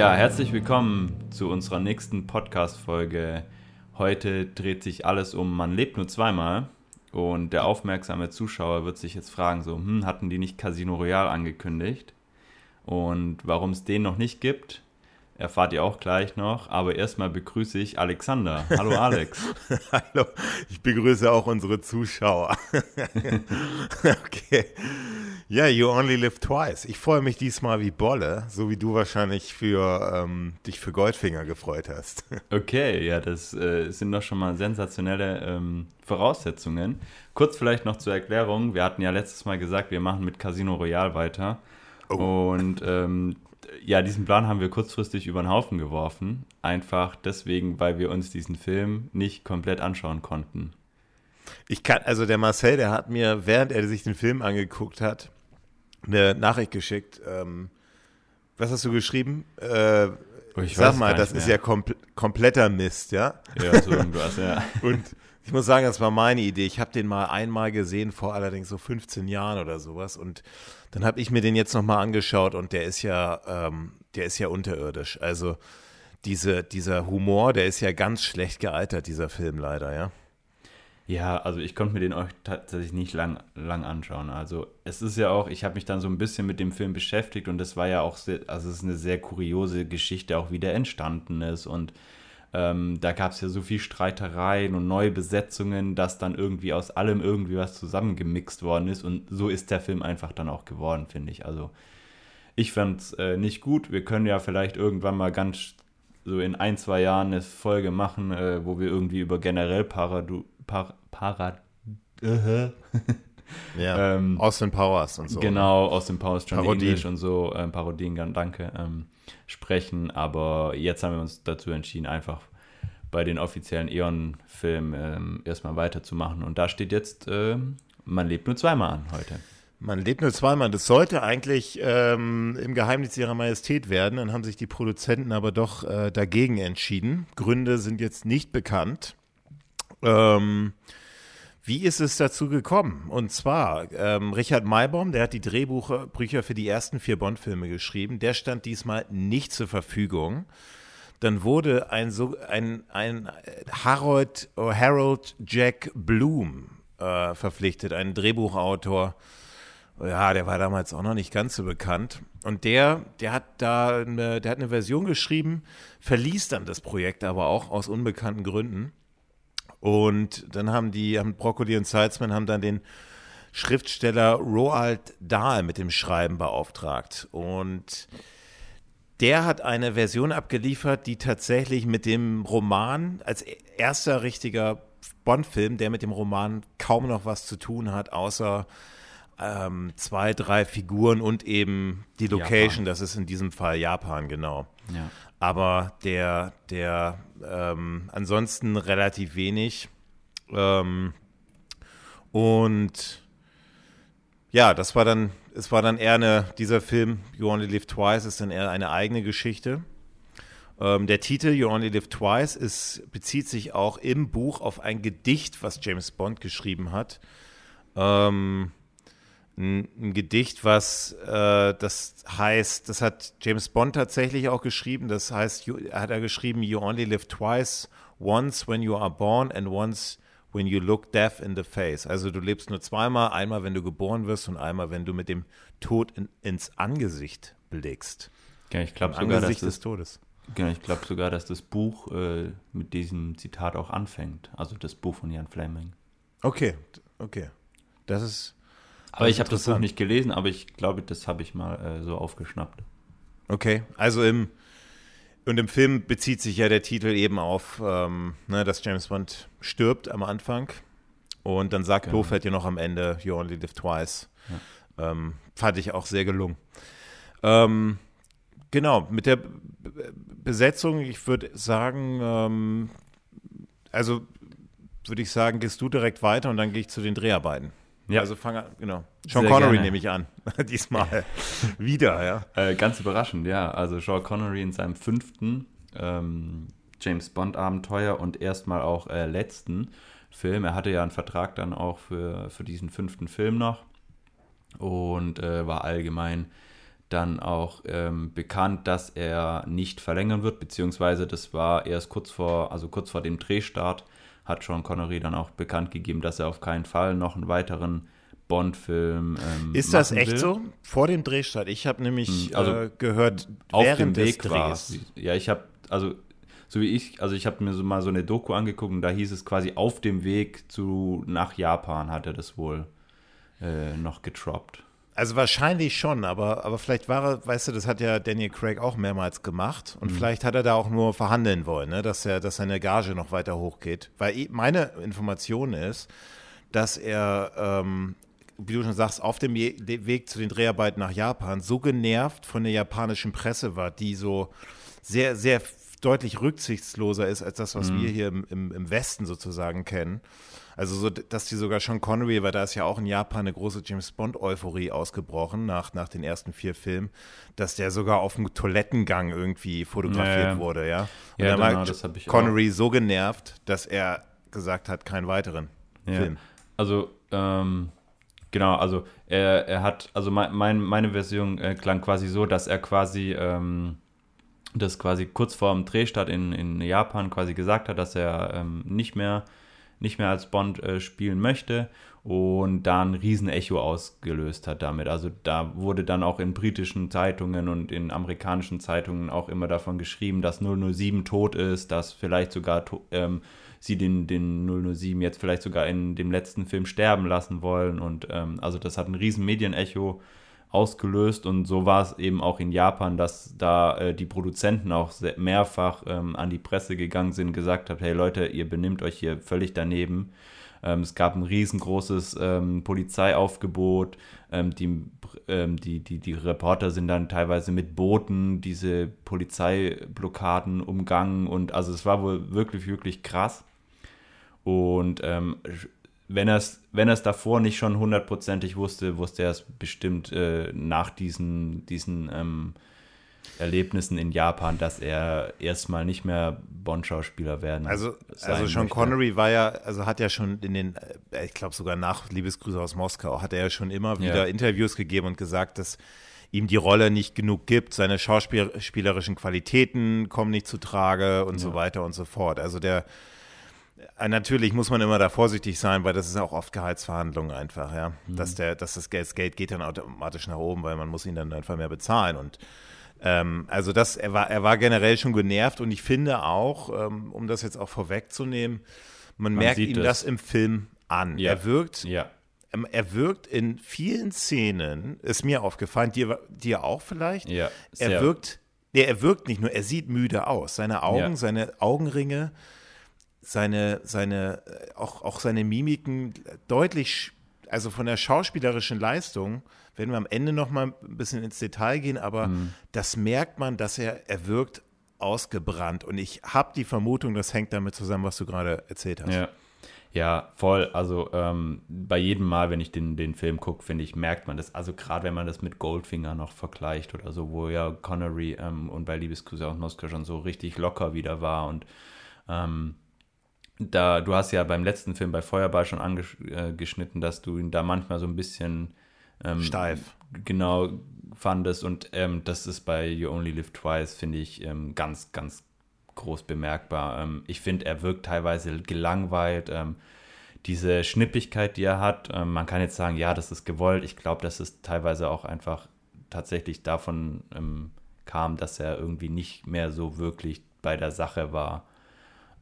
Ja, herzlich willkommen zu unserer nächsten Podcast-Folge. Heute dreht sich alles um Man lebt nur zweimal. Und der aufmerksame Zuschauer wird sich jetzt fragen: so, hm, hatten die nicht Casino Royale angekündigt? Und warum es den noch nicht gibt, erfahrt ihr auch gleich noch. Aber erstmal begrüße ich Alexander. Hallo Alex. Hallo, ich begrüße auch unsere Zuschauer. okay. Ja, You Only Live Twice. Ich freue mich diesmal wie Bolle, so wie du wahrscheinlich für ähm, dich für Goldfinger gefreut hast. Okay, ja, das äh, sind doch schon mal sensationelle ähm, Voraussetzungen. Kurz vielleicht noch zur Erklärung. Wir hatten ja letztes Mal gesagt, wir machen mit Casino Royale weiter. Oh. Und ähm, ja, diesen Plan haben wir kurzfristig über den Haufen geworfen. Einfach deswegen, weil wir uns diesen Film nicht komplett anschauen konnten. Ich kann, also der Marcel, der hat mir, während er sich den Film angeguckt hat, eine Nachricht geschickt. Ähm, was hast du geschrieben? Äh, oh, sag mal, das ist ja kompl kompletter Mist, ja? Ja, so irgendwas, ja. Und ich muss sagen, das war meine Idee. Ich habe den mal einmal gesehen, vor allerdings so 15 Jahren oder sowas. Und dann habe ich mir den jetzt nochmal angeschaut und der ist ja, ähm, der ist ja unterirdisch. Also diese, dieser Humor, der ist ja ganz schlecht gealtert, dieser Film leider, ja. Ja, also ich konnte mir den auch tatsächlich nicht lang, lang anschauen. Also es ist ja auch, ich habe mich dann so ein bisschen mit dem Film beschäftigt und das war ja auch, sehr, also es ist eine sehr kuriose Geschichte, auch wie der entstanden ist und ähm, da gab es ja so viel Streitereien und neue Besetzungen, dass dann irgendwie aus allem irgendwie was zusammengemixt worden ist und so ist der Film einfach dann auch geworden, finde ich. Also ich fand es äh, nicht gut. Wir können ja vielleicht irgendwann mal ganz so in ein, zwei Jahren eine Folge machen, äh, wo wir irgendwie über generell Paradu Par Parad. Ja, ähm, Austin Powers und so. Genau, Austin Powers, John Parodien. English und so, ähm, Parodien, danke, ähm, sprechen. Aber jetzt haben wir uns dazu entschieden, einfach bei den offiziellen Eon-Filmen ähm, erstmal weiterzumachen. Und da steht jetzt, äh, man lebt nur zweimal an heute. Man lebt nur zweimal. Das sollte eigentlich ähm, im Geheimnis ihrer Majestät werden. Dann haben sich die Produzenten aber doch äh, dagegen entschieden. Gründe sind jetzt nicht bekannt. Ähm, wie ist es dazu gekommen? Und zwar, ähm, Richard Maybaum, der hat die Drehbücher für die ersten vier Bond-Filme geschrieben, der stand diesmal nicht zur Verfügung. Dann wurde ein, so, ein, ein Harold, oh, Harold Jack Bloom äh, verpflichtet, ein Drehbuchautor. Ja, der war damals auch noch nicht ganz so bekannt. Und der, der hat da eine, der hat eine Version geschrieben, verließ dann das Projekt aber auch aus unbekannten Gründen. Und dann haben die, haben Broccoli und Salzman haben dann den Schriftsteller Roald Dahl mit dem Schreiben beauftragt. Und der hat eine Version abgeliefert, die tatsächlich mit dem Roman als erster richtiger Bond-Film, der mit dem Roman kaum noch was zu tun hat, außer ähm, zwei, drei Figuren und eben die Location, Japan. das ist in diesem Fall Japan, genau. Ja. Aber der, der ähm, ansonsten relativ wenig. Ähm, und ja, das war dann, es war dann eher eine, dieser Film, You Only Live Twice, ist dann eher eine eigene Geschichte. Ähm, der Titel You Only Live Twice ist, bezieht sich auch im Buch auf ein Gedicht, was James Bond geschrieben hat. Ähm, ein, ein Gedicht, was äh, das heißt, das hat James Bond tatsächlich auch geschrieben. Das heißt, you, hat er geschrieben, You only live twice, once when you are born and once when you look death in the face. Also du lebst nur zweimal, einmal wenn du geboren wirst und einmal wenn du mit dem Tod in, ins Angesicht blickst. Ja, ich glaube sogar, dass des Todes. Genau, ich glaube sogar, dass das Buch äh, mit diesem Zitat auch anfängt. Also das Buch von Jan Fleming. Okay, okay. Das ist aber ich habe das Buch nicht gelesen, aber ich glaube, das habe ich mal äh, so aufgeschnappt. Okay, also im und im Film bezieht sich ja der Titel eben auf, ähm, ne, dass James Bond stirbt am Anfang und dann sagt genau. Blofeld ja noch am Ende, You only live twice. Ja. Ähm, fand ich auch sehr gelungen. Ähm, genau, mit der Besetzung, ich würde sagen, ähm, also würde ich sagen, gehst du direkt weiter und dann gehe ich zu den Dreharbeiten. Ja. Also fange genau. Sean Sehr Connery nehme ich an. Diesmal wieder, ja. Äh, ganz überraschend, ja. Also Sean Connery in seinem fünften ähm, James Bond-Abenteuer und erstmal auch äh, letzten Film. Er hatte ja einen Vertrag dann auch für, für diesen fünften Film noch und äh, war allgemein dann auch ähm, bekannt, dass er nicht verlängern wird, beziehungsweise das war erst kurz vor, also kurz vor dem Drehstart, hat Sean Connery dann auch bekannt gegeben, dass er auf keinen Fall noch einen weiteren Bond-Film. Ähm, ist das echt will. so? Vor dem Drehstart? Ich habe nämlich hm, also äh, gehört, auf während dem Weg des Drehs. Ja, ich habe, also so wie ich, also ich habe mir so mal so eine Doku angeguckt und da hieß es quasi auf dem Weg zu nach Japan hat er das wohl äh, noch getroppt. Also wahrscheinlich schon, aber, aber vielleicht war er, weißt du, das hat ja Daniel Craig auch mehrmals gemacht und mhm. vielleicht hat er da auch nur verhandeln wollen, ne, dass, er, dass seine Gage noch weiter hochgeht. Weil meine Information ist, dass er, ähm, wie du schon sagst, auf dem Weg zu den Dreharbeiten nach Japan so genervt von der japanischen Presse war, die so sehr, sehr deutlich rücksichtsloser ist als das, was mhm. wir hier im, im, im Westen sozusagen kennen also so, dass die sogar schon Connery, weil da ist ja auch in Japan eine große James Bond-Euphorie ausgebrochen nach, nach den ersten vier Filmen, dass der sogar auf dem Toilettengang irgendwie fotografiert ja, wurde, ja. Und ja, dann genau, war Connery auch. so genervt, dass er gesagt hat, keinen weiteren. Film. Also, ähm, genau, also er, er hat, also mein, meine Version äh, klang quasi so, dass er quasi ähm, das quasi kurz vor dem Drehstart in, in Japan quasi gesagt hat, dass er ähm, nicht mehr nicht mehr als Bond äh, spielen möchte und da ein Riesenecho ausgelöst hat damit. Also da wurde dann auch in britischen Zeitungen und in amerikanischen Zeitungen auch immer davon geschrieben, dass 007 tot ist, dass vielleicht sogar ähm, sie den, den 007 jetzt vielleicht sogar in dem letzten Film sterben lassen wollen und ähm, also das hat ein riesen Medienecho ausgelöst und so war es eben auch in Japan, dass da äh, die Produzenten auch mehrfach ähm, an die Presse gegangen sind, gesagt haben, hey Leute, ihr benimmt euch hier völlig daneben. Ähm, es gab ein riesengroßes ähm, Polizeiaufgebot, ähm, die, ähm, die, die, die Reporter sind dann teilweise mit Booten diese Polizeiblockaden umgangen und also es war wohl wirklich, wirklich krass. Und ähm, wenn er es wenn er's davor nicht schon hundertprozentig wusste, wusste er es bestimmt äh, nach diesen, diesen ähm, Erlebnissen in Japan, dass er erstmal nicht mehr Bond-Schauspieler werden Also, also Sean möchte. Connery war ja, also hat ja schon in den, äh, ich glaube sogar nach Liebesgrüße aus Moskau, hat er ja schon immer wieder ja. Interviews gegeben und gesagt, dass ihm die Rolle nicht genug gibt, seine schauspielerischen Qualitäten kommen nicht zu Trage und ja. so weiter und so fort. Also der natürlich muss man immer da vorsichtig sein, weil das ist auch oft Gehaltsverhandlungen einfach, ja. Mhm. Dass, der, dass das Geld, das Geld geht dann automatisch nach oben, weil man muss ihn dann einfach mehr bezahlen. Und ähm, also das, er war, er war generell schon genervt und ich finde auch, ähm, um das jetzt auch vorwegzunehmen, man, man merkt ihm das. das im Film an. Ja. Er wirkt, ja. ähm, er wirkt in vielen Szenen, ist mir aufgefallen, dir, dir auch vielleicht, ja, er wirkt, nee, er wirkt nicht nur, er sieht müde aus. Seine Augen, seine Augenringe, seine, seine, äh, auch, auch seine Mimiken deutlich, also von der schauspielerischen Leistung, werden wir am Ende noch mal ein bisschen ins Detail gehen, aber mhm. das merkt man, dass er, er wirkt ausgebrannt. Und ich habe die Vermutung, das hängt damit zusammen, was du gerade erzählt hast. Ja. Ja, voll. Also ähm, bei jedem Mal, wenn ich den, den Film gucke, finde ich, merkt man das. Also gerade wenn man das mit Goldfinger noch vergleicht oder so, wo ja Connery ähm, und bei Liebesgrüße aus Moskau schon so richtig locker wieder war und ähm, da, du hast ja beim letzten Film bei Feuerball schon angeschnitten, äh, dass du ihn da manchmal so ein bisschen ähm, steif genau fandest und ähm, das ist bei You Only Live Twice, finde ich, ähm, ganz, ganz groß bemerkbar. Ähm, ich finde, er wirkt teilweise gelangweilt. Ähm, diese Schnippigkeit, die er hat, ähm, man kann jetzt sagen, ja, das ist gewollt. Ich glaube, dass es teilweise auch einfach tatsächlich davon kam, dass er irgendwie nicht mehr so wirklich bei der Sache war.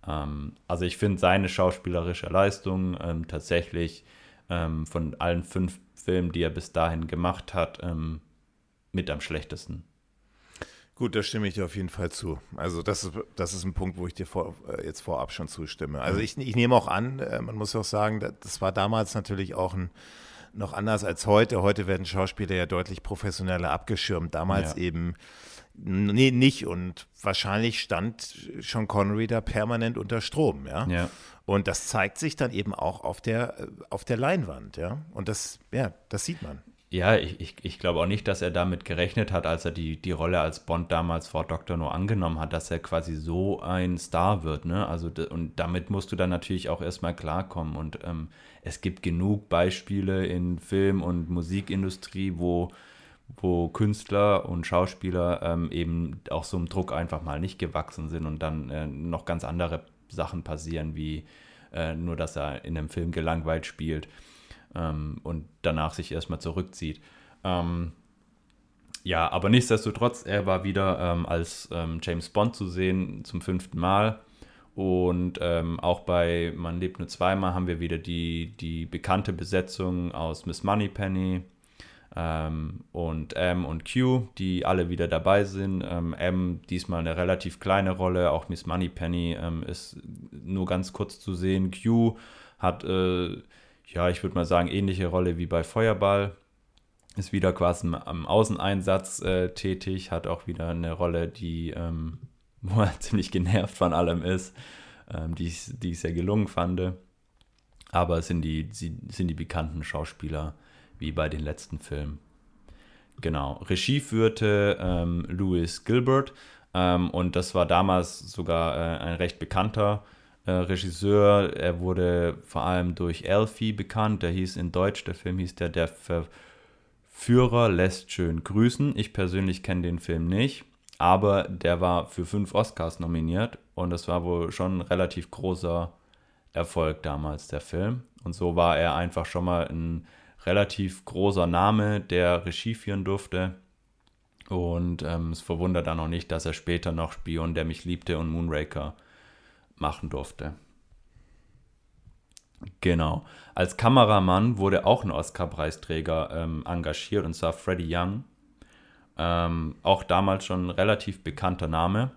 Ähm, also ich finde seine schauspielerische Leistung ähm, tatsächlich ähm, von allen fünf Filmen, die er bis dahin gemacht hat, ähm, mit am schlechtesten. Gut, da stimme ich dir auf jeden Fall zu. Also das ist, das ist ein Punkt, wo ich dir vor, äh, jetzt vorab schon zustimme. Also ich, ich nehme auch an, äh, man muss auch sagen, das war damals natürlich auch ein, noch anders als heute. Heute werden Schauspieler ja deutlich professioneller abgeschirmt. Damals ja. eben Nee, nicht. Und wahrscheinlich stand Sean Connery da permanent unter Strom, ja. ja. Und das zeigt sich dann eben auch auf der, auf der Leinwand, ja. Und das, ja, das sieht man. Ja, ich, ich, ich glaube auch nicht, dass er damit gerechnet hat, als er die, die Rolle als Bond damals vor Dr. No angenommen hat, dass er quasi so ein Star wird, ne? Also, und damit musst du dann natürlich auch erstmal klarkommen. Und ähm, es gibt genug Beispiele in Film- und Musikindustrie, wo wo Künstler und Schauspieler ähm, eben auch so einem Druck einfach mal nicht gewachsen sind und dann äh, noch ganz andere Sachen passieren, wie äh, nur, dass er in einem Film gelangweilt spielt ähm, und danach sich erstmal zurückzieht. Ähm, ja, aber nichtsdestotrotz, er war wieder ähm, als ähm, James Bond zu sehen zum fünften Mal. Und ähm, auch bei Man lebt nur zweimal haben wir wieder die, die bekannte Besetzung aus Miss Moneypenny ähm, und M und Q, die alle wieder dabei sind. Ähm, M diesmal eine relativ kleine Rolle, auch Miss Moneypenny ähm, ist nur ganz kurz zu sehen. Q hat, äh, ja, ich würde mal sagen, ähnliche Rolle wie bei Feuerball ist wieder quasi am Außeneinsatz äh, tätig, hat auch wieder eine Rolle, die, ähm, wo er ziemlich genervt von allem ist, ähm, die, ich, die ich sehr gelungen fand. Aber es sind die, sind die bekannten Schauspieler wie bei den letzten Filmen. Genau. Regie führte ähm, Louis Gilbert ähm, und das war damals sogar äh, ein recht bekannter äh, Regisseur. Er wurde vor allem durch Alfie bekannt. Der hieß in Deutsch, der Film hieß der Der Ver Führer lässt schön grüßen. Ich persönlich kenne den Film nicht, aber der war für fünf Oscars nominiert und das war wohl schon ein relativ großer Erfolg damals, der Film. Und so war er einfach schon mal ein relativ großer Name, der Regie führen durfte. Und ähm, es verwundert dann auch nicht, dass er später noch Spion, der mich liebte und Moonraker machen durfte. Genau. Als Kameramann wurde auch ein Oscar-Preisträger ähm, engagiert, und zwar Freddie Young. Ähm, auch damals schon ein relativ bekannter Name.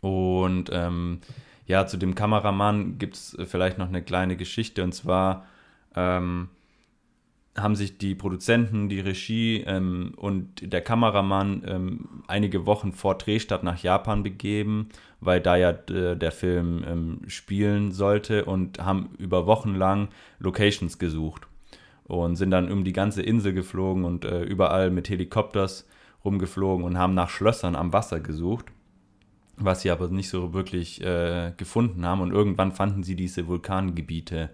Und ähm, ja, zu dem Kameramann gibt es vielleicht noch eine kleine Geschichte. Und zwar ähm, haben sich die Produzenten, die Regie ähm, und der Kameramann ähm, einige Wochen vor Drehstart nach Japan begeben, weil da ja der Film ähm, spielen sollte und haben über Wochen lang Locations gesucht und sind dann um die ganze Insel geflogen und äh, überall mit Helikopters rumgeflogen und haben nach Schlössern am Wasser gesucht, was sie aber nicht so wirklich äh, gefunden haben. Und irgendwann fanden sie diese Vulkangebiete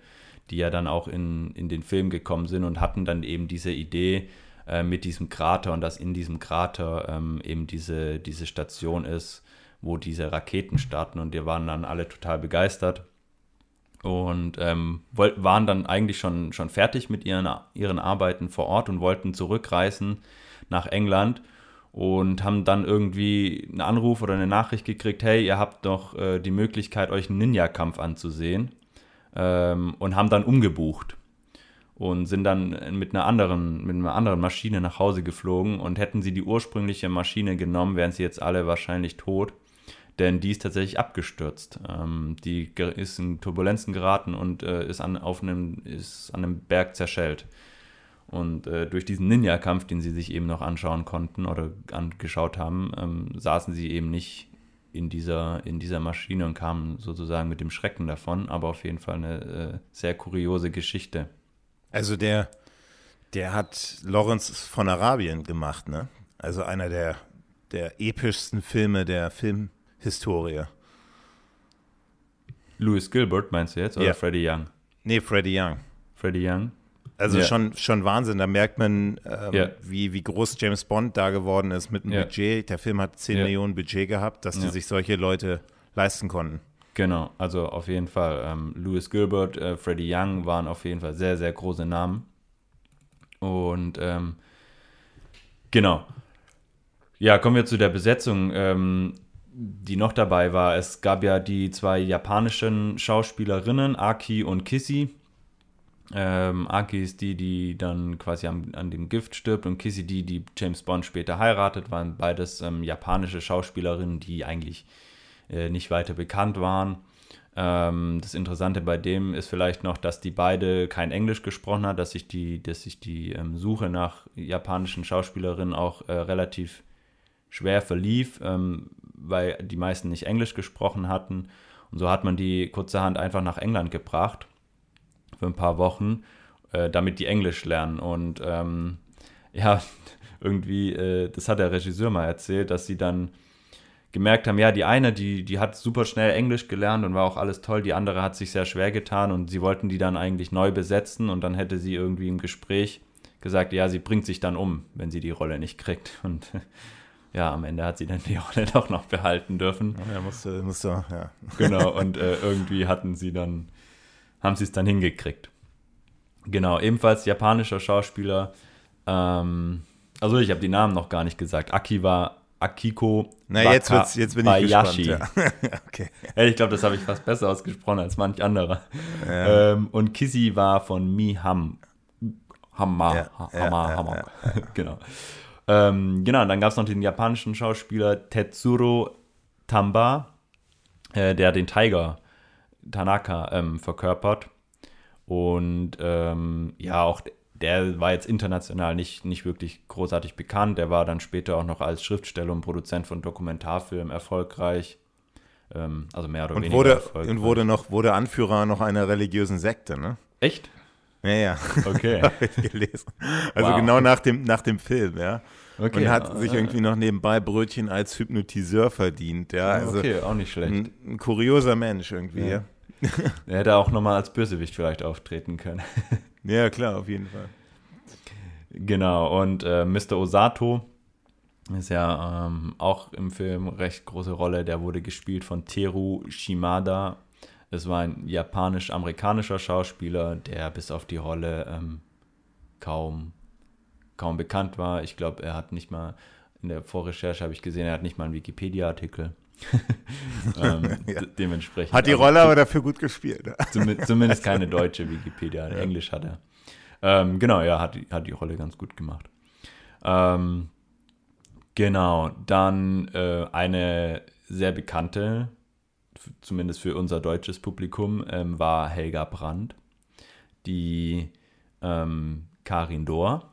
die ja dann auch in, in den Film gekommen sind und hatten dann eben diese Idee äh, mit diesem Krater und dass in diesem Krater ähm, eben diese, diese Station ist, wo diese Raketen starten und die waren dann alle total begeistert und ähm, waren dann eigentlich schon, schon fertig mit ihren, ihren Arbeiten vor Ort und wollten zurückreisen nach England und haben dann irgendwie einen Anruf oder eine Nachricht gekriegt, hey, ihr habt doch äh, die Möglichkeit, euch einen Ninja-Kampf anzusehen ähm, und haben dann umgebucht und sind dann mit einer anderen mit einer anderen Maschine nach Hause geflogen und hätten sie die ursprüngliche Maschine genommen, wären sie jetzt alle wahrscheinlich tot, denn die ist tatsächlich abgestürzt. Ähm, die ist in Turbulenzen geraten und äh, ist an auf einem ist an einem Berg zerschellt. Und äh, durch diesen Ninja-Kampf, den sie sich eben noch anschauen konnten oder angeschaut haben, ähm, saßen sie eben nicht in dieser, in dieser Maschine und kam sozusagen mit dem Schrecken davon, aber auf jeden Fall eine äh, sehr kuriose Geschichte. Also der, der hat Lawrence von Arabien gemacht, ne? Also einer der, der epischsten Filme der Filmhistorie. Louis Gilbert meinst du jetzt oder ja. Freddie Young? Nee, Freddie Young. Freddie Young. Also ja. schon, schon Wahnsinn. Da merkt man, ähm, ja. wie, wie groß James Bond da geworden ist mit dem ja. Budget. Der Film hat 10 Millionen Budget gehabt, dass die sich solche Leute leisten konnten. Genau, also auf jeden Fall. Ähm, Louis Gilbert, äh, Freddie Young waren auf jeden Fall sehr, sehr große Namen. Und ähm, genau. Ja, kommen wir zu der Besetzung, ähm, die noch dabei war. Es gab ja die zwei japanischen Schauspielerinnen, Aki und Kissy ähm, Aki ist die, die dann quasi an, an, dem Gift stirbt und Kissy die, die James Bond später heiratet, waren beides ähm, japanische Schauspielerinnen, die eigentlich äh, nicht weiter bekannt waren. Ähm, das Interessante bei dem ist vielleicht noch, dass die beide kein Englisch gesprochen hat, dass sich die, dass sich die ähm, Suche nach japanischen Schauspielerinnen auch äh, relativ schwer verlief, ähm, weil die meisten nicht Englisch gesprochen hatten. Und so hat man die kurzerhand einfach nach England gebracht für ein paar Wochen, äh, damit die Englisch lernen. Und ähm, ja, irgendwie, äh, das hat der Regisseur mal erzählt, dass sie dann gemerkt haben, ja, die eine, die, die hat super schnell Englisch gelernt und war auch alles toll, die andere hat sich sehr schwer getan und sie wollten die dann eigentlich neu besetzen und dann hätte sie irgendwie im Gespräch gesagt, ja, sie bringt sich dann um, wenn sie die Rolle nicht kriegt. Und ja, am Ende hat sie dann die Rolle doch noch behalten dürfen. Ja, musste, musste, ja. Genau, und äh, irgendwie hatten sie dann, haben sie es dann hingekriegt. Genau, ebenfalls japanischer Schauspieler. Ähm, also ich habe die Namen noch gar nicht gesagt. Akiwa Akiko Na, jetzt, wird's, jetzt bin Bayashi. ich gespannt. Ja. okay. Ich glaube, das habe ich fast besser ausgesprochen als manch anderer. Ja. Ähm, und Kissy war von Miham. Hammer. Ja, Ha- ja, Hammer, ja, Hammer. genau. Ähm, genau, dann gab es noch den japanischen Schauspieler Tetsuro Tamba, äh, der den Tiger Tanaka ähm, verkörpert. Und ähm, ja, auch der war jetzt international nicht, nicht wirklich großartig bekannt. Der war dann später auch noch als Schriftsteller und Produzent von Dokumentarfilmen erfolgreich. Ähm, also mehr oder Und weniger wurde, erfolgreich. und wurde noch wurde Anführer noch einer religiösen Sekte, ne? Echt? Ja, ja. Okay. Gelesen. Also Wow. genau nach dem, nach dem Film, ja. Okay. Und hat sich irgendwie noch nebenbei Brötchen als Hypnotiseur verdient, ja. Also okay, auch nicht schlecht. ein, ein kurioser Mensch irgendwie, Ja. ja. Er hätte auch nochmal als Bösewicht vielleicht auftreten können. Ja, klar, auf jeden Fall. genau, und äh, Mr. Osato ist ja ähm, auch im Film recht große Rolle. Der wurde gespielt von Teru Shimada. Es war ein japanisch-amerikanischer Schauspieler, der bis auf die Rolle ähm, kaum, kaum bekannt war. Ich glaube, er hat nicht mal, in der Vorrecherche habe ich gesehen, er hat nicht mal einen Wikipedia-Artikel. ähm, Ja. de- Dementsprechend. Hat die also Rolle aber dafür gut gespielt. Zumi- Zumindest keine deutsche Wikipedia. Englisch hat er. Ähm, genau, ja, hat, die- hat die Rolle ganz gut gemacht. Ähm, genau, dann äh, eine sehr bekannte, zumindest für unser deutsches Publikum, ähm, war Helga Brandt, die ähm, Karin Dohr.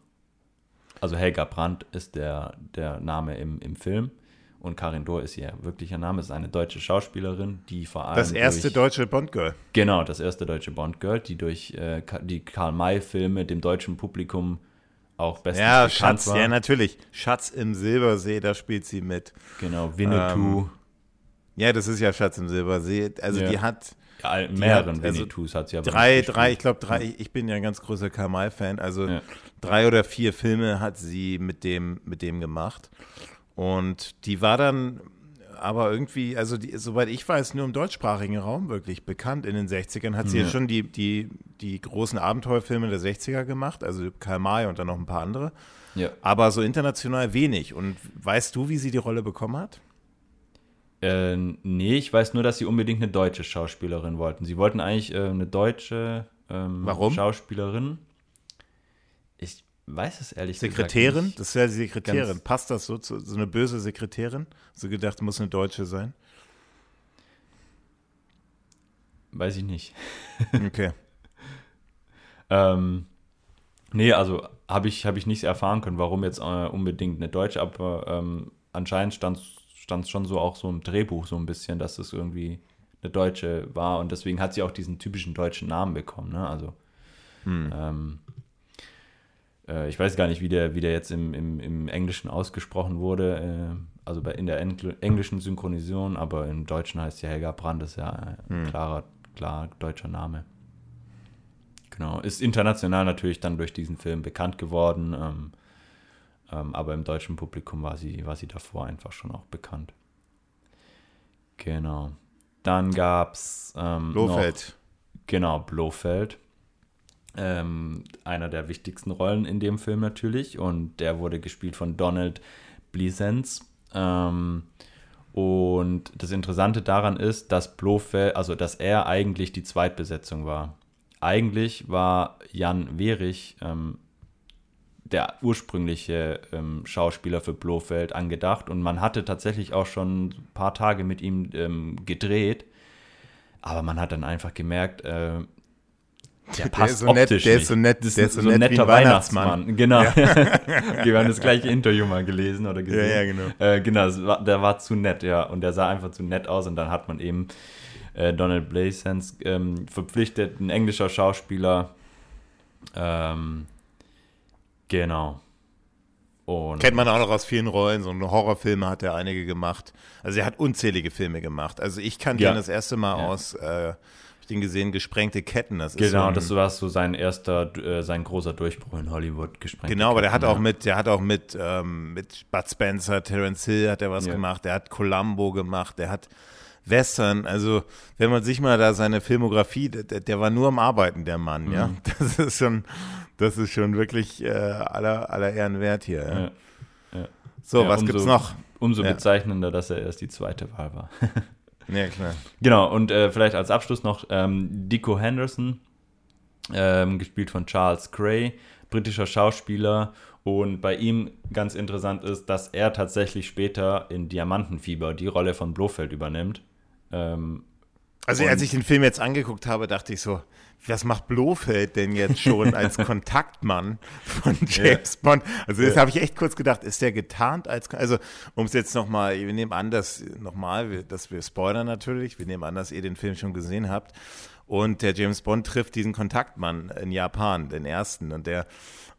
Also Helga Brandt ist der, der Name im, im Film. Und Karin Dohr ist ihr wirklicher Name, ist eine deutsche Schauspielerin, die vor allem. Das erste durch, deutsche Bond-Girl. Genau, das erste deutsche Bond-Girl, die durch äh, die Karl-May-Filme dem deutschen Publikum auch bestens Ja, bekannt Schatz, war. ja, natürlich. Schatz im Silbersee, da spielt sie mit. Genau, Winnetou, Ähm, Ja, das ist ja Schatz im Silbersee. Also Ja. die hat ja, mehreren hat- also Winnetous hat sie aber drei, drei, ich glaube drei, ich bin ja ein ganz großer Kamal-Fan, also Ja. drei oder vier Filme hat sie mit dem, mit dem gemacht. Und die war dann aber irgendwie, also die, soweit ich weiß, nur im deutschsprachigen Raum wirklich bekannt. In den 60ern hat sie ja, Ja. schon die, die, die großen Abenteuerfilme der 60er gemacht, also Karl May und dann noch ein paar andere. Ja. Aber so international wenig. Und weißt du, wie sie die Rolle bekommen hat? Äh, nee, ich weiß nur, dass sie unbedingt eine deutsche Schauspielerin wollten. Sie wollten eigentlich äh, eine deutsche ähm, Warum? Schauspielerin. Ich weiß es ehrlich Sekretärin? gesagt. Das ist ja die Sekretärin. Ganz- Passt das so zu so eine böse Sekretärin? So gedacht, muss eine Deutsche sein? Weiß ich nicht. Okay. Ähm, nee, also habe ich, hab ich nicht erfahren können, warum jetzt äh, unbedingt eine Deutsche, aber ähm, anscheinend stand es schon so auch so im Drehbuch so ein bisschen, dass es irgendwie eine Deutsche war und deswegen hat sie auch diesen typischen deutschen Namen bekommen, ne? Also ähm, äh, ich weiß gar nicht, wie der, wie der jetzt im, im, im Englischen ausgesprochen wurde, äh, also bei, in der Engl englischen Synchronisation, aber im Deutschen heißt ja Helga Brandt, ist ja ein klarer, klar deutscher Name. Genau, ist international natürlich dann durch diesen Film bekannt geworden, ähm, ähm, aber im deutschen Publikum war sie, war sie davor einfach schon auch bekannt. Genau. Dann gab es ähm, noch, Lohfeld. Genau, Blofeld. Ähm, einer der wichtigsten Rollen in dem Film natürlich. Und der wurde gespielt von Donald Pleasence. Ähm, und das Interessante daran ist, dass Blofeld, also dass er eigentlich die Zweitbesetzung war. Eigentlich war Jan Wehrich ähm, der ursprüngliche ähm, Schauspieler für Blofeld angedacht und man hatte tatsächlich auch schon ein paar Tage mit ihm ähm, gedreht, aber man hat dann einfach gemerkt, äh, der passt ist so nett, optisch der ist nicht. so nett, ist der ist so so ein nett netter Weihnachtsmann. Weihnachtsmann. Genau. Wir haben das gleiche Interview mal gelesen oder gesehen. Ja, ja, genau. Äh, genau, war, der war zu nett, ja. Und der sah einfach zu nett aus und dann hat man eben äh, Donald Pleasence ähm, verpflichtet, ein englischer Schauspieler. Ähm, genau. Und Kennt man auch noch aus vielen Rollen. So Horrorfilme hat er einige gemacht. Also er hat unzählige Filme gemacht. Also ich kannte Ja. ihn das erste Mal Ja. aus äh, ich den gesehen, gesprengte Ketten. Das genau, so ein, das war so sein erster, äh, sein großer Durchbruch in Hollywood, gesprengte Genau, aber der hat auch mit, der hat auch mit, ähm, mit Bud Spencer, Terence Hill hat er was Ja. gemacht, der hat Columbo gemacht, der hat Western, also wenn man sich mal da seine Filmografie, der, der war nur am Arbeiten, der Mann, ja. Mhm. Das ist schon, das ist schon wirklich äh, aller, aller Ehren wert hier. Ja. Ja. So, Ja, was umso- gibt's noch? Umso Ja. bezeichnender, dass er erst die zweite Wahl war. Ja, klar. Genau, und äh, vielleicht als Abschluss noch ähm, Dico Henderson, ähm, gespielt von Charles Gray, britischer Schauspieler. Und bei ihm ganz interessant ist, dass er tatsächlich später in Diamantenfieber die Rolle von Blofeld übernimmt. Ähm, Also Und- als ich den Film jetzt angeguckt habe, dachte ich so, was macht Blofeld denn jetzt schon als Kontaktmann von James Bond? Also das Ja. habe ich echt kurz gedacht, ist der getarnt als, also um es jetzt nochmal, wir nehmen an, dass nochmal, dass wir spoilern natürlich, wir nehmen an, dass ihr den Film schon gesehen habt und der James Bond trifft diesen Kontaktmann in Japan, den ersten und der,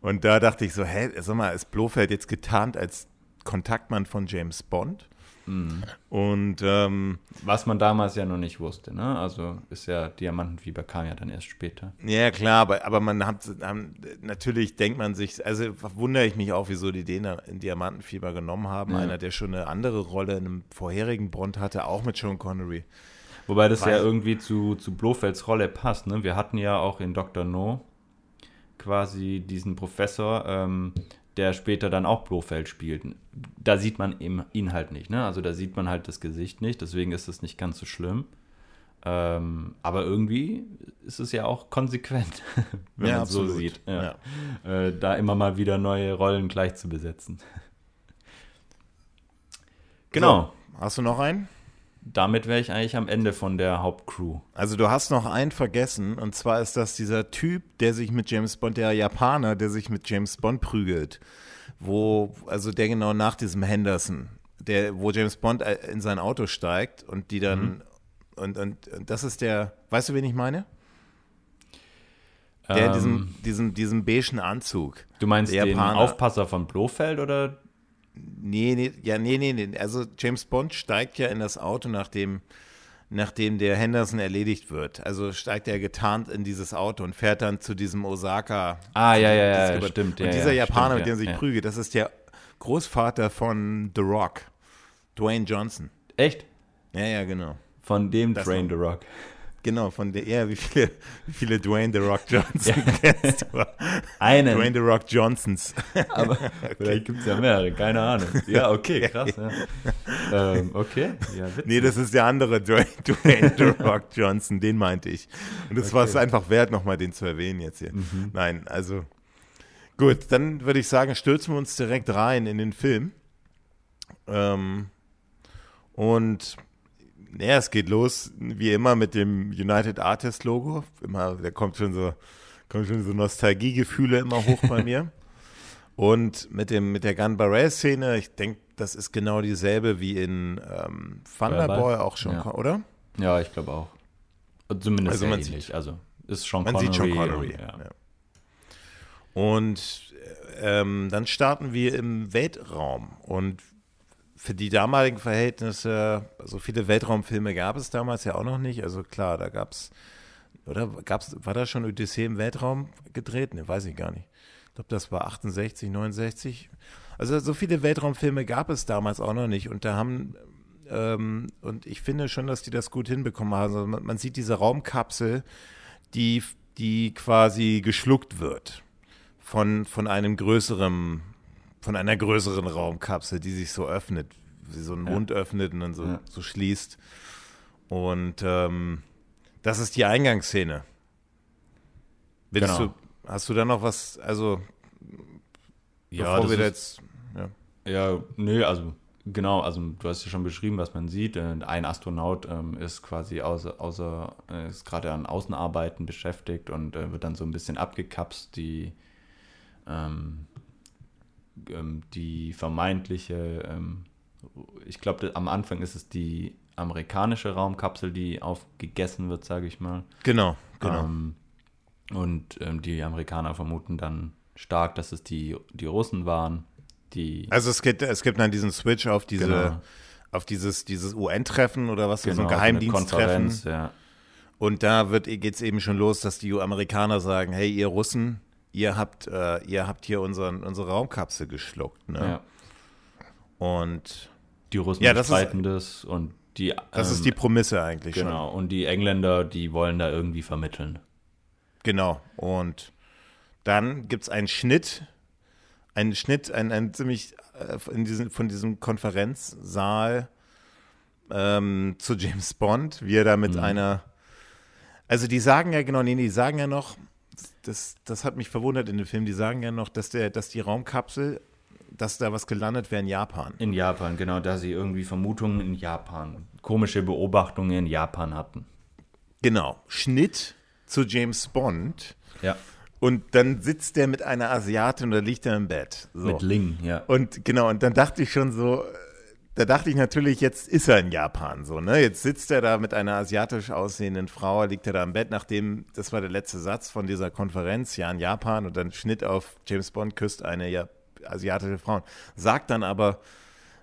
und da dachte ich so, hä, sag mal, ist Blofeld jetzt getarnt als Kontaktmann von James Bond? Und ähm, was man damals ja noch nicht wusste, ne? Also ist ja Diamantenfieber kam ja dann erst später. Ja, klar, aber, aber man hat, haben, natürlich denkt man sich, also wundere ich mich auch, wieso die den in Diamantenfieber genommen haben. Ja. Einer, der schon eine andere Rolle in einem vorherigen Bond hatte, auch mit Sean Connery. Wobei das ja Weiß- irgendwie zu, zu Blofelds Rolle passt. Ne? Wir hatten ja auch in Dr. No quasi diesen Professor, ähm, der später dann auch Blofeld spielt. Da sieht man ihn halt nicht. Ne? Also da sieht man halt das Gesicht nicht. Deswegen ist es nicht ganz so schlimm. Ähm, aber irgendwie ist es ja auch konsequent, wenn Ja, man es so sieht. Ja. Äh, da immer mal wieder neue Rollen gleich zu besetzen. Genau. So, hast du noch einen? Damit wäre ich eigentlich am Ende von der Hauptcrew. Also du hast noch einen vergessen, und zwar ist das dieser Typ, der sich mit James Bond, der Japaner, der sich mit James Bond prügelt. Wo, also der genau nach diesem Henderson, der, wo James Bond äh, in sein Auto steigt und die dann, und, und, und das ist der, weißt du, wen ich meine? Der in Ähm, diesem, diesem, diesem beigen Anzug. Du meinst Der den Japaner. Aufpasser von Blofeld oder? Nee, nee, ja, nee, nee, nee. Also James Bond steigt ja in das Auto, nachdem, nachdem der Henderson erledigt wird. Also steigt er getarnt in dieses Auto und fährt dann zu diesem Osaka. Ah, ja, ja, ja, ja stimmt. Und ja, dieser ja, Japaner, stimmt, mit dem sich ja. prügelt, das ist der Großvater von The Rock, Dwayne Johnson. Echt? Ja, ja, genau. Von dem Das Train the Rock. Genau, von der, ja, wie viele, wie viele Dwayne The Rock Johnson kennst du? Einen. Dwayne The Rock Johnsons. Aber vielleicht gibt es ja mehrere, keine Ahnung. Ja, okay, krass. Ja. ähm, okay, ja. Nee, das ist der andere Dwayne, Dwayne The Rock Johnson, den meinte ich. Und es war es einfach wert, nochmal den zu erwähnen jetzt hier. Mhm. Nein, also gut, dann würde ich sagen, stürzen wir uns direkt rein in den Film. Ähm, und ja, es geht los, wie immer, mit dem United Artist Logo. Immer, da kommt schon so, kommt schon so Nostalgiegefühle immer hoch bei mir. Und mit, dem, mit der Gun Barrel-Szene, ich denke, das ist genau dieselbe wie in ähm, Thunderboy auch schon, Ja. oder? Ja, ich glaube auch. Zumindest Also man ähnlich. also ist schon Man Connery. sieht schon Connery. Und, ja. ja. Und ähm, dann starten wir im Weltraum. Und für die damaligen Verhältnisse, so viele Weltraumfilme gab es damals ja auch noch nicht. Also klar, da gab es, oder gab's, war da schon Odyssee im Weltraum gedreht? Ne, weiß ich gar nicht. Ich glaube, das war 68, 69. Also so viele Weltraumfilme gab es damals auch noch nicht. Und da haben, ähm, und ich finde schon, dass die das gut hinbekommen haben. Also man, man sieht diese Raumkapsel, die, die quasi geschluckt wird von, von einem größeren, von einer größeren Raumkapsel, die sich so öffnet, wie so einen Ja. Mund öffnet und dann so, Ja. so schließt. Und ähm, das ist die Eingangsszene. Willst Genau. du, hast du da noch was, also Ja, bevor wir ist- jetzt, ja. Ja, nö, also genau, also du hast ja schon beschrieben, was man sieht. Ein Astronaut ähm, ist quasi außer, außer äh, ist gerade an Außenarbeiten beschäftigt und äh, wird dann so ein bisschen abgekapst, die ähm, ähm, die vermeintliche, ähm, ich glaube, am Anfang ist es die amerikanische Raumkapsel, die aufgegessen wird, sage ich mal. Genau, genau. Ähm, und ähm, die Amerikaner vermuten dann stark, dass es die, die Russen waren, die Also es gibt, es gibt dann diesen Switch auf diese, Genau. auf dieses, dieses UN-Treffen oder was, so genau, ein eine Geheimdiensttreffen. Ja. Und da geht es eben schon los, dass die Amerikaner sagen, hey, ihr Russen, ihr habt, äh, ihr habt hier unseren, unsere Raumkapsel geschluckt. Ne? Ja. Und die Russen ja, das streiten das und die. Das ähm, ist die Prämisse eigentlich genau, schon. Und die Engländer, die wollen da irgendwie vermitteln. Genau. Und dann gibt es einen Schnitt, einen Schnitt, einen, einen ziemlich äh, in diesem, von diesem Konferenzsaal ähm, zu James Bond, wie er da mit mhm. einer. Also die sagen ja genau, nee, die sagen ja noch, das, das hat mich verwundert in dem Film, die sagen ja noch, dass, der, dass die Raumkapsel, dass da was gelandet wäre in Japan. In Japan, genau, da sie irgendwie Vermutungen in Japan, komische Beobachtungen in Japan hatten. Genau. Schnitt zu James Bond. Ja. Und dann sitzt der mit einer Asiatin oder liegt er im Bett. So. Mit Ling, ja. Und genau, und dann dachte ich schon so, da dachte ich natürlich, jetzt ist er in Japan so, ne? Jetzt sitzt er da mit einer asiatisch aussehenden Frau, liegt er da im Bett, nachdem, das war der letzte Satz von dieser Konferenz, ja, in Japan, und dann Schnitt auf James Bond küsst eine ja, asiatische Frau. Sagt dann aber,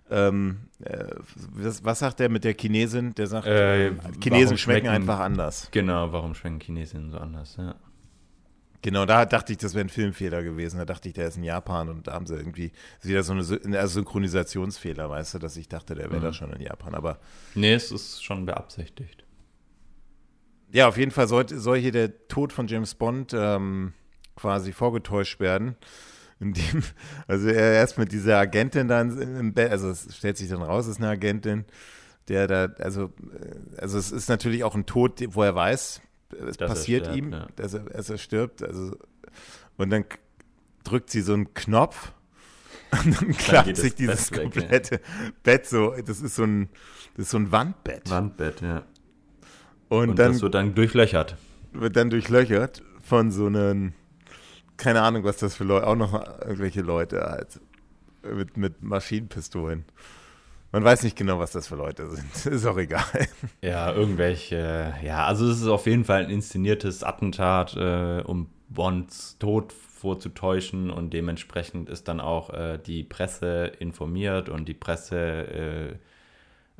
ähm, äh, was, was, sagt der mit der Chinesin? Der sagt, äh, Chinesen schmecken, schmecken, einfach anders. Genau, warum schmecken Chinesen so anders, ja. Genau, da dachte ich, das wäre ein Filmfehler gewesen. Da dachte ich, der ist in Japan und da haben sie irgendwie wieder so eine Synchronisationsfehler, weißt du, dass ich dachte, der wäre mhm. da schon in Japan. Aber. Nee, es ist schon beabsichtigt. Ja, auf jeden Fall soll, soll hier der Tod von James Bond ähm, quasi vorgetäuscht werden. Indem, also er erst mit dieser Agentin dann im Bett, also es stellt sich dann raus, es ist eine Agentin, der da, also, äh, also es ist natürlich auch ein Tod, wo er weiß, es dass passiert stirbt, ihm, ja. dass, er, dass er stirbt. Also, und dann drückt sie so einen Knopf und dann klappt sich dieses Bett komplette weg, ja. Bett so. Das ist so ein, das ist so ein Wandbett. Wandbett, ja. Und, und dann das wird dann durchlöchert. Wird dann durchlöchert von so einem, keine Ahnung, was das für Leute, auch noch irgendwelche Leute halt mit, mit Maschinenpistolen. Man weiß nicht genau, was das für Leute sind. Ist auch egal. Ja, irgendwelche. Ja, also es ist auf jeden Fall ein inszeniertes Attentat, äh, um Bonds Tod vorzutäuschen und dementsprechend ist dann auch äh, die Presse informiert und die Presse äh,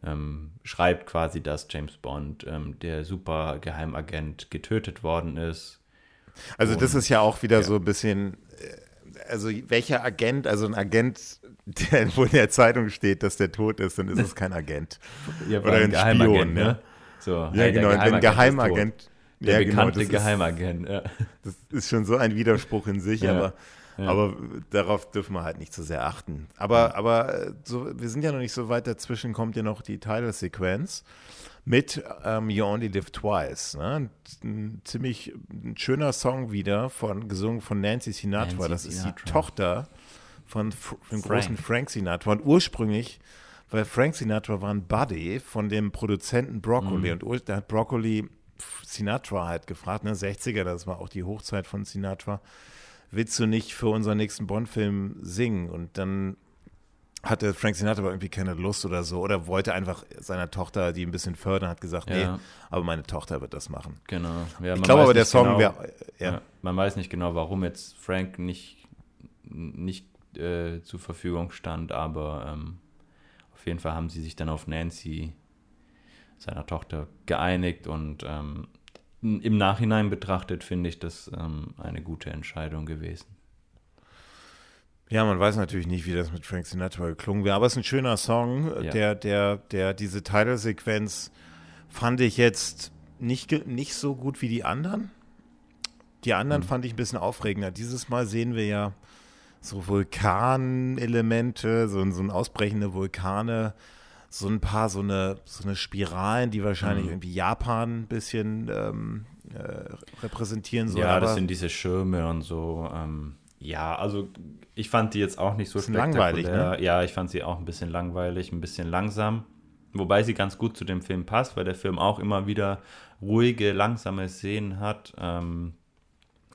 ähm, schreibt quasi, dass James Bond, ähm, der super Geheimagent, getötet worden ist. Also und, das ist ja auch wieder ja. so ein bisschen, also welcher Agent, also ein Agent der, wo in der Zeitung steht, dass der tot ist, dann ist es kein Agent. Ja, Oder ein, ein Spion, ne? So, ja, hey, genau, ein Geheimagent. Der ja, bekannte genau, Geheimagent, ja. Das ist schon so ein Widerspruch in sich, ja, aber, ja. aber darauf dürfen wir halt nicht so sehr achten. Aber, aber äh, so, wir sind ja noch nicht so weit, dazwischen kommt ja noch die Title-Sequenz mit ähm, You Only Live Twice. Ne? Ein ziemlich ein schöner Song wieder, von, gesungen von Nancy Sinatra. Nancy das Sinatra. ist die Tochter von, dem großen Frank Sinatra. Und ursprünglich, weil Frank Sinatra war ein Buddy von dem Produzenten Broccoli. Mhm. Und da hat Broccoli Sinatra halt gefragt, ne, 60er, das war auch die Hochzeit von Sinatra. Willst du nicht für unseren nächsten Bond-Film singen? Und dann hatte Frank Sinatra aber irgendwie keine Lust oder so oder wollte einfach seiner Tochter die ein bisschen fördern, hat gesagt, ja. nee, aber meine Tochter wird das machen. Genau. Ja, ich glaube aber, der Song genau, wäre, ja. ja. Man weiß nicht genau, warum jetzt Frank nicht, nicht äh, zur Verfügung stand, aber ähm, auf jeden Fall haben sie sich dann auf Nancy, seiner Tochter, geeinigt und ähm, im Nachhinein betrachtet finde ich das ähm, eine gute Entscheidung gewesen. Ja, man weiß natürlich nicht, wie das mit Frank Sinatra geklungen wäre, aber es ist ein schöner Song, ja. der, der, der, diese Titelsequenz fand ich jetzt nicht, nicht so gut wie die anderen. Die anderen mhm. fand ich ein bisschen aufregender. Dieses Mal sehen wir ja so Vulkanelemente, so, so ein ausbrechende Vulkane, so ein paar so eine, so eine Spiralen, die wahrscheinlich mhm. irgendwie Japan ein bisschen ähm, äh, repräsentieren sollen. Ja, das sind diese Schirme und so. Ähm, ja, also ich fand die jetzt auch nicht so langweilig. Ne? Ja, ich fand sie auch ein bisschen langweilig, ein bisschen langsam. Wobei sie ganz gut zu dem Film passt, weil der Film auch immer wieder ruhige, langsame Szenen hat. Ähm,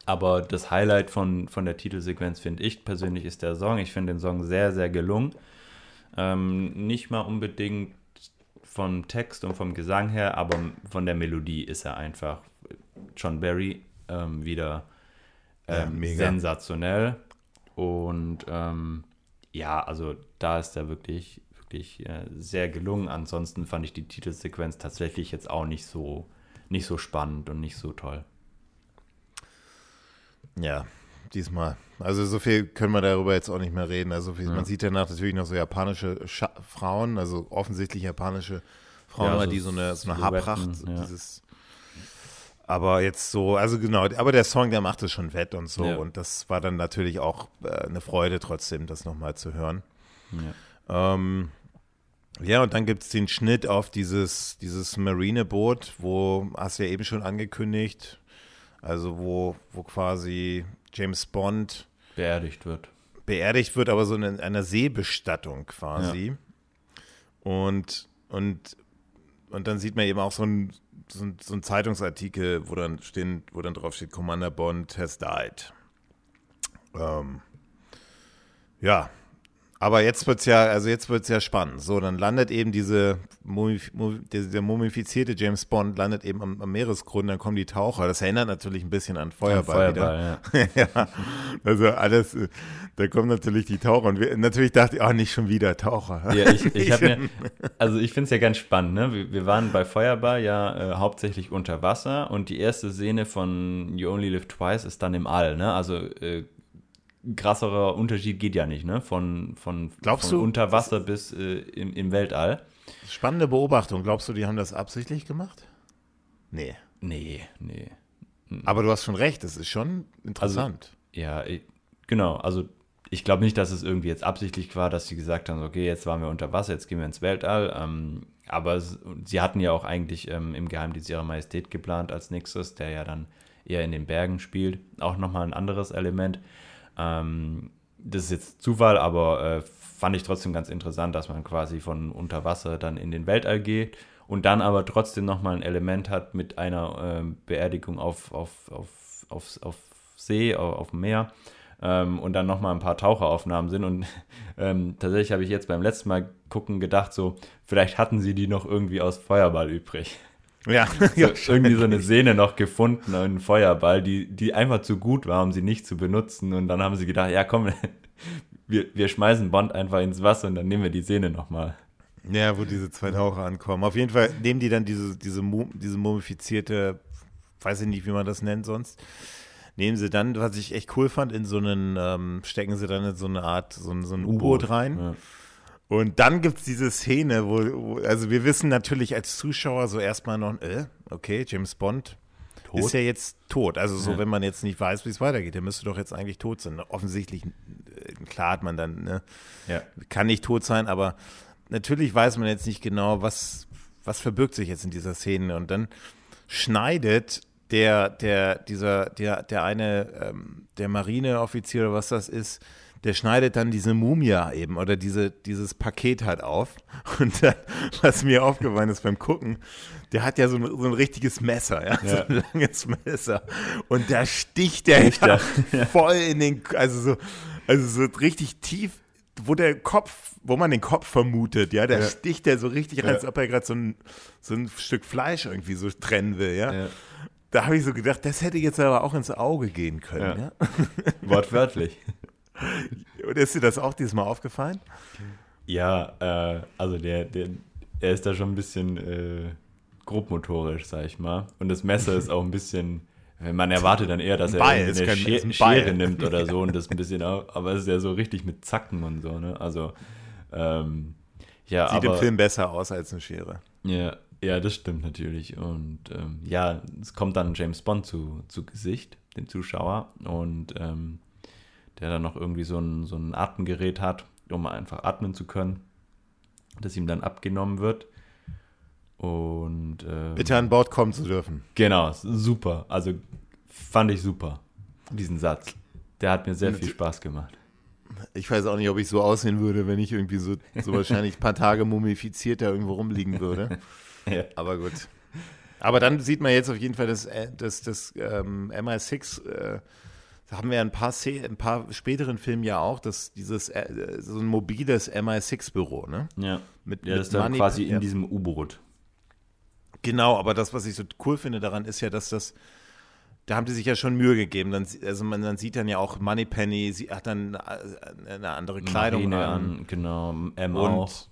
aber das Highlight von, von der Titelsequenz, finde ich persönlich, ist der Song. Ich finde den Song sehr, sehr gelungen. Ähm, nicht mal unbedingt vom Text und vom Gesang her, aber von der Melodie ist er einfach John Barry ähm, wieder ähm, ja, sensationell. Und ähm, ja, also da ist er wirklich, wirklich äh, sehr gelungen. Ansonsten fand ich die Titelsequenz tatsächlich jetzt auch nicht so nicht so spannend und nicht so toll. Ja, diesmal. Also so viel können wir darüber jetzt auch nicht mehr reden. Also viel, ja. man sieht danach natürlich noch so japanische Scha Frauen, also offensichtlich japanische Frauen, ja, so die so eine, so eine Haarpracht, ja. dieses aber jetzt so, also genau, aber der Song, der macht es schon wett und so. Ja. Und das war dann natürlich auch äh, eine Freude trotzdem, das nochmal zu hören. Ja. Ähm, ja, und dann gibt es den Schnitt auf dieses, dieses Marineboot, wo, hast du ja eben schon angekündigt, also wo, wo quasi James Bond beerdigt wird. Beerdigt wird, aber so in einer Seebestattung quasi. Ja. Und, und, und dann sieht man eben auch so ein, so ein, so ein Zeitungsartikel, wo dann, stehen, wo dann drauf steht, Commander Bond has died. Ähm, ja, aber jetzt wird es ja, also jetzt wird's ja spannend. So, dann landet eben diese Mumif der mumifizierte James Bond landet eben am, am, Meeresgrund, dann kommen die Taucher. Das erinnert natürlich ein bisschen an Feuerball. An Feuerball ja. ja. Also alles, da kommen natürlich die Taucher. Und wir, natürlich dachte ich, oh, nicht schon wieder Taucher. Ja, ich, ich mir, also ich finde es ja ganz spannend, ne? Wir, wir, waren bei Feuerball ja äh, hauptsächlich unter Wasser und die erste Szene von You Only Live Twice ist dann im All, ne? Also äh, krasserer Unterschied geht ja nicht, ne? Von, von, Glaubst von du, unter Wasser bis äh, im, im Weltall. Spannende Beobachtung. Glaubst du, die haben das absichtlich gemacht? Nee. Nee, nee. Aber du hast schon recht, das ist schon interessant. Also, ja, ich, genau. Also ich glaube nicht, dass es irgendwie jetzt absichtlich war, dass sie gesagt haben, okay, jetzt waren wir unter Wasser, jetzt gehen wir ins Weltall. Ähm, aber sie hatten ja auch eigentlich ähm, im Geheimdienst ihrer Majestät geplant als nächstes, der ja dann eher in den Bergen spielt. Auch nochmal ein anderes Element. Ähm, das ist jetzt Zufall, aber äh, fand ich trotzdem ganz interessant, dass man quasi von unter Wasser dann in den Weltall geht und dann aber trotzdem nochmal ein Element hat mit einer äh, Beerdigung auf, auf, auf, auf, auf See, auf, auf dem Meer. Ähm, und dann nochmal ein paar Taucheraufnahmen sind. Und ähm, tatsächlich habe ich jetzt beim letzten Mal gucken gedacht, so, vielleicht hatten sie die noch irgendwie aus Feuerball übrig. Ja, so, irgendwie so eine Szene noch gefunden, einen Feuerball, die, die einfach zu gut war, um sie nicht zu benutzen. Und dann haben sie gedacht, ja komm, wir, wir schmeißen Bond einfach ins Wasser und dann nehmen wir die Szene nochmal. Ja, wo diese zwei Taucher ankommen. Auf jeden Fall nehmen die dann diese, diese, diese mumifizierte, weiß ich nicht, wie man das nennt sonst, nehmen sie dann, was ich echt cool fand, in so einen, ähm, stecken sie dann in so eine Art, so ein, so ein U-Boot rein. Ja. Und dann gibt es diese Szene, wo, wo, also wir wissen natürlich als Zuschauer so erstmal noch, äh, okay, James Bond tot? ist ja jetzt tot. Also so, ja. wenn man jetzt nicht weiß, wie es weitergeht, der müsste doch jetzt eigentlich tot sein. Offensichtlich, äh, klar hat man dann, ne, ja. kann nicht tot sein, aber natürlich weiß man jetzt nicht genau, was, was verbirgt sich jetzt in dieser Szene. Und dann schneidet der, der, dieser, der, der eine, ähm, der Marineoffizier oder was das ist, der schneidet dann diese Mumie eben oder diese, dieses Paket halt auf. Und dann, was mir aufgefallen ist beim Gucken, der hat ja so ein, so ein richtiges Messer, ja? ja? so ein langes Messer. Und da sticht der ja, voll in den, also so, also so richtig tief, wo der Kopf, wo man den Kopf vermutet, ja, da ja. sticht der so richtig rein, als ob er gerade so ein, so ein Stück Fleisch irgendwie so trennen will, ja. Da habe ich so gedacht, das hätte jetzt aber auch ins Auge gehen können, ja. Wortwörtlich. Und ist dir das auch diesmal aufgefallen? Ja, äh, also der, der, er ist da schon ein bisschen äh, grobmotorisch, sag ich mal. Und das Messer ist auch ein bisschen, man erwartet dann eher, dass er Beil, eine kein, Schere, Schere nimmt oder so und das ein bisschen, auch, aber es ist ja so richtig mit Zacken und so, ne? Also, ähm, ja, Sieht aber, im Film besser aus als eine Schere. Ja, ja, das stimmt natürlich. Und ähm, ja, es kommt dann James Bond zu, zu Gesicht, dem Zuschauer. Und ähm, der dann noch irgendwie so ein, so ein Atemgerät hat, um einfach atmen zu können, das ihm dann abgenommen wird. Und ähm, bitte an Bord kommen zu dürfen. Genau, super. Also fand ich super, diesen Satz. Der hat mir sehr viel Spaß gemacht. Ich weiß auch nicht, ob ich so aussehen würde, wenn ich irgendwie so, so wahrscheinlich ein paar Tage mumifiziert da irgendwo rumliegen würde. ja. Aber gut. Aber dann sieht man jetzt auf jeden Fall, dass, äh, dass das ähm, MI6 äh, da haben wir ein paar, ein paar späteren Filmen ja auch, dass dieses äh, so ein mobiles MI6-Büro, ne? Ja. Mit, ja, das ist dann quasi in diesem U-Boot. Genau, aber das, was ich so cool finde daran, ist ja, dass das, da haben die sich ja schon Mühe gegeben. Dann, also man dann sieht dann ja auch Moneypenny, sie hat dann äh, eine andere Kleidung Marine an. Genau, M und, auch.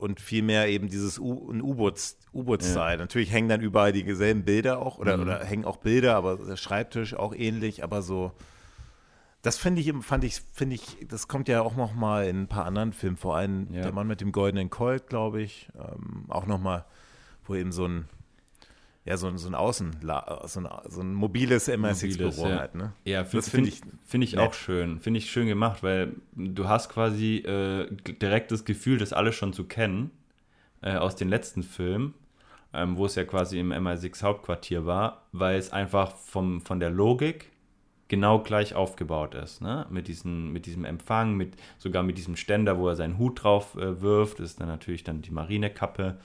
Und vielmehr eben dieses U-Boot-Style. Ja. Natürlich hängen dann überall dieselben Bilder auch oder, mhm. oder hängen auch Bilder, aber der Schreibtisch auch ähnlich, aber so. Das finde ich, fand ich, finde ich, das kommt ja auch noch mal in ein paar anderen Filmen, vor allem ja. der Mann mit dem goldenen Colt, glaube ich, ähm, auch noch mal, wo eben so ein ja, so, so ein Außen, so ein, so ein mobiles MI6-Büro ja. halt, ne? Ja, das finde ich, find ich auch schön. Finde ich schön gemacht, weil du hast quasi äh, direkt das Gefühl, das alles schon zu kennen äh, aus den letzten Filmen, ähm, wo es ja quasi im MI6-Hauptquartier war, weil es einfach vom, von der Logik genau gleich aufgebaut ist, ne? Mit, diesen, mit diesem Empfang, mit, sogar mit diesem Ständer, wo er seinen Hut drauf äh, wirft, ist dann natürlich dann die Marinekappe.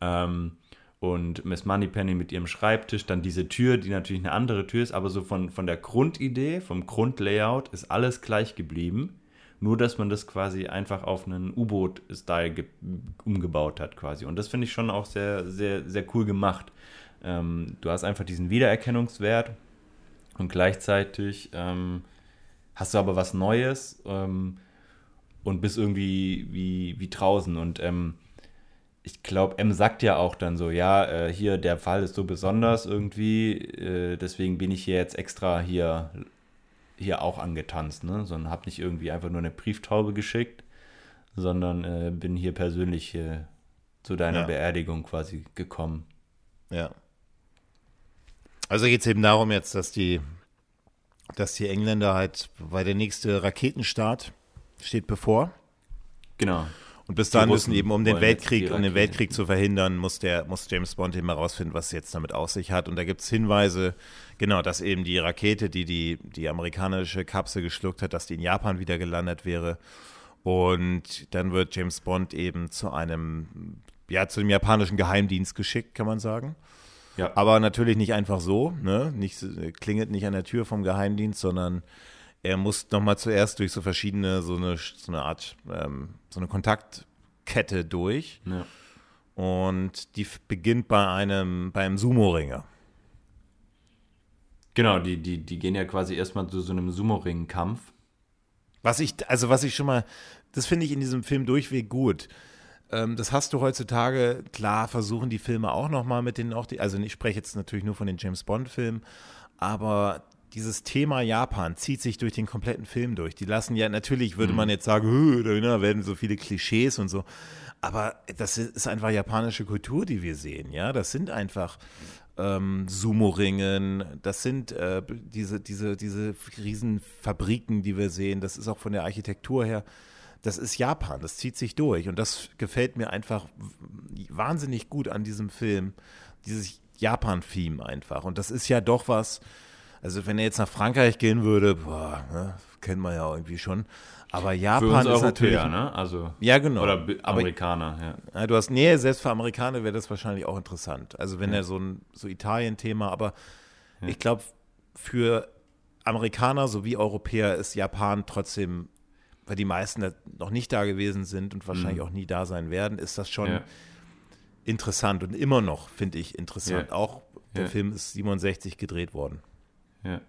Ähm, und Miss Moneypenny mit ihrem Schreibtisch, dann diese Tür, die natürlich eine andere Tür ist, aber so von, von der Grundidee, vom Grundlayout ist alles gleich geblieben. Nur, dass man das quasi einfach auf einen U-Boot-Style umgebaut hat, quasi. Und das finde ich schon auch sehr, sehr, sehr cool gemacht. Ähm, du hast einfach diesen Wiedererkennungswert und gleichzeitig ähm, hast du aber was Neues ähm, und bist irgendwie wie, wie draußen. Und ähm, ich glaube, M sagt ja auch dann so, ja, äh, hier der Fall ist so besonders irgendwie, äh, deswegen bin ich hier jetzt extra hier, hier auch angetanzt, ne? Sondern habe nicht irgendwie einfach nur eine Brieftaube geschickt, sondern äh, bin hier persönlich zu deiner ja. Beerdigung quasi gekommen. Ja. Also geht es eben darum jetzt, dass die, dass die Engländer halt, weil der nächste Raketenstart steht bevor. Genau. Und bis dahin müssen eben, um den Weltkrieg, um den Weltkrieg zu verhindern, muss der, muss James Bond eben herausfinden, was es jetzt damit aus sich hat. Und da gibt es Hinweise, genau, dass eben die Rakete, die, die die amerikanische Kapsel geschluckt hat, dass die in Japan wieder gelandet wäre. Und dann wird James Bond eben zu einem, ja, zu dem japanischen Geheimdienst geschickt, kann man sagen. Ja. Aber natürlich nicht einfach so, ne? Nicht, klingelt nicht an der Tür vom Geheimdienst, sondern er muss nochmal zuerst durch so verschiedene, so eine, so eine Art, ähm, so eine Kontaktkette durch. Ja. Und die beginnt bei einem, beim Sumo-Ringer. Genau, die, die, die gehen ja quasi erstmal zu so einem Sumo-Ring-Kampf. Was ich, also was ich schon mal, das finde ich in diesem Film durchweg gut. Ähm, das hast du heutzutage, klar, versuchen die Filme auch nochmal mit den, auch die, also ich spreche jetzt natürlich nur von den James Bond-Filmen, aber dieses Thema Japan zieht sich durch den kompletten Film durch. Die lassen ja, natürlich würde mhm. man jetzt sagen, da werden so viele Klischees und so. Aber das ist einfach japanische Kultur, die wir sehen, ja. Das sind einfach ähm, Sumo-Ringen, das sind äh, diese, diese, diese Riesenfabriken, die wir sehen. Das ist auch von der Architektur her, das ist Japan, das zieht sich durch. Und das gefällt mir einfach wahnsinnig gut an diesem Film, dieses Japan-Theme einfach. Und das ist ja doch was, also wenn er jetzt nach Frankreich gehen würde, boah, ne, kennt man ja irgendwie schon. Aber Japan für uns ist Europäer, natürlich, ne? Also ja genau. Oder Amerikaner, ja. ja. Du hast nee, selbst für Amerikaner wäre das wahrscheinlich auch interessant. Also wenn ja. er so ein so Italien-Thema, aber ja. ich glaube für Amerikaner sowie Europäer ist Japan trotzdem, weil die meisten noch nicht da gewesen sind und wahrscheinlich mhm. auch nie da sein werden, ist das schon interessant und immer noch finde ich interessant. Auch der Film ist 67 gedreht worden. Ja,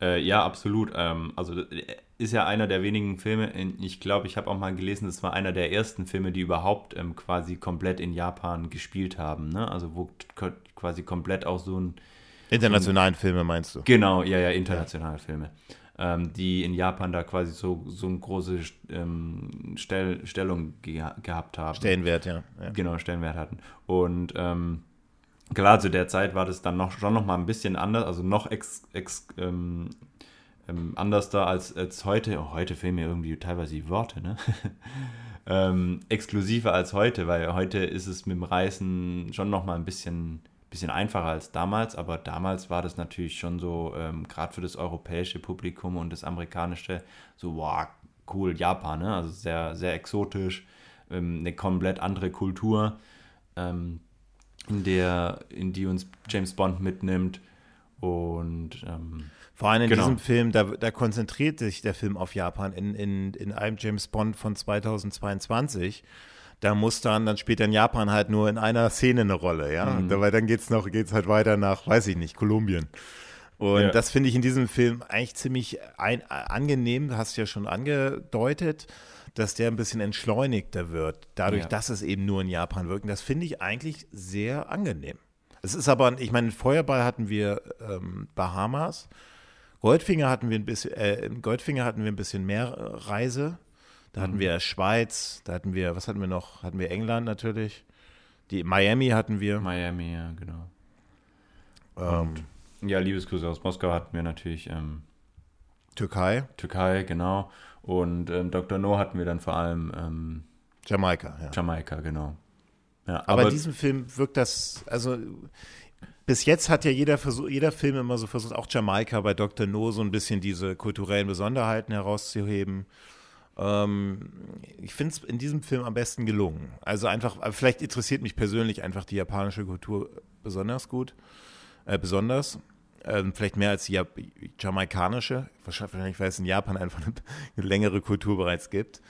äh, ja absolut. Ähm, also äh, ist ja einer der wenigen Filme, ich glaube, ich habe auch mal gelesen, das war einer der ersten Filme, die überhaupt ähm, quasi komplett in Japan gespielt haben. Ne? Also wo quasi komplett auch so ein... Internationalen so ein, Filme meinst du? Genau, ja, ja, internationale ja. Filme. Ähm, die in Japan da quasi so, so eine große ähm, Stell, Stellung ge gehabt haben. Stellenwert, ja. ja. Genau, Stellenwert hatten. Und ähm, klar, zu der Zeit war das dann noch, schon noch mal ein bisschen anders, also noch ex, ex, ähm, ähm, anders da als, als heute. Oh, heute fehlen mir irgendwie teilweise die Worte, ne? ähm, exklusiver als heute, weil heute ist es mit dem Reisen schon noch mal ein bisschen, bisschen einfacher als damals, aber damals war das natürlich schon so, ähm, gerade für das europäische Publikum und das amerikanische, so, wow, cool, Japan, ne? Also sehr, sehr exotisch, ähm, eine komplett andere Kultur. Ähm, in, der, in die uns James Bond mitnimmt. Und ähm, vor allem in genau. diesem Film, da, da, konzentriert sich der Film auf Japan. In, in, in einem James Bond von 2022, da muss dann, dann spielt dann Japan halt nur in einer Szene eine Rolle, ja. Mhm. Dabei dann geht's noch, geht's halt weiter nach, weiß ich nicht, Kolumbien. Und ja. das finde ich in diesem Film eigentlich ziemlich ein, angenehm, hast du ja schon angedeutet. Dass der ein bisschen entschleunigter wird, dadurch, Ja. dass es eben nur in Japan wirkt. Und das finde ich eigentlich sehr angenehm. Es ist aber, ich meine, Feuerball hatten wir ähm, Bahamas, Goldfinger hatten wir ein bisschen, äh, in Goldfinger hatten wir ein bisschen mehr äh, Reise. Da Mhm. hatten wir Schweiz, da hatten wir, was hatten wir noch? Hatten wir England natürlich. Die Miami hatten wir. Miami, ja, genau. Ähm, Ja, Liebesgrüße aus Moskau hatten wir natürlich ähm, Türkei, Türkei, genau. Und ähm, Dr. No hatten wir dann vor allem ähm, Jamaika, ja. Jamaika, genau. Ja, Aber, in diesem Film wirkt das, also bis jetzt hat ja jeder, Versuch, jeder Film immer so versucht, auch Jamaika bei Dr. No so ein bisschen diese kulturellen Besonderheiten herauszuheben. Ähm, ich finde es in diesem Film am besten gelungen. Also einfach, aber vielleicht interessiert mich persönlich einfach die japanische Kultur besonders gut, äh, besonders. Ähm, vielleicht mehr als die Jap- jamaikanische. Wahrscheinlich, weil es in Japan einfach eine, eine längere Kultur bereits gibt.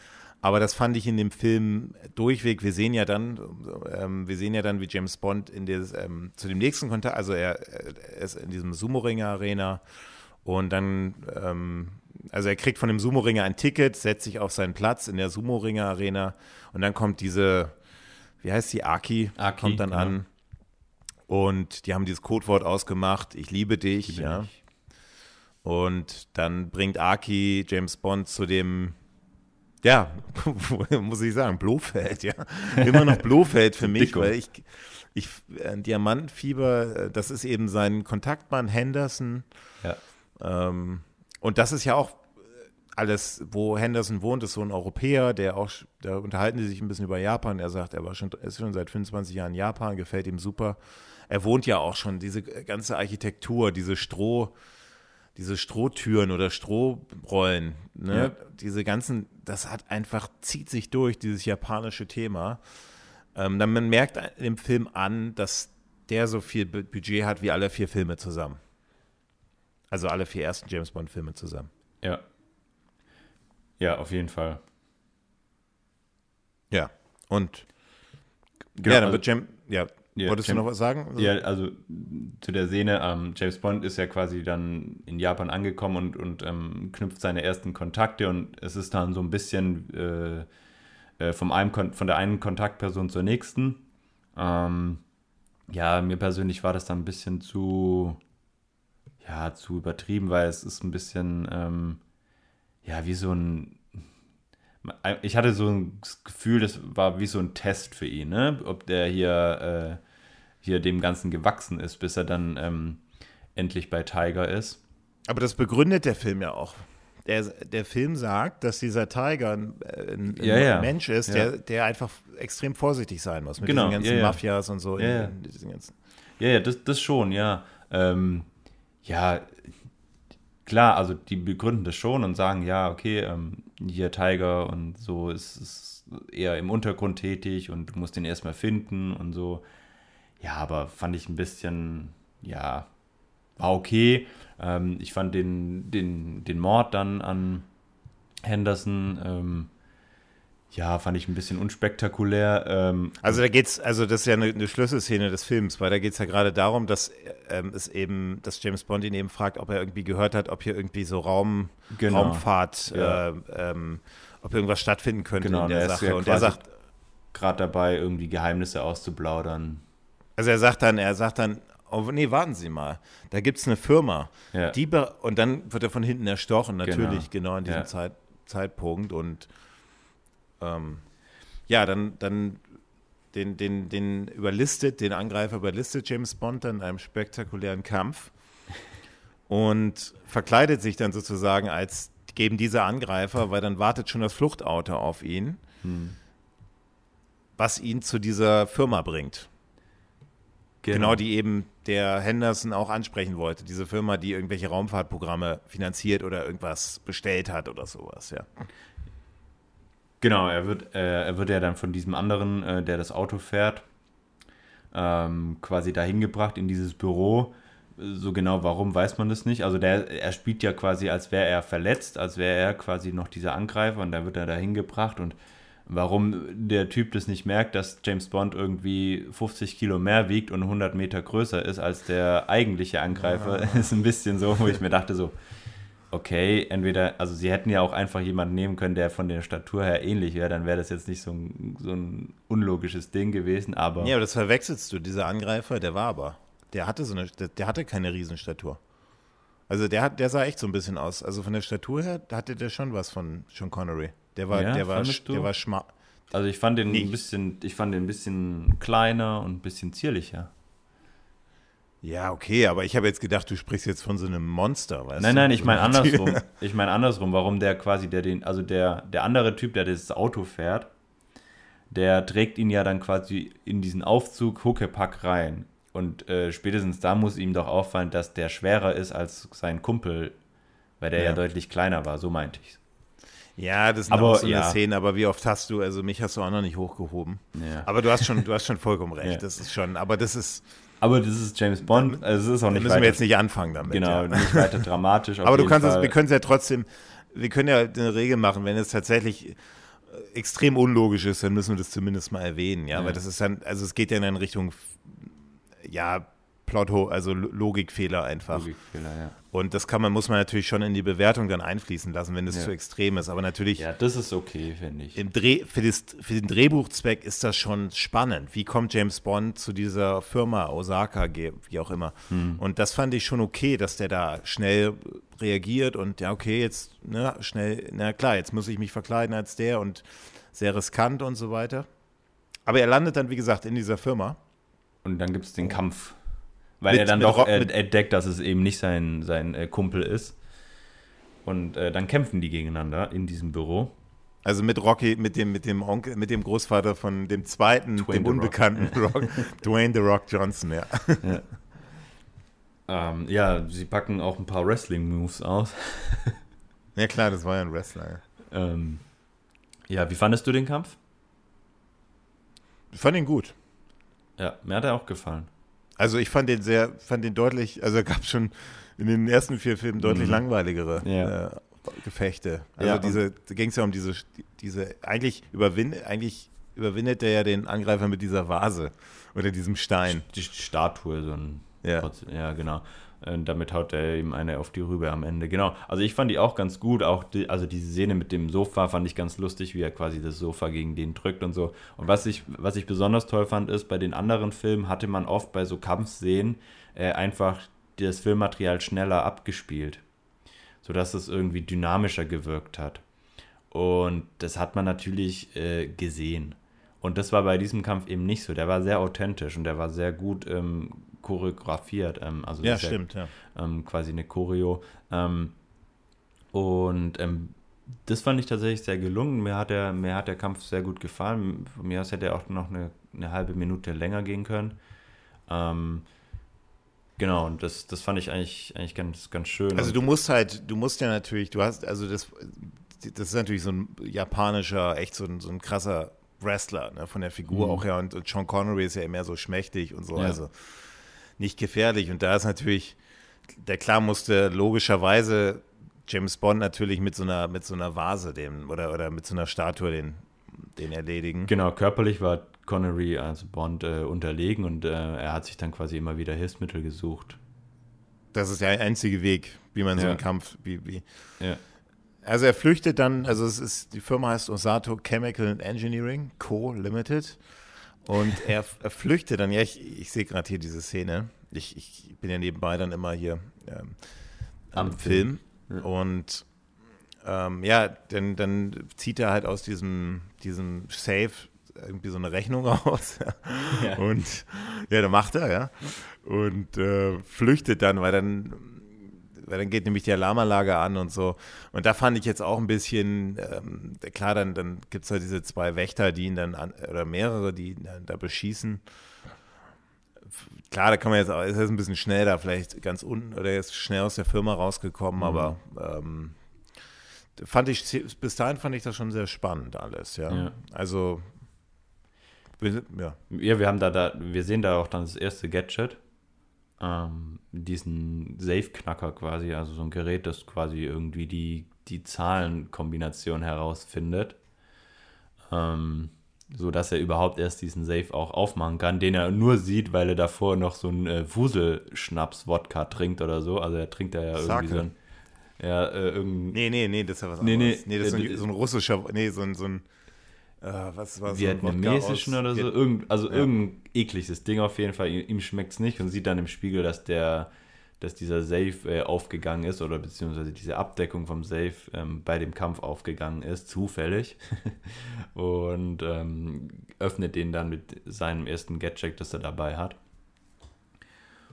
Aber das fand ich in dem Film durchweg. Wir sehen ja dann, ähm, wir sehen ja dann, wie James Bond in des, ähm, zu dem nächsten Kontakt, also er, er ist in diesem Sumo-Ringer-Arena und dann, ähm, also er kriegt von dem Sumo-Ringer ein Ticket, setzt sich auf seinen Platz in der Sumo-Ringer-Arena und dann kommt diese, wie heißt die, Aki, Aki, kommt dann genau. an und die haben dieses Codewort ausgemacht, ich liebe dich, Liebe ja. dich. Und dann bringt Aki James Bond zu dem, ja, muss ich sagen, Blofeld, ja. Immer noch Blofeld für mich, Dicko. weil ich, ich äh, Diamantfieber, das ist eben sein Kontaktmann Henderson. Ja. Ähm, und das ist ja auch alles, wo Henderson wohnt, ist so ein Europäer, der auch, da unterhalten sie sich ein bisschen über Japan. Er sagt, er war schon, ist schon seit 25 Jahren in Japan, gefällt ihm super. Er wohnt ja auch schon, diese ganze Architektur, diese Stroh, diese Strohtüren oder Strohrollen, ne? Ja. diese ganzen, das hat einfach, zieht sich durch, dieses japanische Thema. Ähm, dann man merkt dem Film an, dass der so viel Bu- Budget hat wie alle vier Filme zusammen. Also alle vier ersten James Bond-Filme zusammen. Ja. Ja, auf jeden Fall. Ja. Und Genau, ja, dann also- wird James, ja, Ja, wolltest Jam- du noch was sagen? Ja, also zu der Szene, ähm, James Bond ist ja quasi dann in Japan angekommen und, und ähm, knüpft seine ersten Kontakte und es ist dann so ein bisschen äh, äh, vom einem, Kon- von der einen Kontaktperson zur nächsten. Ähm, ja, mir persönlich war das dann ein bisschen zu, ja, zu übertrieben, weil es ist ein bisschen, ähm, ja, wie so ein, ich hatte so ein Gefühl, das war wie so ein Test für ihn, ne? ob der hier, äh, hier dem Ganzen gewachsen ist, bis er dann ähm, endlich bei Tiger ist. Aber das begründet der Film ja auch. Der, der Film sagt, dass dieser Tiger ein, ein, ein Ja, ja. Mensch ist, Ja. der, der einfach extrem vorsichtig sein muss mit Genau, diesen ganzen. Mafias und so. in- Ja, ja. in diesen ganzen, Ja, ja, das, das schon, ja. Ähm, ja, klar, also die begründen das schon und sagen, ja, okay, ähm, hier Tiger und so ist, ist eher im Untergrund tätig und du musst den erstmal finden und so. Ja, aber fand ich ein bisschen, ja, war okay. Ähm, ich fand den, den, den Mord dann an Henderson, ähm, ja, fand ich ein bisschen unspektakulär. Ähm, Also da geht's, also das ist ja eine, eine Schlüsselszene des Films, weil da geht es ja gerade darum, dass ähm, es eben, dass James Bond ihn eben fragt, ob er irgendwie gehört hat, ob hier irgendwie so Raum, Genau. Raumfahrt, Ja. äh, ähm, ob irgendwas stattfinden könnte Genau, in der Sache. ja und er sagt, gerade dabei, irgendwie Geheimnisse auszuplaudern. also er sagt dann, er sagt dann, oh nee, warten Sie mal, da gibt es eine Firma, Ja. die und dann wird er von hinten erstochen, natürlich, genau, in diesem. Zeit, Zeitpunkt und ähm, ja, dann, dann den, den, den überlistet, den Angreifer überlistet James Bond dann in einem spektakulären Kampf und verkleidet sich dann sozusagen als geben dieser Angreifer, weil dann wartet schon das Fluchtauto auf ihn, Hm. was ihn zu dieser Firma bringt. Genau. die eben der Henderson auch ansprechen wollte. Diese Firma, die irgendwelche Raumfahrtprogramme finanziert oder irgendwas bestellt hat oder sowas, ja. Genau, er wird, äh, er wird ja dann von diesem anderen, äh, der das Auto fährt, ähm, quasi dahin gebracht in dieses Büro. So genau warum weiß man das nicht. Also der, er spielt ja quasi, als wäre er verletzt, als wäre er quasi noch dieser Angreifer und da wird er dahin gebracht und warum der Typ das nicht merkt, dass James Bond irgendwie 50 Kilo mehr wiegt und 100 Meter größer ist als der eigentliche Angreifer, ist ein bisschen so, wo ich mir dachte so, okay, entweder, also sie hätten ja auch einfach jemanden nehmen können, der von der Statur her ähnlich wäre, dann wäre das jetzt nicht so ein, so ein unlogisches Ding gewesen, aber. Ja, aber das verwechselst du. Dieser Angreifer, der war aber. Der hatte so eine, der, der hatte keine Riesenstatur. Also der hat, der sah echt so ein bisschen aus. Also von der Statur her hatte der schon was von Sean Connery. Der war, Ja, der war, du? der war schma Also ich fand den Nicht. ein bisschen, ich fand den ein bisschen kleiner und ein bisschen zierlicher. Ja, okay, aber ich habe jetzt gedacht, du sprichst jetzt von so einem Monster, weißt Nein, du? nein, ich So meine ein- andersrum. Ich meine andersrum, warum der quasi, der den, also der, der andere Typ, der das Auto fährt, der trägt ihn ja dann quasi in diesen Aufzug Huckepack rein. Und äh, spätestens da muss ihm doch auffallen, dass der schwerer ist als sein Kumpel, weil der ja, Ja. deutlich kleiner war, so meinte ich Ja, das sind Aber, auch so eine ja. Szene, aber wie oft hast du, also mich hast du auch noch nicht hochgehoben. Ja. Aber du hast schon, du hast schon vollkommen recht. Das ist schon, aber das ist, Aber das ist James Bond, also es ist auch nicht müssen weiter, wir jetzt nicht anfangen damit. genau, ja. nicht weiter dramatisch. Aber du kannst es, Fall. wir können es ja trotzdem, wir können ja eine Regel machen, wenn es tatsächlich äh, extrem unlogisch ist, dann müssen wir das zumindest mal erwähnen, ja, Ja. weil das ist dann, also es geht ja in Richtung, ja, Plot, also Lo- Logikfehler einfach. Logikfehler, ja. Und das kann man, muss man natürlich schon in die Bewertung dann einfließen lassen, wenn es Ja. zu extrem ist. Aber natürlich ja, das ist okay, finde ich. im Dreh, für, das, für den Drehbuchzweck ist das schon spannend. Wie kommt James Bond zu dieser Firma Osaka, wie auch immer? Und das fand ich schon okay, dass der da schnell reagiert und ja, okay, jetzt ne, schnell, na klar, jetzt muss ich mich verkleiden als der und sehr riskant und so weiter. Aber er landet dann, wie gesagt, in dieser Firma. Und dann gibt es den Kampf. Weil Mit- er dann doch äh, entdeckt, dass es eben nicht sein, sein äh, Kumpel ist. Und äh, dann kämpfen die gegeneinander in diesem Büro. Also mit Rocky, mit dem, mit dem Onkel, mit dem Großvater von dem zweiten, Dwayne dem The Rock. unbekannten Rock, Dwayne The Rock Johnson, ja. Ähm, ja, sie packen auch ein paar Wrestling-Moves aus. Ja klar, das war ja ein Wrestler. Ja. Ähm, ja, wie fandest du den Kampf? Ich fand ihn gut. Ja, mir hat er auch gefallen. Also ich fand den sehr, fand den deutlich, also gab schon in den ersten vier Filmen deutlich Mhm. langweiligere Ja. äh, Gefechte. Also Ja, diese, da ging es ja um diese, diese, eigentlich überwindet, eigentlich überwindet der ja den Angreifer mit dieser Vase oder diesem Stein. Die Statue, so ein. Ja. Ja, genau. Und damit haut er ihm eine auf die Rübe am Ende. Genau. Also ich fand die auch ganz gut. Auch die, also diese Szene mit dem Sofa fand ich ganz lustig, wie er quasi das Sofa gegen den drückt und so. Und was ich, was ich besonders toll fand, ist, bei den anderen Filmen hatte man oft bei so Kampfszenen äh, einfach das Filmmaterial schneller abgespielt. Sodass es irgendwie dynamischer gewirkt hat. Und das hat man natürlich äh, gesehen. Und das war bei diesem Kampf eben nicht so. Der war sehr authentisch und der war sehr gut ähm, choreografiert. Ähm, also Ja, stimmt, ja. Ähm, quasi eine Choreo. Ähm, und ähm, das fand ich tatsächlich sehr gelungen. Mir hat, der, mir hat der Kampf sehr gut gefallen. Von mir aus hätte er auch noch eine, eine halbe Minute länger gehen können. Ähm, genau, und das, das fand ich eigentlich, eigentlich ganz, ganz schön. Also du musst halt, du musst ja natürlich, du hast, also das, das ist natürlich so ein japanischer, echt so ein, so ein krasser Wrestler, ne, von der Figur Mhm. auch her. Und, und Sean Connery ist ja mehr so schmächtig und so, Ja. also nicht gefährlich. Und da ist natürlich, der klar musste logischerweise James Bond natürlich mit so einer, mit so einer Vase den, oder, oder mit so einer Statue den, den erledigen. Genau, körperlich war Connery, also Bond, äh, unterlegen und äh, er hat sich dann quasi immer wieder Hilfsmittel gesucht. Das ist der einzige Weg, wie man so Ja. einen Kampf, wie, wie, Ja. Also er flüchtet dann, also es ist, die Firma heißt Osato Chemical Engineering Co. Limited. Und er, er flüchtet dann, ja, ich, ich sehe gerade hier diese Szene. Ich, ich bin ja nebenbei dann immer hier ähm, am Film. Film. Und ähm, ja, dann, dann zieht er halt aus diesem, diesem Safe irgendwie so eine Rechnung raus. Ja. Und ja, da macht er, ja. Und äh, flüchtet dann, weil dann, weil dann geht nämlich die Alarmanlage an und so. Und da fand ich jetzt auch ein bisschen, ähm, klar, dann, dann gibt es halt diese zwei Wächter, die ihn dann, an, oder mehrere, die ihn dann da beschießen. Klar, da kann man jetzt auch, ist jetzt ein bisschen schnell da, vielleicht ganz unten, oder er ist schnell aus der Firma rausgekommen, Mhm. aber ähm, fand ich, bis dahin fand ich das schon sehr spannend alles, ja. Ja. Also, ja. Ja, wir haben da, da, wir sehen da auch dann das erste Gadget. Ähm, diesen Safe-Knacker quasi, also so ein Gerät, das quasi irgendwie die, die Zahlenkombination herausfindet. Ähm, so dass er überhaupt erst diesen Safe auch aufmachen kann, den er nur sieht, weil er davor noch so einen äh, Wuselschnaps-Wodka trinkt oder so. Also er trinkt da ja irgendwie Sake. so ein. Ja, äh, irgendein. Nee, nee, nee, das ist ja was Nee, anderes. nee, nee, das ist so äh, ein, so ein russischer, nee, so ein, so ein äh, was war so Vietnamesischen oder so. Irgend, also Ja. irgendein ekliges Ding auf jeden Fall. Ihm, schmeckt es nicht und sieht dann im Spiegel, dass der dass dieser Safe äh, aufgegangen ist oder beziehungsweise diese Abdeckung vom Safe ähm, bei dem Kampf aufgegangen ist, zufällig. und ähm, öffnet den dann mit seinem ersten Gadget, das er dabei hat.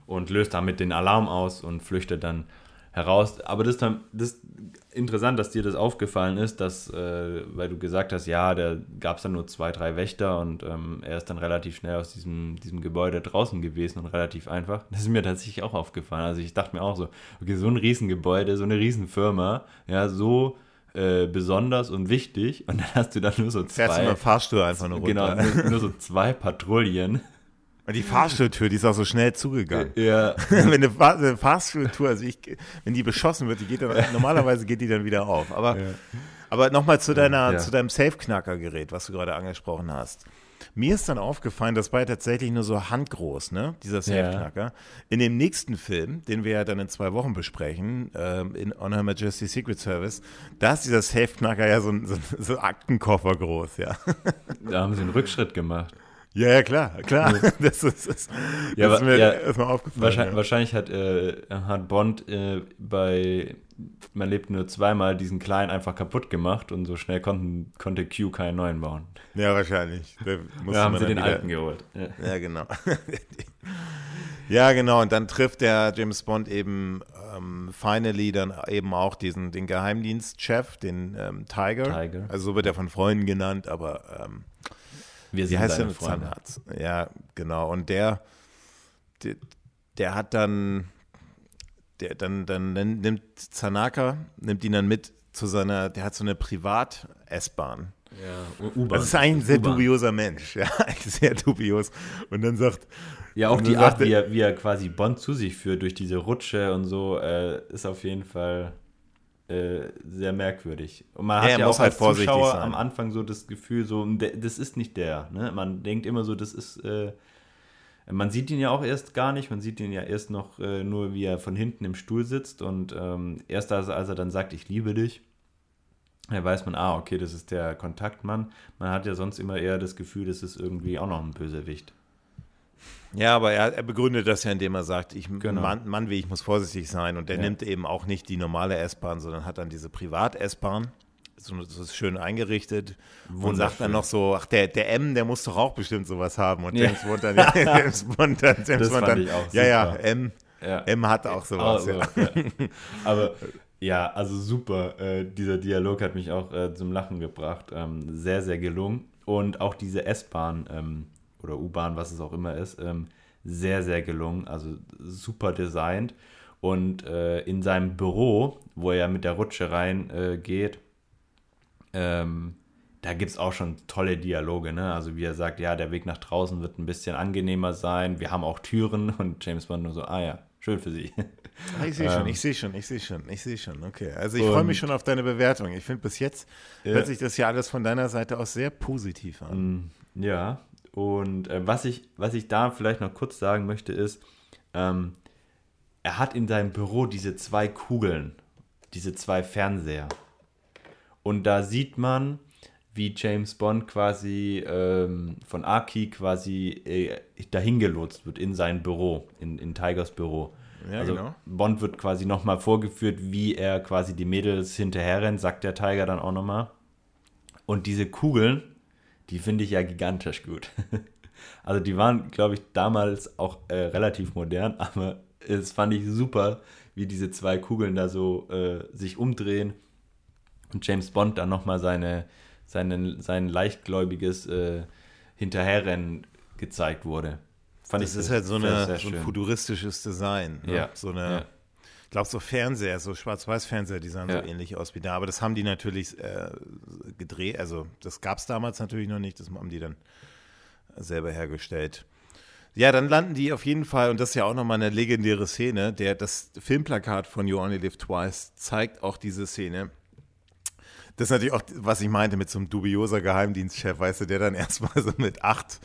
Und löst damit den Alarm aus und flüchtet dann heraus. Aber das ist dann das ist interessant, dass dir das aufgefallen ist, dass, äh, weil du gesagt hast, ja, da gab es dann nur zwei, drei Wächter und ähm, er ist dann relativ schnell aus diesem, diesem Gebäude draußen gewesen und relativ einfach. Das ist mir tatsächlich auch aufgefallen. Also ich dachte mir auch so, okay, so ein Riesengebäude, so eine Riesenfirma, ja, so äh, besonders und wichtig und dann hast du da nur so Fährst du mit zwei, dem Fahrstuhl einfach nur runter. genau, nur, nur so zwei Patrouillen. Die Fahrstuhltür, die ist auch so schnell zugegangen. Ja, wenn eine, Fahr eine Fahrstuhltour, also ich, wenn die beschossen wird, die geht dann, normalerweise geht die dann wieder auf. Aber, aber nochmal zu deiner, Ja. zu deinem Safe-Knacker-Gerät, was du gerade angesprochen hast. Mir ist dann aufgefallen, das war ja tatsächlich nur so handgroß, ne? Dieser Safe-Knacker. In dem nächsten Film, den wir ja dann in zwei Wochen besprechen, ähm, in On Her Majesty's Secret Service, da ist dieser Safe-Knacker ja so ein, so, so Aktenkoffer groß, ja. da haben sie einen Rückschritt gemacht. Ja, ja, klar, klar. Das ist, das, Ja, ist mir ja, erstmal aufgefallen. Wahrscheinlich, ja. wahrscheinlich hat, äh, hat Bond äh, bei Man lebt nur zweimal diesen kleinen einfach kaputt gemacht und so schnell konnten, konnte Q keinen neuen bauen. Ja, wahrscheinlich. Da haben sie den wieder- alten geholt. Ja. Ja, genau. ja, genau. Und dann trifft der James Bond eben ähm, finally dann eben auch diesen, den Geheimdienstchef, den ähm, Tiger. Tiger. Also so wird er von Freunden genannt, aber ähm, Wir wie sind heißt der deine Freunde. Zahnarzt? Ja, genau. Und der, der, der hat dann, der dann, dann nimmt Zanaka, nimmt ihn dann mit zu seiner, der hat so eine Privat-S-Bahn. Ja, U-Bahn. Das ist ein sehr dubioser Mensch, ja, sehr dubios. Und dann sagt, Ja, auch die Art, wie er, wie er quasi Bond zu sich führt durch diese Rutsche und so, äh, ist auf jeden Fall äh, sehr merkwürdig. Und man Ja, hat ja, muss auch halt als vorsichtig Zuschauer sein. am Anfang so das Gefühl, so, das ist nicht der. Ne? Man denkt immer so, das ist. Äh, man sieht ihn ja auch erst gar nicht, man sieht ihn ja erst noch äh, nur, wie er von hinten im Stuhl sitzt und ähm, erst als, als er dann sagt, ich liebe dich, da weiß man, ah, okay, das ist der Kontaktmann. Man hat ja sonst immer eher das Gefühl, das ist irgendwie auch noch ein Bösewicht. Ja, aber er, er begründet das ja, indem er sagt, ich, Genau. Mann, Mann wie ich muss vorsichtig sein. Und er Ja. nimmt eben auch nicht die normale S-Bahn, sondern hat dann diese Privat-S-Bahn. So, das ist schön eingerichtet. Und sagt dann noch so, ach, der, der M, der muss doch auch bestimmt sowas haben. Und Ja. James Bond dann, ja, James Bond dann, James Bond dann ja, ja, super. M, Ja. M hat auch sowas. Also, ja. ja. Aber ja, also super. Äh, dieser Dialog hat mich auch äh, zum Lachen gebracht. Ähm, sehr, sehr gelungen. Und auch diese S-Bahn ähm, oder U-Bahn, was es auch immer ist, ähm, sehr, sehr gelungen. Also super designt. Und äh, in seinem Büro, wo er mit der Rutsche reingeht, äh, ähm, da gibt es auch schon tolle Dialoge, ne? Also wie er sagt, ja, der Weg nach draußen wird ein bisschen angenehmer sein. Wir haben auch Türen und James Bond nur so, ah ja, schön für Sie. Ah, Ich sehe schon, Ähm. ich sehe schon, ich sehe schon, ich sehe schon. Okay, also ich freue mich schon auf deine Bewertung. Ich finde, bis jetzt Ja. hört sich das ja alles von deiner Seite aus sehr positiv an. Mm, Ja, und äh, was, ich, was ich da vielleicht noch kurz sagen möchte, ist, ähm, er hat in seinem Büro diese zwei Kugeln, diese zwei Fernseher. Und da sieht man, wie James Bond quasi ähm, von Aki quasi äh, dahin gelotst wird in sein Büro, in, in Tigers Büro. Ja, also genau. Bond wird quasi nochmal vorgeführt, wie er quasi die Mädels hinterher rennt, sagt der Tiger dann auch nochmal. Und diese Kugeln, die finde ich ja gigantisch gut. Also die waren, glaube ich, damals auch äh, relativ modern, aber es fand ich super, wie diese zwei Kugeln da so äh, sich umdrehen und James Bond dann nochmal seine, seine, sein leichtgläubiges äh, Hinterherrennen gezeigt wurde. Fand Das ich ist halt so, eine, so ein futuristisches Design. Ne? Ja. So eine, Ja. Ich glaube, so Fernseher, so Schwarz-Weiß-Fernseher, die sahen Ja. so ähnlich aus wie da. Aber das haben die natürlich äh, gedreht. Also, das gab es damals natürlich noch nicht. Das haben die dann selber hergestellt. Ja, dann landen die auf jeden Fall, und das ist ja auch nochmal eine legendäre Szene, der, das Filmplakat von You Only Live Twice zeigt auch diese Szene. Das ist natürlich auch, was ich meinte mit so einem dubioser Geheimdienstchef, weißt du, der dann erstmal so mit acht,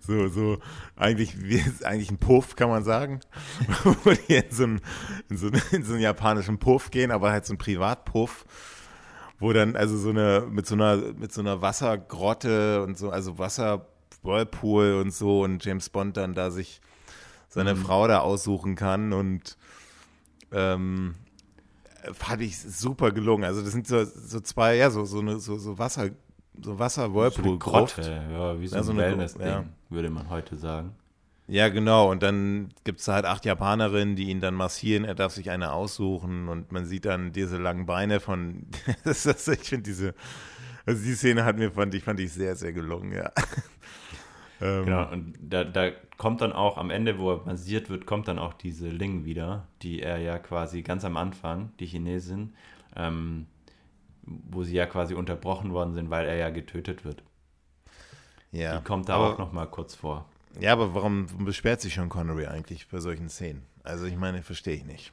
so, so, eigentlich, wie, eigentlich ein Puff, kann man sagen, wo die in so, einen, in, so, in so einen japanischen Puff gehen, aber halt so ein Privatpuff, wo dann also so eine, mit so einer, mit so einer Wassergrotte und so, also Wasser, Whirlpool und so und James Bond dann da sich seine mhm. Frau da aussuchen kann und ähm, fand ich super gelungen. Also das sind so, so zwei, ja, so, so, eine, so, so Wasser, so Wasser Whirlpool Grotte, ja, wie so, ja, so ein Wellness-Ding, ja. würde man heute sagen. Ja, genau. Und dann gibt es halt acht Japanerinnen, die ihn dann massieren. Er darf sich eine aussuchen und man sieht dann diese langen Beine von. ich finde diese. Also die Szene hat mir fand ich fand ich sehr sehr gelungen. Ja. Ähm, genau. Und da, da kommt dann auch am Ende, wo er massiert wird, kommt dann auch diese Ling wieder, die er ja quasi ganz am Anfang, die Chinesin, ähm, wo sie ja quasi unterbrochen worden sind, weil er ja getötet wird. Ja. Die kommt da aber, auch noch mal kurz vor. Ja, aber warum beschwert sich schon Connery eigentlich bei solchen Szenen? Also ich meine, verstehe ich nicht.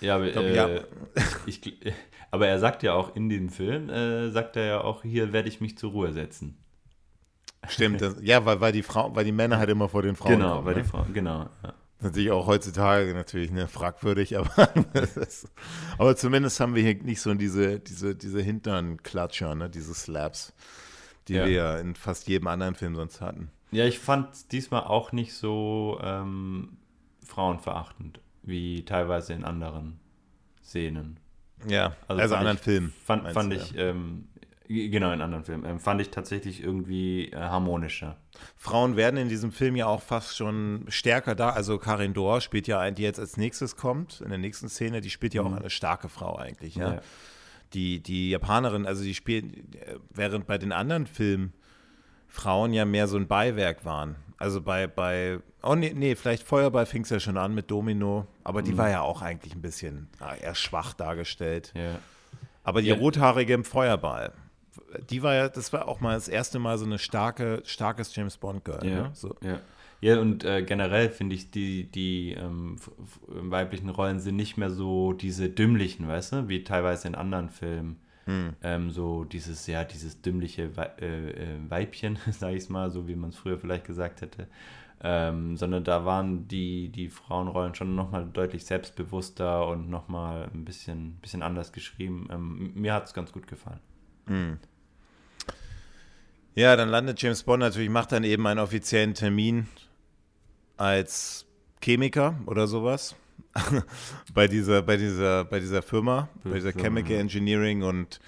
Ja, aber, glaub, äh, ja. Ich, aber er sagt ja auch in dem Film, äh, sagt er ja auch, hier werde ich mich zur Ruhe setzen. Stimmt, das, ja, weil, weil die Frau, weil die Männer halt immer vor den Frauen Genau, kommen, weil ne? die Frauen, genau. Ja. Natürlich auch heutzutage natürlich ne, fragwürdig, aber, ist, aber zumindest haben wir hier nicht so diese, diese, diese Hinternklatscher, ne, diese Slaps, die ja. wir ja in fast jedem anderen Film sonst hatten. Ja, ich fand diesmal auch nicht so ähm, frauenverachtend wie teilweise in anderen Szenen. Ja, also, also anderen Filmen. Fand, fand ich, ja. ähm, genau, in anderen Filmen, ähm, fand ich tatsächlich irgendwie äh, harmonischer. Frauen werden in diesem Film ja auch fast schon stärker da. Also Karin Dor spielt ja ein, die jetzt als nächstes kommt, in der nächsten Szene, die spielt ja mhm. auch eine starke Frau eigentlich, ja. ja. Die, die Japanerin, also die spielt, äh, während bei den anderen Filmen Frauen ja mehr so ein Beiwerk waren. Also bei, bei oh nee, nee, vielleicht Feuerball fing es ja schon an mit Domino, aber die mhm. war ja auch eigentlich ein bisschen ah, eher schwach dargestellt. Ja. Aber die ja. rothaarige im Feuerball, die war ja, das war auch mal das erste Mal so eine starke, starkes James Bond Girl. Ja, ne? so. ja. Ja, und äh, generell finde ich, die, die ähm, weiblichen Rollen sind nicht mehr so diese dümmlichen, weißt du, wie teilweise in anderen Filmen. Hm. Ähm, so dieses, ja, dieses dümmliche We äh, äh Weibchen, sage ich es mal, so wie man es früher vielleicht gesagt hätte. Ähm, sondern da waren die, die Frauenrollen schon nochmal deutlich selbstbewusster und nochmal ein bisschen, bisschen anders geschrieben. Ähm, mir hat es ganz gut gefallen. Hm. Ja, dann landet James Bond natürlich, macht dann eben einen offiziellen Termin als Chemiker oder sowas. bei dieser, bei dieser, bei dieser Firma, bei dieser Chemical Engineering und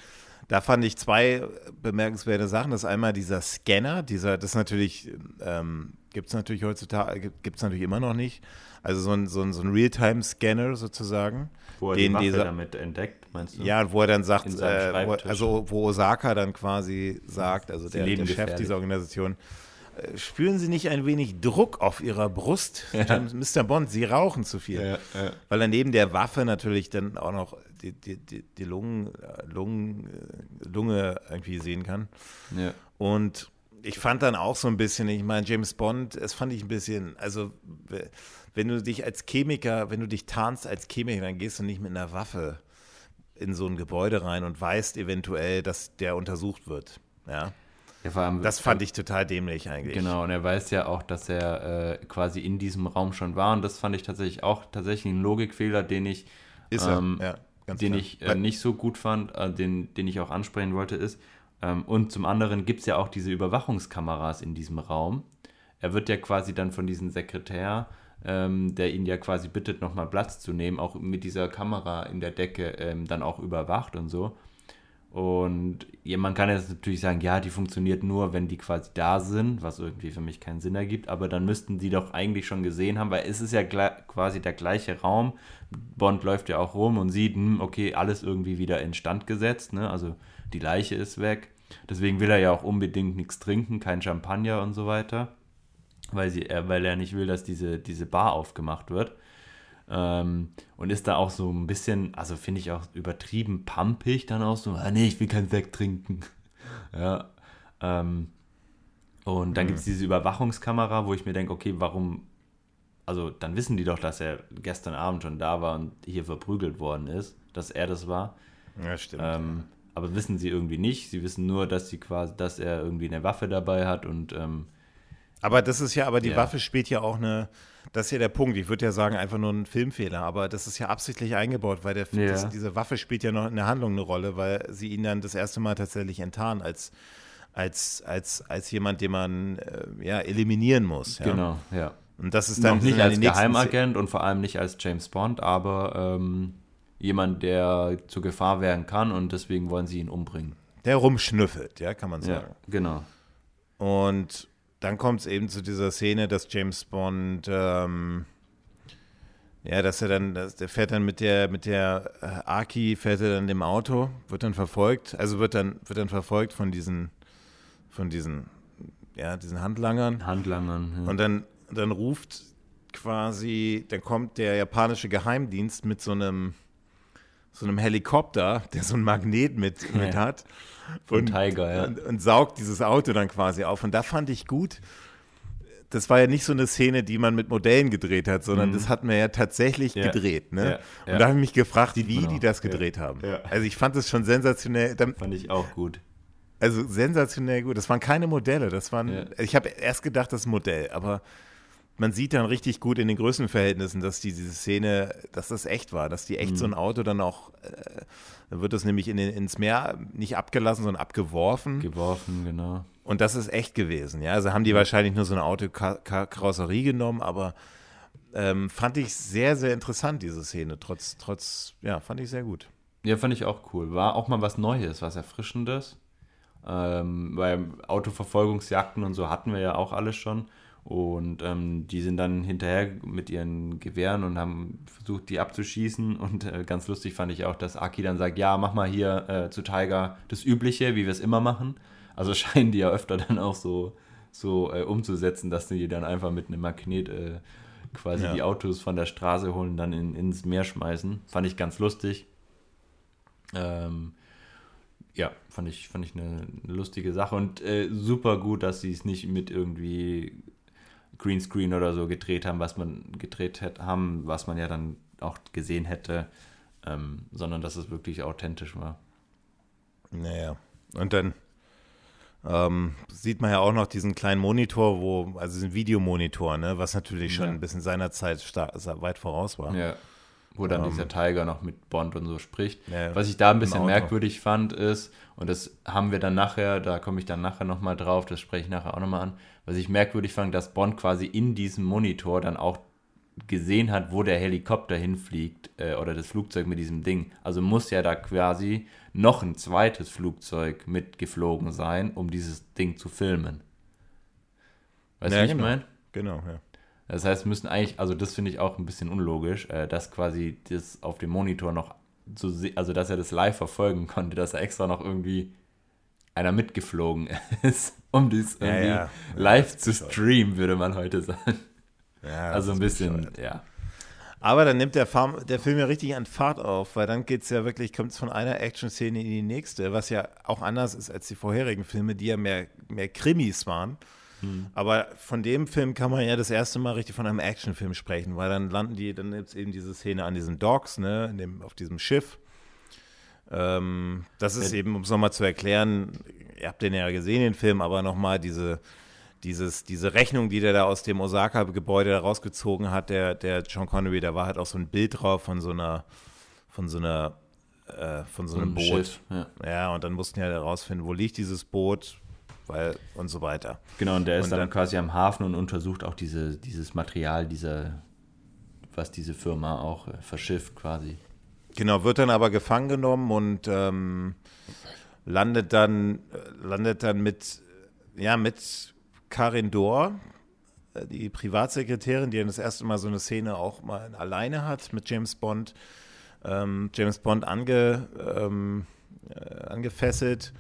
da fand ich zwei bemerkenswerte Sachen. Das ist einmal dieser Scanner, dieser, das natürlich, ähm, gibt es natürlich heutzutage, gibt es natürlich immer noch nicht. Also so ein, so ein, so ein Realtime-Scanner sozusagen. Wo er den die Waffe dieser, damit entdeckt, meinst du? Ja, wo er dann sagt, äh, wo, also wo Osaka dann quasi sagt, also der, der Chef dieser Organisation, spüren Sie nicht ein wenig Druck auf Ihrer Brust, ja. Mr. Bond? Sie rauchen zu viel. Ja, ja. Weil er neben der Waffe natürlich dann auch noch die, die, die, die Lungen, Lungen, Lunge irgendwie sehen kann. Und ich fand dann auch so ein bisschen, ich meine, James Bond, es fand ich ein bisschen, also wenn du dich als Chemiker, wenn du dich tarnst als Chemiker, dann gehst du nicht mit einer Waffe in so ein Gebäude rein und weißt eventuell, dass der untersucht wird. Ja. Ja, allem, das fand ich total dämlich eigentlich. Genau, und er weiß ja auch, dass er äh, quasi in diesem Raum schon war. Und das fand ich tatsächlich auch tatsächlich ein Logikfehler, den ich, ähm, ja, den ich äh, nicht so gut fand, äh, den, den ich auch ansprechen wollte, ist. Ähm, und zum anderen gibt es ja auch diese Überwachungskameras in diesem Raum. Er wird ja quasi dann von diesem Sekretär, ähm, der ihn ja quasi bittet, nochmal Platz zu nehmen, auch mit dieser Kamera in der Decke ähm, dann auch überwacht und so. Und ja, man kann jetzt natürlich sagen, ja, die funktioniert nur, wenn die quasi da sind, was irgendwie für mich keinen Sinn ergibt, aber dann müssten die doch eigentlich schon gesehen haben, weil es ist ja quasi der gleiche Raum. Bond läuft ja auch rum und sieht, hm, okay, alles irgendwie wieder instand gesetzt, ne? also die Leiche ist weg. Deswegen will er ja auch unbedingt nichts trinken, kein Champagner und so weiter, weil, sie, weil er nicht will, dass diese, diese Bar aufgemacht wird. Ähm, und ist da auch so ein bisschen, also finde ich auch übertrieben pumpig dann auch so, ah nee, ich will kein Sekt trinken. ja. Ähm, und dann mhm. gibt es diese Überwachungskamera, wo ich mir denke, okay, warum, also dann wissen die doch, dass er gestern Abend schon da war und hier verprügelt worden ist, dass er das war. Ja, stimmt. Ähm, aber wissen sie irgendwie nicht. Sie wissen nur, dass sie quasi, dass er irgendwie eine Waffe dabei hat und ähm, aber das ist ja, aber die Ja. Waffe spielt ja auch eine, das ist ja der Punkt. Ich würde ja sagen, einfach nur ein Filmfehler, aber das ist ja absichtlich eingebaut, weil der, Ja. das, diese Waffe spielt ja noch in der Handlung eine Rolle, weil sie ihn dann das erste Mal tatsächlich enttarnen als, als, als, als jemand, den man äh, ja, eliminieren muss. Ja? genau, ja. Und das ist dann Noch nicht als Geheimagent und vor allem nicht als James Bond, aber ähm, jemand, der zur Gefahr werden kann und deswegen wollen sie ihn umbringen. Der rumschnüffelt, ja, kann man Ja, sagen. genau. Und dann kommt es eben zu dieser Szene, dass James Bond, ähm, ja, dass er dann, dass, der fährt dann mit der, mit der äh, Aki, fährt er dann dem Auto, wird dann verfolgt, also wird dann, wird dann verfolgt von diesen, von diesen, ja, diesen Handlangern. Handlangern. Ja. Und dann, dann ruft quasi, dann kommt der japanische Geheimdienst mit so einem, so einem Helikopter, der so ein Magnet mit, mit hat. Von Tiger, ja. Und, und saugt dieses Auto dann quasi auf. Und da fand ich gut, das war ja nicht so eine Szene, die man mit Modellen gedreht hat, sondern das hat man ja tatsächlich Mhm. Ja. gedreht. Ne? Ja. Und da habe ich mich gefragt, wie man die das gedreht haben. Also ich fand das schon sensationell. Dann, Fand ich auch gut. also sensationell gut. Das waren keine Modelle. Das waren. Ich habe erst gedacht, das ist ein Modell, aber man sieht dann richtig gut in den Größenverhältnissen, dass die, diese Szene, dass das echt war, dass die echt so ein Auto dann auch, äh, dann wird das nämlich in ins Meer nicht abgelassen, sondern abgeworfen. Geworfen, genau. Und das ist echt gewesen. Ja, also haben die wahrscheinlich nur so eine Autokarosserie genommen, aber ähm, fand ich sehr, sehr interessant, diese Szene. Trotz, trotz, ja, fand ich sehr gut. Ja, fand ich auch cool. War auch mal was Neues, was Erfrischendes. Ähm, weil Autoverfolgungsjagden und so hatten wir ja auch alles schon. Und ähm, die sind dann hinterher mit ihren Gewehren und haben versucht, die abzuschießen. Und äh, ganz lustig fand ich auch, dass Aki dann sagt, ja, mach mal hier äh, zu Tiger das Übliche, wie wir es immer machen. Also scheinen die ja öfter dann auch so, so äh, umzusetzen, dass die dann einfach mit einem Magnet äh, quasi Ja. die Autos von der Straße holen, dann in, ins Meer schmeißen. Fand ich ganz lustig. Ähm, ja, fand ich, fand ich eine, eine lustige Sache und äh, super gut, dass sie es nicht mit irgendwie Greenscreen oder so gedreht haben, was man gedreht hätte, haben, was man ja dann auch gesehen hätte, ähm, sondern dass es wirklich authentisch war. Naja. Und dann ähm, sieht man ja auch noch diesen kleinen Monitor, wo, also diesen Videomonitor, ne, was natürlich schon Ja. ein bisschen seiner Zeit sta- weit voraus war. Ja. Wo dann dieser Tiger noch mit Bond und so spricht. Ähm. Ja, Was ich da ein bisschen merkwürdig fand, ist, und das haben wir dann nachher, da komme ich dann nachher nochmal drauf, das spreche ich nachher auch nochmal an, was ich merkwürdig fand, dass Bond quasi in diesem Monitor dann auch gesehen hat, wo der Helikopter hinfliegt äh, oder das Flugzeug mit diesem Ding. Also muss ja da quasi noch ein zweites Flugzeug mitgeflogen sein, um dieses Ding zu filmen. Weißt du, Ja, wie ich genau. meine? Genau, ja. Das heißt, müssen eigentlich, also das finde ich auch ein bisschen unlogisch, äh, dass quasi das auf dem Monitor noch se- also dass er das live verfolgen konnte, dass er extra noch irgendwie einer mitgeflogen ist, um das Ja, irgendwie ja. live zu streamen, würde man heute sagen. ja Also ein bisschen, bescheuert. ja. Aber dann nimmt der, Farm, der Film ja richtig an Fahrt auf, weil dann geht es ja wirklich, kommt es von einer Action-Szene in die nächste, was ja auch anders ist als die vorherigen Filme, die ja mehr, mehr Krimis waren. Aber von dem Film kann man ja das erste Mal richtig von einem Actionfilm sprechen, weil dann landen die, dann gibt es eben diese Szene an diesen Docks, ne, dem, auf diesem Schiff. Ähm, das ist eben, um es nochmal zu erklären, ihr habt den ja gesehen, den Film, aber nochmal diese, dieses, diese Rechnung, die der da aus dem Osaka-Gebäude rausgezogen hat, der, der John Connery, da war halt auch so ein Bild drauf von so einer, von so einer, äh, von so einem Ein Boot. Schiff, ja. Ja, und dann mussten ja herausfinden, wo liegt dieses Boot, weil und so weiter. Genau, und der ist Und dann, dann- quasi am Hafen und untersucht auch diese, dieses Material, dieser, was diese Firma auch äh, verschifft quasi. Genau, wird dann aber gefangen genommen und ähm, landet dann landet dann mit ja mit Karin Dor, äh, die Privatsekretärin, die dann das erste Mal so eine Szene auch mal alleine hat mit James Bond. Ähm, James Bond ange, ähm, äh, angefesselt,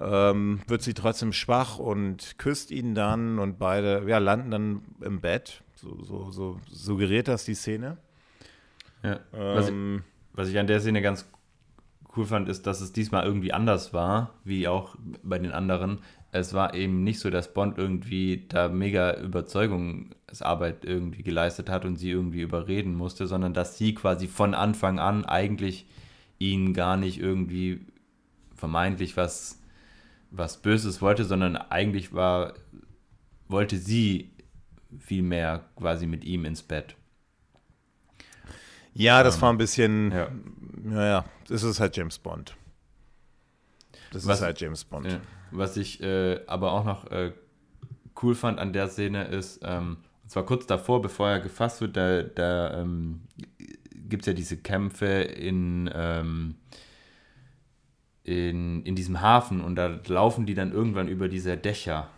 ähm, wird sie trotzdem schwach und küsst ihn dann und beide ja, landen dann im Bett. So, so, so suggeriert das die Szene. Ja. Was, ich, Ähm, was ich an der Szene ganz cool fand, ist, dass es diesmal irgendwie anders war, wie auch bei den anderen. Es war eben nicht so, dass Bond irgendwie da mega Überzeugungsarbeit irgendwie geleistet hat und sie irgendwie überreden musste, sondern dass sie quasi von Anfang an eigentlich ihn gar nicht irgendwie vermeintlich was, was Böses wollte, sondern eigentlich war, wollte sie viel mehr quasi mit ihm ins Bett. Ja, das ähm, war ein bisschen, ja. naja, das ist halt James Bond. Das was, ist halt James Bond. Ja, was ich äh, aber auch noch äh, cool fand an der Szene ist, ähm, und zwar kurz davor, bevor er gefasst wird, da, da ähm, gibt es ja diese Kämpfe in, ähm, in, in diesem Hafen und da laufen die dann irgendwann über diese Dächer.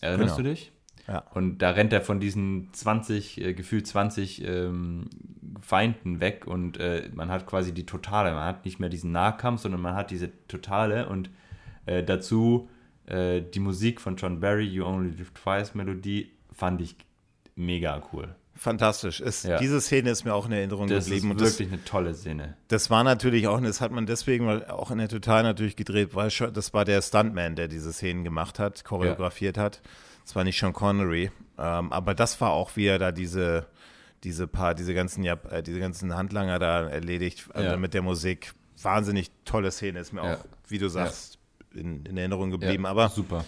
Erinnerst genau. du dich? Ja. Und da rennt er von diesen 20, äh, gefühlt 20 ähm, Feinden weg und äh, man hat quasi die totale. Man hat nicht mehr diesen Nahkampf, sondern man hat diese totale und äh, dazu äh, die Musik von John Barry, You Only Live Twice Melodie, fand ich mega cool. Fantastisch. Es, ja. Diese Szene ist mir auch in Erinnerung das geblieben. Das ist wirklich eine tolle Szene. Das war natürlich auch, das hat man deswegen auch in der Total natürlich gedreht, weil das war der Stuntman, der diese Szenen gemacht hat, choreografiert ja. hat. Das war nicht Sean Connery. Ähm, aber das war auch, wie er da diese, diese paar, diese ganzen, ja, äh, diese ganzen Handlanger da erledigt äh, ja. mit der Musik. Wahnsinnig tolle Szene, ist mir auch, wie du sagst, in, in, Erinnerung geblieben. aber super.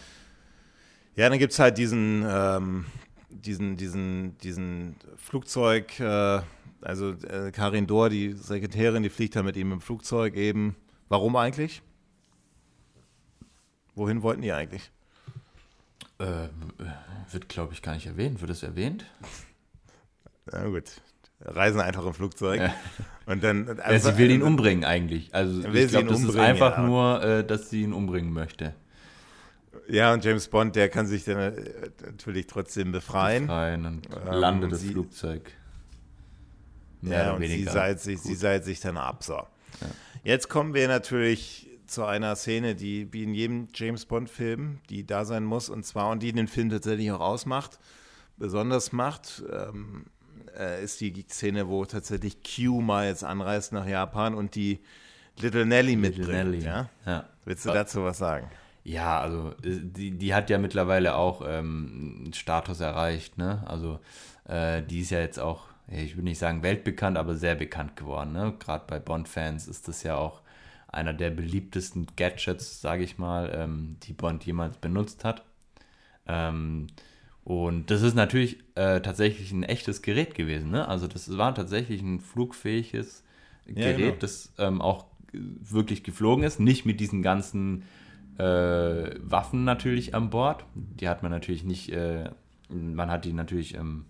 Ja, dann gibt es halt diesen, ähm, diesen, diesen, diesen Flugzeug, äh, also äh, Karin Dohr, die Sekretärin, die fliegt da mit ihm im Flugzeug eben. Warum eigentlich? Wohin wollten die eigentlich? Äh, wird, glaube ich, gar nicht erwähnt. Wird es erwähnt? Na gut. Reisen einfach im Flugzeug. Ja. Und dann, also, ja, sie will ihn umbringen eigentlich. Also ich glaube, das ist einfach ja. nur, äh, dass sie ihn umbringen möchte. Ja, und James Bond, der kann sich dann äh, natürlich trotzdem befreien. Befreien und ähm, landet das Flugzeug. Mehr ja, und sie seilt, sich, sie seilt sich dann ab. So. Jetzt kommen wir natürlich zu einer Szene, die wie in jedem James Bond-Film, die da sein muss, und zwar und die den Film tatsächlich auch ausmacht, besonders macht, ähm, äh, ist die Szene, wo tatsächlich Q mal jetzt anreist nach Japan und die Little Nelly mitbringt. Little Nelly. Ja? ja? Willst du dazu was sagen? Ja, also äh, die, die hat ja mittlerweile auch ähm, einen Status erreicht, ne? Also äh, die ist ja jetzt auch, ich will nicht sagen weltbekannt, aber sehr bekannt geworden, ne? Gerade bei Bond-Fans ist das ja auch einer der beliebtesten Gadgets, sage ich mal, ähm, die Bond jemals benutzt hat. Ähm, und das ist natürlich äh, tatsächlich ein echtes Gerät gewesen. Ne? Also das war tatsächlich ein flugfähiges Gerät, ja, genau. das ähm, auch wirklich geflogen ist. Nicht mit diesen ganzen äh, Waffen natürlich an Bord. Die hat man natürlich nicht, äh, man hat die natürlich, ähm,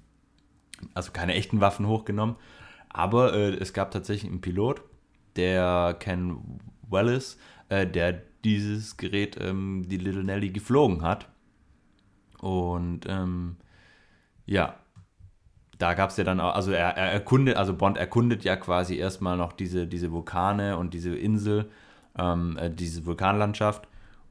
also keine echten Waffen hochgenommen. Aber äh, es gab tatsächlich einen Pilot, der Ken Wallace, äh, der dieses Gerät, ähm, die Little Nelly, geflogen hat. Und ähm, ja, da gab es ja dann auch, also er, er, erkundet, also Bond erkundet ja quasi erstmal noch diese, diese Vulkane und diese Insel, ähm, äh, diese Vulkanlandschaft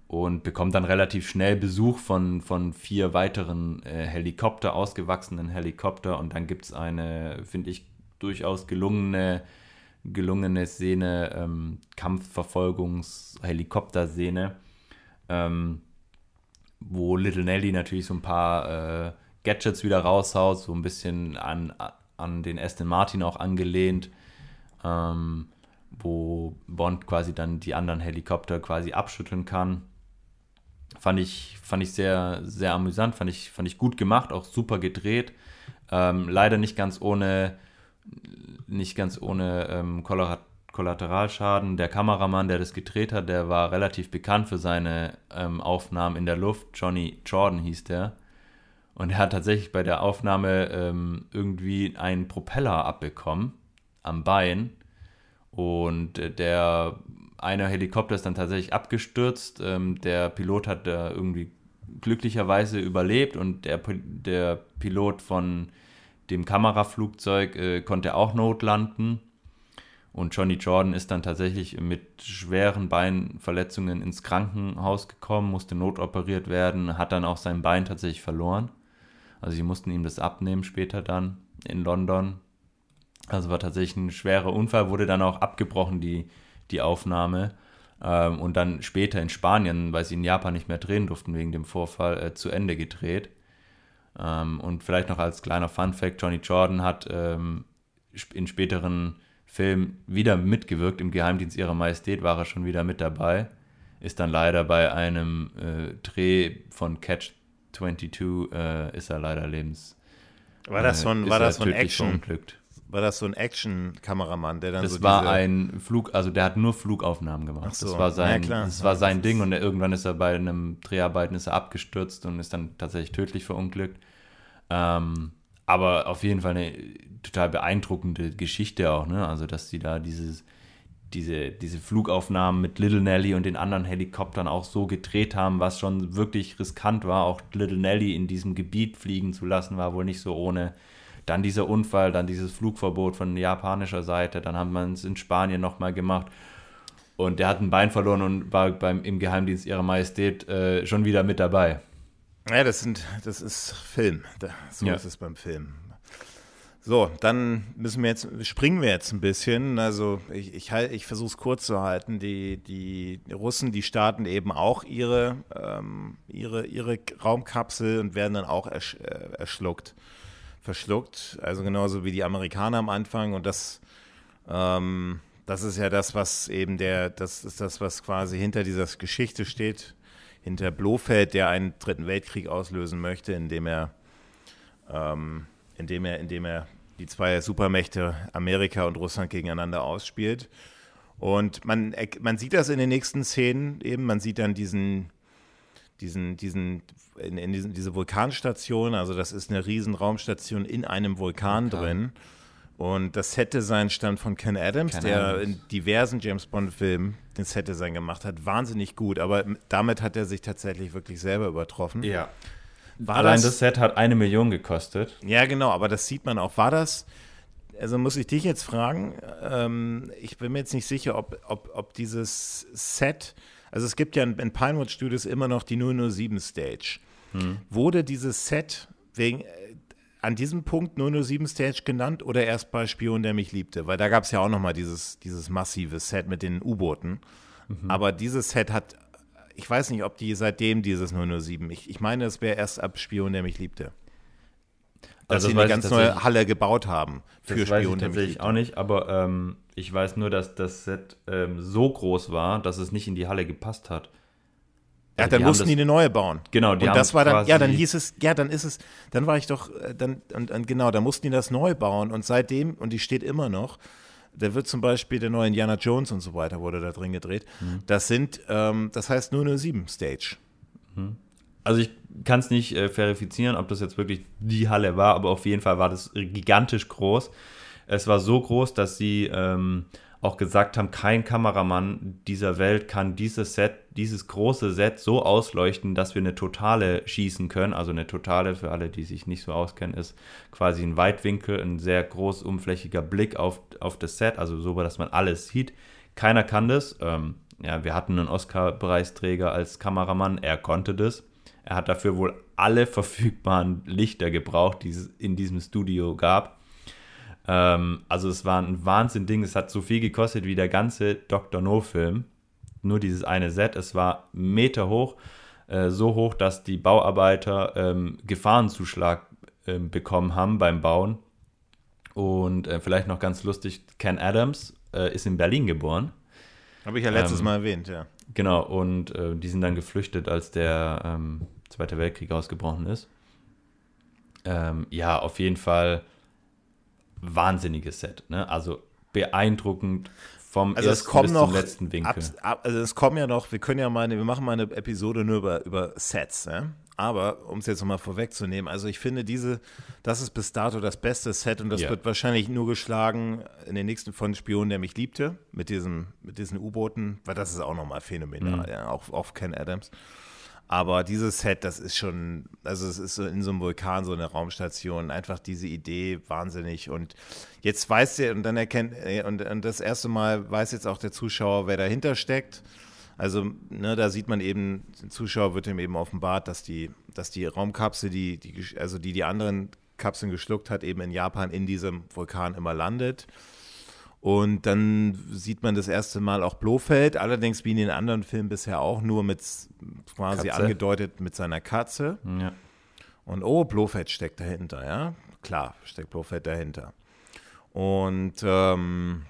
und bekommt dann relativ schnell Besuch von, von vier weiteren äh, Helikopter, ausgewachsenen Helikopter und dann gibt es eine, finde ich, durchaus gelungene gelungene Szene, ähm, Kampfverfolgungs-Helikopter-Szene, ähm, wo Little Nelly natürlich so ein paar äh, Gadgets wieder raushaut, so ein bisschen an, an den Aston Martin auch angelehnt, ähm, wo Bond quasi dann die anderen Helikopter quasi abschütteln kann. Fand ich, fand ich sehr, sehr amüsant, fand ich, fand ich gut gemacht, auch super gedreht. Ähm, leider nicht ganz ohne nicht ganz ohne ähm, Kollateralschaden. Der Kameramann, der das gedreht hat, der war relativ bekannt für seine ähm, Aufnahmen in der Luft. Johnny Jordan hieß der. Und er hat tatsächlich bei der Aufnahme ähm, irgendwie einen Propeller abbekommen am Bein. Und äh, der eine Helikopter ist dann tatsächlich abgestürzt. Ähm, der Pilot hat da irgendwie glücklicherweise überlebt und der, der Pilot von dem Kameraflugzeug äh, konnte auch notlanden. Und Johnny Jordan ist dann tatsächlich mit schweren Beinverletzungen ins Krankenhaus gekommen, musste notoperiert werden, hat dann auch sein Bein tatsächlich verloren. Also sie mussten ihm das abnehmen später dann in London. Also war tatsächlich ein schwerer Unfall, wurde dann auch abgebrochen, die, die Aufnahme. Ähm, und dann später in Spanien, weil sie in Japan nicht mehr drehen durften wegen dem Vorfall, äh, zu Ende gedreht. Ähm, und vielleicht noch als kleiner Fun-Fact: Johnny Jordan hat ähm, in späteren Film wieder mitgewirkt. Im Geheimdienst ihrer Majestät war er schon wieder mit dabei. Ist dann leider bei einem äh, Dreh von Catch 22 äh, ist er leider lebens. War das so ein, äh, war das so ein Action, verunglückt. War das so ein Action-Kameramann, der dann Das so war ein Flug, also der hat nur Flugaufnahmen gemacht. Ach so, Das war sein, ja, klar. das war Ja, sein das Ding und er, irgendwann ist er bei einem Dreharbeiten ist er abgestürzt und ist dann tatsächlich tödlich verunglückt. Ähm, aber auf jeden Fall eine total beeindruckende Geschichte auch, ne? Also dass die da dieses diese, diese Flugaufnahmen mit Little Nelly und den anderen Helikoptern auch so gedreht haben, was schon wirklich riskant war, auch Little Nelly in diesem Gebiet fliegen zu lassen, war wohl nicht so ohne. Dann dieser Unfall, dann dieses Flugverbot von japanischer Seite, dann hat man es in Spanien nochmal gemacht. Und der hat ein Bein verloren und war beim, im Geheimdienst ihrer Majestät äh, schon wieder mit dabei. Ja, das sind, das ist Film. So Ja. ist es beim Film. So, dann müssen wir jetzt, springen wir jetzt ein bisschen. Also ich, ich, ich versuche es kurz zu halten. Die, die Russen, die starten eben auch ihre, ähm, ihre, ihre Raumkapsel und werden dann auch ersch, äh, erschluckt, verschluckt. Also genauso wie die Amerikaner am Anfang. Und das, ähm, das ist ja das, was eben der, das ist das, was quasi hinter dieser Geschichte steht, hinter Blofeld, der einen dritten Weltkrieg auslösen möchte, indem er, ähm, indem er, indem er die zwei Supermächte Amerika und Russland gegeneinander ausspielt. Und man, man sieht das in den nächsten Szenen eben, man sieht dann diesen, diesen, diesen, in, in diesen, diese Vulkanstation, also das ist eine riesen Raumstation in einem Vulkan, Vulkan. drin. Und das Set-Design stammt von Ken Adams, Ken der Adams. in diversen James Bond-Filmen den Set-Design gemacht hat. Wahnsinnig gut, aber damit hat er sich tatsächlich wirklich selber übertroffen. Ja. War Allein das, das Set hat eine Million gekostet. ja, genau, aber das sieht man auch. War das, also muss ich dich jetzt fragen, ähm, ich bin mir jetzt nicht sicher, ob, ob, ob dieses Set, also es gibt ja in, in Pinewood Studios immer noch die 007 Stage. Wurde dieses Set wegen, äh, an diesem Punkt 007 Stage genannt oder erst bei Spion, der mich liebte? Weil da gab es ja auch nochmal dieses, dieses massive Set mit den U-Booten. Aber dieses Set hat, ich weiß nicht, ob die seitdem dieses 007, ich, ich meine, es wäre erst ab Spion, der mich liebte. Dass Also sie eine ganz neue Halle gebaut haben für Das weiß ich tatsächlich auch nicht, aber ähm, ich weiß nur, dass das Set ähm, so groß war, dass es nicht in die Halle gepasst hat. Ja, Also dann die mussten die das- eine neue bauen. Genau, die und das haben war dann, ja, dann hieß es, ja, dann ist es, dann war ich doch, äh, dann, und, und genau, da mussten die das neu bauen und seitdem, und die steht immer noch, da wird zum Beispiel der neue Indiana Jones und so weiter wurde da drin gedreht. Mhm. Das sind, ähm, das heißt 007 Stage. Also ich kann es nicht äh, verifizieren, ob das jetzt wirklich die Halle war, aber auf jeden Fall war das gigantisch groß. Es war so groß, dass sie ähm, auch gesagt haben, kein Kameramann dieser Welt kann dieses Set, dieses große Set so ausleuchten, dass wir eine Totale schießen können. Also eine Totale, für alle, die sich nicht so auskennen, ist quasi ein Weitwinkel, ein sehr groß umflächiger Blick auf, auf das Set, also so, dass man alles sieht. Keiner kann das. Ähm, ja, wir hatten einen Oscar-Preisträger als Kameramann, er konnte das. Er hat dafür wohl alle verfügbaren Lichter gebraucht, die es in diesem Studio gab. Ähm, also es war ein Wahnsinn-Ding. Es hat so viel gekostet wie der ganze Dr. No-Film. Nur dieses eine Set. Es war Meter hoch. Äh, so hoch, dass die Bauarbeiter ähm, Gefahrenzuschlag ähm, bekommen haben beim Bauen. Und äh, vielleicht noch ganz lustig, Ken Adams äh, ist in Berlin geboren. Habe ich ja letztes Ähm, Mal erwähnt, ja. Genau, und äh, die sind dann geflüchtet, als der ähm, Zweite Weltkrieg ausgebrochen ist. Ähm, ja, auf jeden Fall wahnsinniges Set. Ne? Also beeindruckend vom Also es ersten kommen bis noch zum letzten Winkel. Ab, also es kommen ja noch, wir können ja mal, wir machen mal eine Episode nur über, über Sets, ne? Aber um es jetzt nochmal vorwegzunehmen, also ich finde diese, das ist bis dato das beste Set und das Ja. wird wahrscheinlich nur geschlagen in den nächsten von Spion, der mich liebte, mit diesem, mit diesen U-Booten, weil das ist auch nochmal phänomenal, Mhm. ja, auch, auch Ken Adams. Aber dieses Set, das ist schon, also es ist so in so einem Vulkan, so eine Raumstation, einfach diese Idee wahnsinnig. Und jetzt weiß der, und dann erkennt, äh, und, und das erste Mal weiß jetzt auch der Zuschauer, wer dahinter steckt. Also, ne, da sieht man eben, dem Zuschauer wird ihm eben offenbart, dass die, dass die Raumkapsel, die, die, also die die anderen Kapseln geschluckt hat, eben in Japan in diesem Vulkan immer landet. Und dann sieht man das erste Mal auch Blofeld, allerdings wie in den anderen Filmen bisher auch, nur mit quasi Katze. angedeutet mit seiner Katze. ja. Und oh, Blofeld steckt dahinter, ja. Klar, steckt Blofeld dahinter. Und ähm,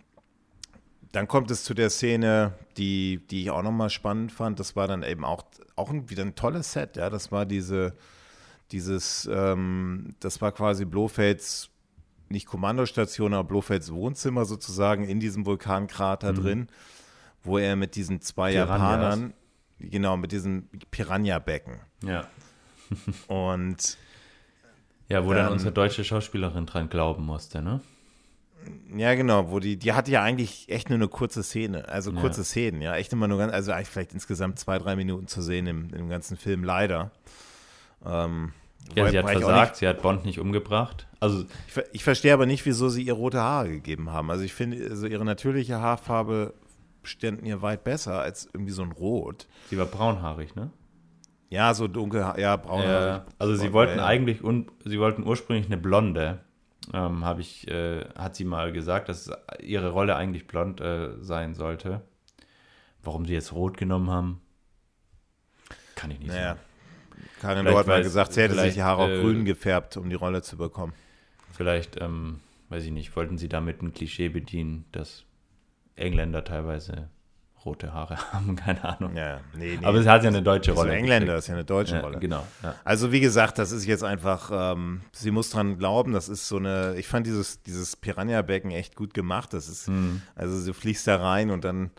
dann kommt es zu der Szene, die, die ich auch nochmal spannend fand. Das war dann eben auch, auch wieder ein tolles Set, ja. Das war diese, dieses, ähm, das war quasi Blofelds, nicht Kommandostation, aber Blofelds Wohnzimmer sozusagen in diesem Vulkankrater mhm. drin, wo er mit diesen zwei Piranhas. Japanern, genau, mit diesem Piranha-Becken. Ja. Und ja, wo dann, dann unsere deutsche Schauspielerin dran glauben musste, ne? Ja, genau, wo die, die hatte ja eigentlich echt nur eine kurze Szene, also kurze ja. Szenen, ja, echt immer nur ganz, also eigentlich vielleicht insgesamt zwei, drei Minuten zu sehen im, im ganzen Film, leider. Ähm, ja, sie hat versagt, sie hat Bond nicht umgebracht. Also ich, ich, verstehe aber nicht, wieso sie ihr rote Haare gegeben haben. Also ich finde, also ihre natürliche Haarfarbe ständen ihr weit besser als irgendwie so ein Rot. Sie war braunhaarig, ne? Ja, so dunkel, ja, braunhaarig. Ja, also sie wollten eigentlich, un, sie wollten ursprünglich eine Blonde ähm, habe ich, äh, hat sie mal gesagt, dass ihre Rolle eigentlich blond äh, sein sollte. Warum sie jetzt rot genommen haben, kann ich nicht naja. sagen. Karin hat mal gesagt, sie hätte sich die Haare auch äh, grün gefärbt, um die Rolle zu bekommen. Vielleicht, ähm, weiß ich nicht, wollten sie damit ein Klischee bedienen, dass Engländer teilweise rote Haare haben, keine Ahnung. Ja, nee, nee. Aber es hat ja eine deutsche Rolle. Engländer ist ja eine deutsche ja, Rolle. Genau. Ja. Also wie gesagt, das ist jetzt einfach, ähm, sie muss dran glauben, das ist so eine, ich fand dieses, dieses Piranha-Becken echt gut gemacht. Das ist, mhm. also du fliegst da rein und dann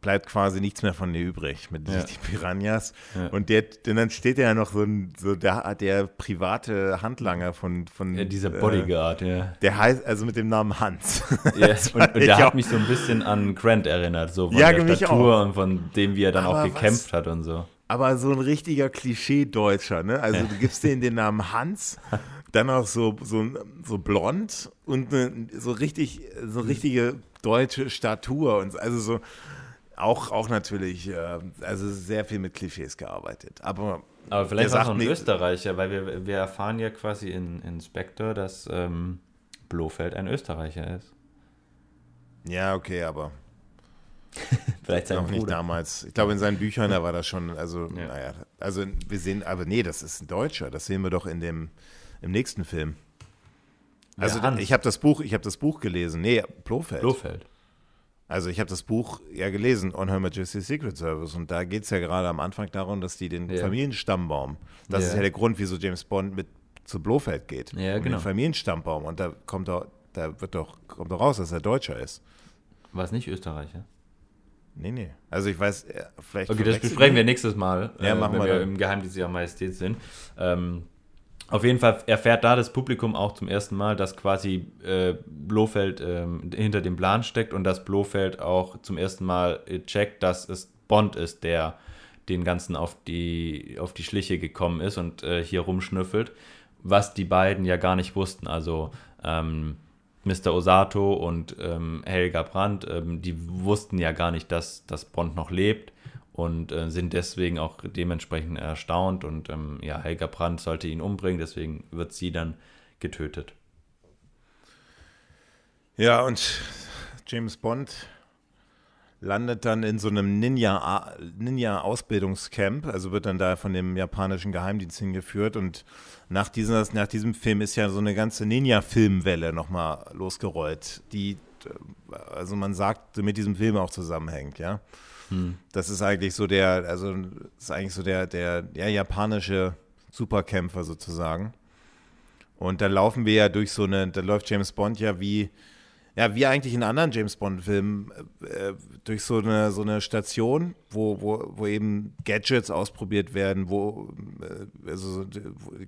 bleibt quasi nichts mehr von dir übrig mit ja. die Piranhas. Ja. Und der, denn dann steht ja noch so, ein, so der, der private Handlanger von, von ja, dieser äh, Bodyguard, äh, ja. Der heißt also mit dem Namen Hans. Ja, und, und der hat mich so ein bisschen an Grant erinnert, so von ja, der Statur und von dem, wie er dann aber auch gekämpft was, hat und so. Aber so ein richtiger Klischee-Deutscher, ne? Also du gibst denen den Namen Hans dann auch so, so, so blond und eine, so richtig, so richtige deutsche Statur und also so auch, auch natürlich, äh, also sehr viel mit Klischees gearbeitet. Aber, Aber vielleicht auch ein Österreicher, weil wir, wir erfahren ja quasi in, in Spectre, dass ähm, Blofeld ein Österreicher ist. Ja, okay, aber Vielleicht sein noch nicht damals. Ich glaube, in seinen Büchern, da war das schon, also, ja. naja, also wir sehen, aber nee, das ist ein Deutscher. Das sehen wir doch in dem, im nächsten Film. Also ja, ich habe das Buch, ich habe das Buch gelesen. Nee, Blofeld. Blofeld. Also ich habe das Buch ja gelesen, On Her Majesty's Secret Service, und da geht es ja gerade am Anfang darum, dass die den ja. Familienstammbaum, das ja. ist ja der Grund, wieso James Bond mit zu Blofeld geht. Ja, um genau. Den Familienstammbaum. Und da kommt doch, da wird doch, kommt doch raus, dass er Deutscher ist. War es nicht Österreicher? Nee, nee. Also ich weiß, vielleicht. Okay, das besprechen wir nächstes Mal, ja, äh, machen wenn wir, wir im Geheimdienst ihrer Majestät sind. Ähm, auf jeden Fall erfährt da das Publikum auch zum ersten Mal, dass quasi äh, Blofeld äh, hinter dem Plan steckt und dass Blofeld auch zum ersten Mal äh, checkt, dass es Bond ist, der den Ganzen auf die, auf die Schliche gekommen ist und äh, hier rumschnüffelt, was die beiden ja gar nicht wussten. Also ähm, Mr. Osato und ähm, Helga Brandt, ähm, die wussten ja gar nicht, dass, dass Bond noch lebt und äh, sind deswegen auch dementsprechend erstaunt. Und ähm, ja, Helga Brandt sollte ihn umbringen, deswegen wird sie dann getötet. Ja, und James Bond landet dann in so einem Ninja-Ausbildungscamp, Ninja also wird dann da von dem japanischen Geheimdienst hingeführt und nach, dieser, nach diesem Film ist ja so eine ganze Ninja-Filmwelle nochmal losgerollt, die, also man sagt, mit diesem Film auch zusammenhängt, ja. Hm. Das ist eigentlich so der, also ist eigentlich so der, der, der japanische Superkämpfer sozusagen. Und da laufen wir ja durch so eine, da läuft James Bond ja wie, ja, wie eigentlich in anderen James Bond-Filmen, äh, durch so eine, so eine Station, wo, wo, wo eben Gadgets ausprobiert werden, wo, äh, also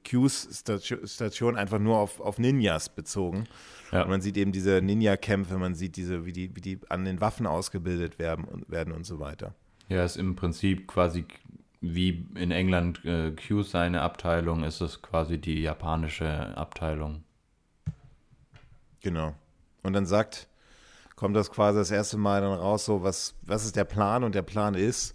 Q's-Station einfach nur auf, auf Ninjas bezogen. Ja. Und man sieht eben diese Ninja-Kämpfe, man sieht diese, wie die, wie die an den Waffen ausgebildet werden und, werden und so weiter. Ja, ist im Prinzip quasi wie in England äh, Q seine Abteilung, ist es quasi die japanische Abteilung. Genau. Und dann sagt, kommt das quasi das erste Mal dann raus, so was, was ist der Plan? Und der Plan ist,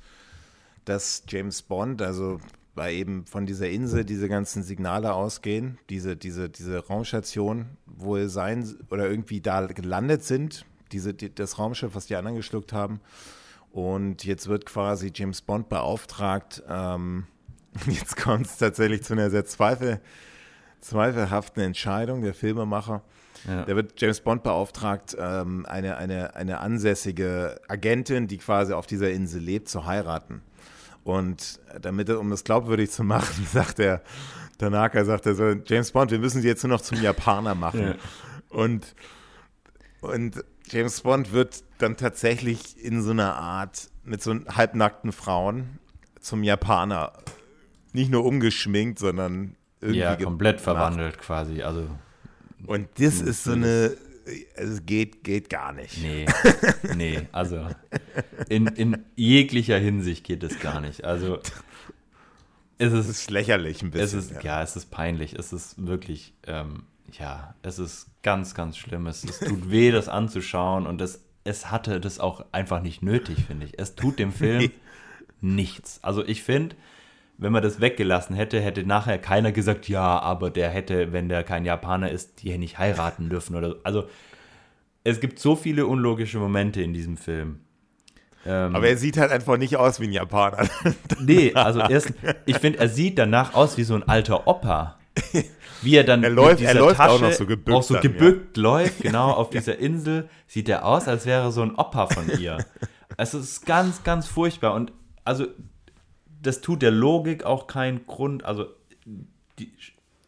dass James Bond, also weil eben von dieser Insel diese ganzen Signale ausgehen, diese, diese, diese Raumstation wohl sein oder irgendwie da gelandet sind, diese, die, das Raumschiff, was die anderen geschluckt haben. Und jetzt wird quasi James Bond beauftragt, ähm, jetzt kommt es tatsächlich zu einer sehr zweifel, zweifelhaften Entscheidung der Filmemacher. Ja. Da wird James Bond beauftragt, ähm, eine, eine, eine ansässige Agentin, die quasi auf dieser Insel lebt, zu heiraten. Und damit, um das glaubwürdig zu machen, sagt er, Tanaka sagt er so, James Bond, wir müssen sie jetzt nur noch zum Japaner machen. Ja. Und, und James Bond wird dann tatsächlich in so einer Art mit so halbnackten Frauen zum Japaner. Nicht nur umgeschminkt, sondern irgendwie. Ja, komplett gemacht. verwandelt quasi. Also. Und das ist so eine. Es geht, geht gar nicht. Nee, nee, also in, in jeglicher Hinsicht geht es gar nicht. Also es ist, es ist lächerlich ein bisschen. Es ist, ja. ja. es ist peinlich. Es ist wirklich, ähm, ja, es ist ganz, ganz schlimm. Es, es tut weh, das anzuschauen und es, es hatte das auch einfach nicht nötig, finde ich. Es tut dem Film nichts. Also ich finde, wenn man das weggelassen hätte, hätte nachher keiner gesagt, ja, aber der hätte, wenn der kein Japaner ist, die nicht heiraten dürfen oder so. Also es gibt so viele unlogische Momente in diesem Film. Ähm, aber er sieht halt einfach nicht aus wie ein Japaner. nee, also erst, ich finde, er sieht danach aus wie so ein alter Opa. Wie er dann er läuft, er läuft Tasche, auch noch so gebückt. Auch so gebückt ja. läuft, genau, auf dieser Insel sieht er aus, als wäre so ein Opa von ihr. es ist ganz, ganz furchtbar. Und also, das tut der Logik auch keinen Grund. Also, die,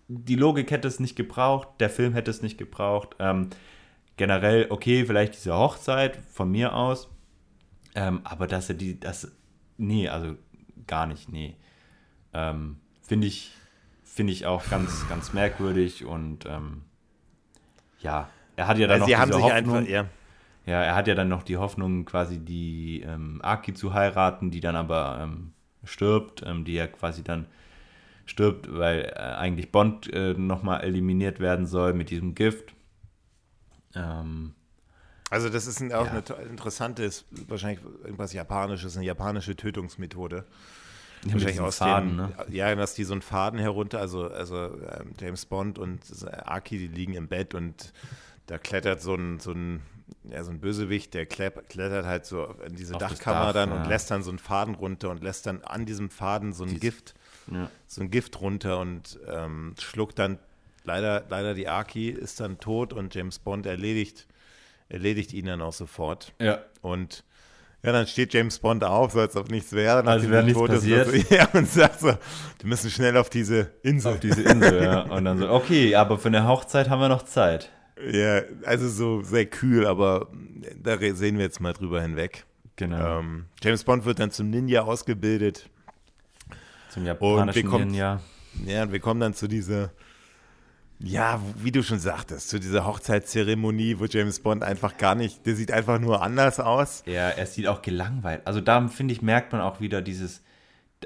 die Logik hätte es nicht gebraucht, der Film hätte es nicht gebraucht. Ähm, generell, okay, vielleicht diese Hochzeit von mir aus ähm, aber dass er die, das, nee, also gar nicht, nee. Ähm, Finde ich, finde ich auch ganz, ganz merkwürdig und ähm, ja, er hat ja dann also noch diese Hoffnung. Einfach, ja. ja. er hat ja dann noch die Hoffnung, quasi die ähm, Aki zu heiraten, die dann aber ähm, stirbt, ähm, die ja quasi dann stirbt, weil äh, eigentlich Bond äh, nochmal eliminiert werden soll mit diesem Gift. Ähm, also das ist ein, auch ja. eine interessante, ist wahrscheinlich irgendwas Japanisches, eine japanische Tötungsmethode. Ja, wahrscheinlich aus Faden, dem, ne? ja, dass die so einen Faden herunter, also, also ähm, James Bond und Aki, die liegen im Bett und da klettert so ein, so ein, ja, so ein Bösewicht, der klettert halt so in diese Auf Dachkammer Dach, dann ja. und lässt dann so einen Faden runter und lässt dann an diesem Faden so ein Dies, Gift, ja. so ein Gift runter und ähm, schluckt dann leider, leider die Aki, ist dann tot und James Bond erledigt erledigt ihn dann auch sofort. Ja. Und ja, dann steht James Bond auf, so als ob nichts wäre. Also wäre nichts passiert. So, ja, und sagt so, wir müssen schnell auf diese Insel. Auf diese Insel, ja. Und dann so, okay, aber für eine Hochzeit haben wir noch Zeit. Ja, also so sehr kühl, aber da sehen wir jetzt mal drüber hinweg. Genau. Ähm, James Bond wird dann zum Ninja ausgebildet. Zum japanischen kommen, Ninja. Ja, und wir kommen dann zu dieser ja, wie du schon sagtest, zu dieser Hochzeitszeremonie, wo James Bond einfach gar nicht, der sieht einfach nur anders aus. Ja, er sieht auch gelangweilt. Also da finde ich, merkt man auch wieder dieses,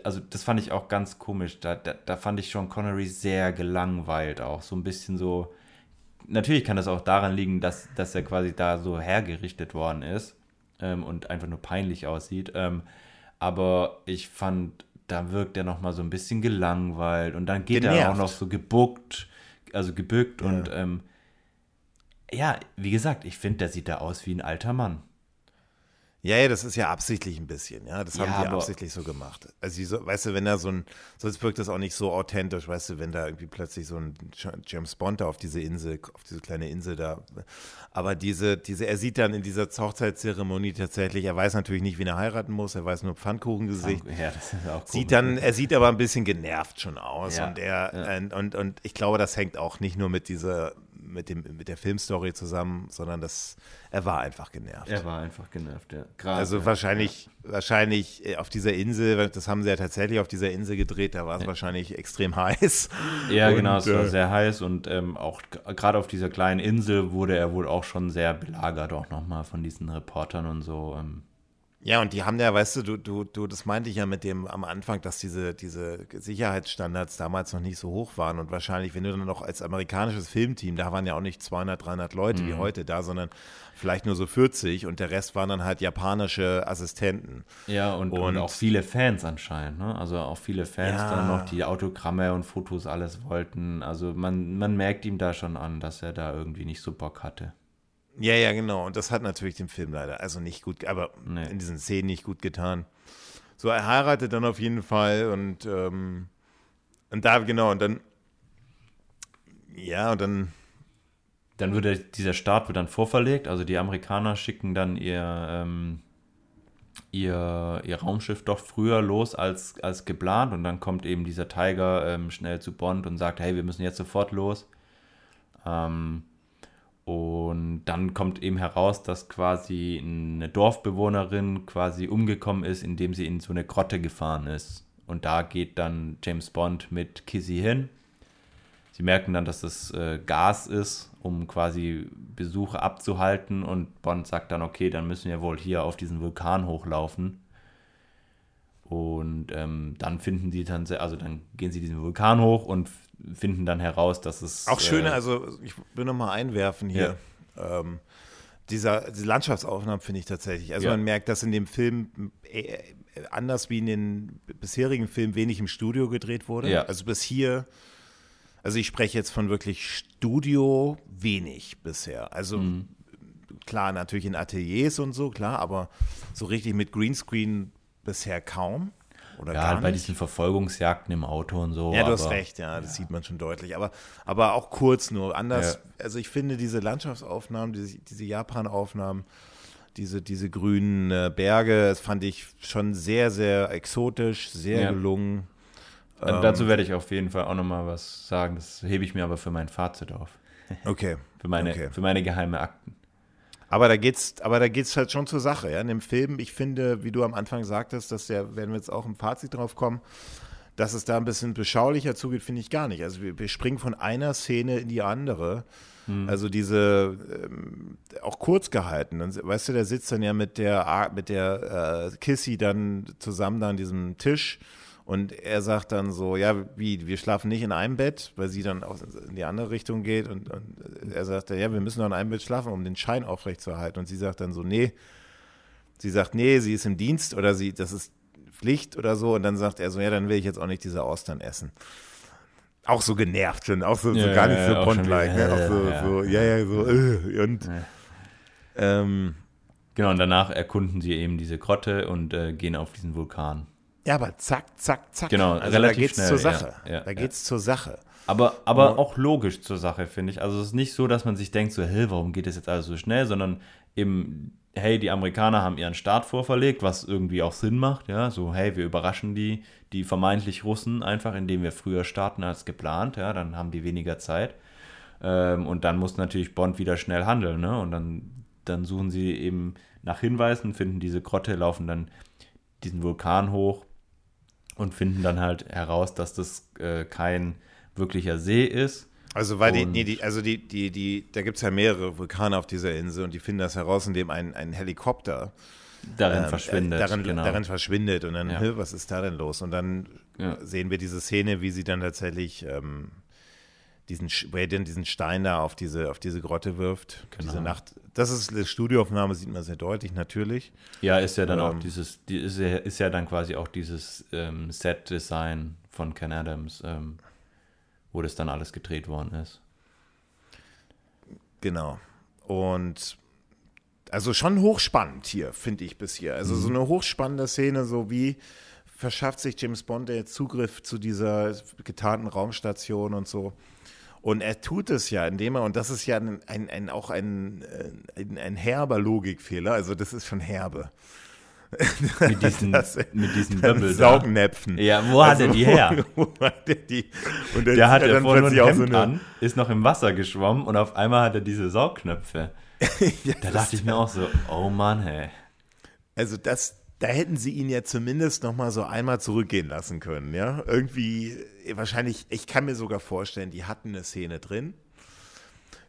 also das fand ich auch ganz komisch. Da, da, da fand ich Sean Connery sehr gelangweilt auch. So ein bisschen so. Natürlich kann das auch daran liegen, dass, dass er quasi da so hergerichtet worden ist ähm, und einfach nur peinlich aussieht. Ähm, aber ich fand, da wirkt er nochmal so ein bisschen gelangweilt und dann geht Genervt. er auch noch so gebuckt also gebückt ja. und ähm, ja, wie gesagt, ich finde, der sieht da aus wie ein alter Mann. Ja, ja, das ist ja absichtlich ein bisschen, ja. Das haben ja, die absichtlich so gemacht. Also, so, weißt du, wenn da so ein, sonst wirkt das auch nicht so authentisch, weißt du, wenn da irgendwie plötzlich so ein James Bond da auf diese Insel, auf diese kleine Insel da. Aber diese, diese, er sieht dann in dieser Hochzeitszeremonie tatsächlich, er weiß natürlich nicht, wen er heiraten muss, er weiß nur Pfannkuchengesicht. Ja, das ist auch Sieht dann, er sieht aber ein bisschen genervt schon aus ja, und er, und, und, und ich glaube, das hängt auch nicht nur mit dieser, mit, dem, mit der Filmstory zusammen, sondern das, er war einfach genervt. Er war einfach genervt, ja. Grad, also ja. wahrscheinlich, wahrscheinlich äh, auf dieser Insel, das haben sie ja tatsächlich auf dieser Insel gedreht, da war es ja. wahrscheinlich extrem heiß. Ja, und, genau, es war äh, sehr heiß und ähm, auch gerade auf dieser kleinen Insel wurde er wohl auch schon sehr belagert, auch nochmal von diesen Reportern und so. Ähm, ja, und die haben ja, weißt du, du, du, du, das meinte ich ja mit dem am Anfang, dass diese, diese Sicherheitsstandards damals noch nicht so hoch waren und wahrscheinlich, wenn du dann noch als amerikanisches Filmteam, da waren ja auch nicht 200, 300 Leute mhm. wie heute da, sondern vielleicht nur so 40 und der Rest waren dann halt japanische Assistenten. Ja, und, und, und auch viele Fans anscheinend, ne? Also auch viele Fans ja. dann noch, die Autogramme und Fotos alles wollten. Also man, man merkt ihm da schon an, dass er da irgendwie nicht so Bock hatte. Ja, ja, genau. Und das hat natürlich dem Film leider, also nicht gut, aber nee. in diesen Szenen nicht gut getan. So, er heiratet dann auf jeden Fall und, ähm, und da, genau, und dann Ja, und dann. Dann wird dieser Start wird dann vorverlegt. Also die Amerikaner schicken dann ihr, ähm, ihr, ihr Raumschiff doch früher los als, als geplant. Und dann kommt eben dieser Tiger ähm, schnell zu Bond und sagt, hey, wir müssen jetzt sofort los. Ähm, und dann kommt eben heraus, dass quasi eine Dorfbewohnerin quasi umgekommen ist, indem sie in so eine Grotte gefahren ist. Und da geht dann James Bond mit Kissy hin Sie merken dann, dass das äh, Gas ist, um quasi Besuche abzuhalten. Und Bond sagt dann, okay, dann müssen wir wohl hier auf diesen Vulkan hochlaufen. Und ähm, dann finden sie dann, also dann gehen sie diesen Vulkan hoch und finden dann heraus, dass es. Auch schöne, äh, also ich will nochmal einwerfen hier. Ja. Ähm, dieser, diese Landschaftsaufnahmen finde ich tatsächlich. Also ja. man merkt, dass in dem Film äh, anders wie in den bisherigen Filmen wenig im Studio gedreht wurde. Ja. Also bis hier also ich spreche jetzt von wirklich Studio wenig bisher. Also mhm. klar, natürlich in Ateliers und so, klar, aber so richtig mit Greenscreen bisher kaum. Oder ja, halt bei diesen Verfolgungsjagden im Auto und so. Ja, du hast recht, ja, das ja. sieht man schon deutlich. Aber, aber auch kurz nur. Anders, ja. also ich finde diese Landschaftsaufnahmen, diese, diese Japan-Aufnahmen, diese, diese grünen äh, Berge, das fand ich schon sehr, sehr exotisch, sehr ja. gelungen. Ähm, dazu werde ich auf jeden Fall auch nochmal was sagen. Das hebe ich mir aber für mein Fazit auf. Okay. für, meine, okay. für meine geheime Akten. Aber da geht's, aber da geht's halt schon zur Sache, ja. In dem Film, ich finde, wie du am Anfang sagtest, dass der, werden wir jetzt auch im Fazit drauf kommen, dass es da ein bisschen beschaulicher zugeht, finde ich gar nicht. Also wir, wir, springen von einer Szene in die andere. Hm. Also diese ähm, auch kurz gehalten. Dann, weißt du, der sitzt dann ja mit der mit der äh, Kissy dann zusammen da an diesem Tisch und er sagt dann so, ja, wie, wir schlafen nicht in einem Bett, weil sie dann auch in die andere Richtung geht. Und, und er sagt, ja, wir müssen doch in einem Bett schlafen, um den Schein aufrechtzuerhalten. Und sie sagt dann so, nee. Sie sagt, nee, sie ist im Dienst oder sie, das ist Pflicht oder so. Und dann sagt er so, ja, dann will ich jetzt auch nicht diese Austern essen. Auch so genervt schon, auch so, ja, so gar nicht ja, so Pond-like. Ne? Auch so, ja, so, ja, ja, so, äh, und. Ähm, genau, und danach erkunden sie eben diese Grotte und äh, gehen auf diesen Vulkan. Ja, aber zack, zack, zack. Genau, also relativ da geht's schnell, zur Sache. Ja, ja, da geht's ja. zur Sache. Aber, aber auch logisch zur Sache, finde ich. Also es ist nicht so, dass man sich denkt, so, hey, warum geht das jetzt alles so schnell, sondern eben, hey, die Amerikaner haben ihren Start vorverlegt, was irgendwie auch Sinn macht, ja, so, hey, wir überraschen die, die vermeintlich Russen einfach, indem wir früher starten als geplant, ja, dann haben die weniger Zeit. Ähm, und dann muss natürlich Bond wieder schnell handeln, ne, und dann, dann suchen sie eben nach Hinweisen, finden diese Grotte, laufen dann diesen Vulkan hoch, und finden dann halt heraus, dass das äh, kein wirklicher See ist. Also weil die, nee, die, also die, die, die, da gibt es ja mehrere Vulkane auf dieser Insel und die finden das heraus, indem ein, ein Helikopter darin ähm, verschwindet. Äh, darin, genau. darin verschwindet und dann, ja. was ist da denn los? Und dann ja. sehen wir diese Szene, wie sie dann tatsächlich ähm, diesen, Radiant diesen Stein da auf diese, auf diese Grotte wirft. Genau. Diese Nacht. Das ist eine Studioaufnahme, sieht man sehr deutlich, natürlich. Ja, ist ja dann ähm, auch dieses, die, ist, ja, ist ja dann quasi auch dieses ähm, Set-Design von Ken Adams, ähm, wo das dann alles gedreht worden ist. Genau. Und also schon hochspannend hier, finde ich bis hier. Also mhm. so eine hochspannende Szene, so wie verschafft sich James Bond der Zugriff zu dieser getarnten Raumstation und so. Und er tut es ja, indem er, und das ist ja ein, ein, ein auch ein, äh, ein, ein, herber Logikfehler, also das ist schon herbe. Mit diesen, das, mit diesen Böbbel Saugnäpfen. Ja, wo hat also, er die her? Wo, wo hat er die? Und der, der hat ja vorhin ein Hemd so eine, an, ist noch im Wasser geschwommen und auf einmal hat er diese Saugnöpfe. ja, da dachte ich mir auch so, oh Mann, hey. Also das, da hätten sie ihn ja zumindest noch mal so einmal zurückgehen lassen können, ja? Irgendwie wahrscheinlich, ich kann mir sogar vorstellen, die hatten eine Szene drin,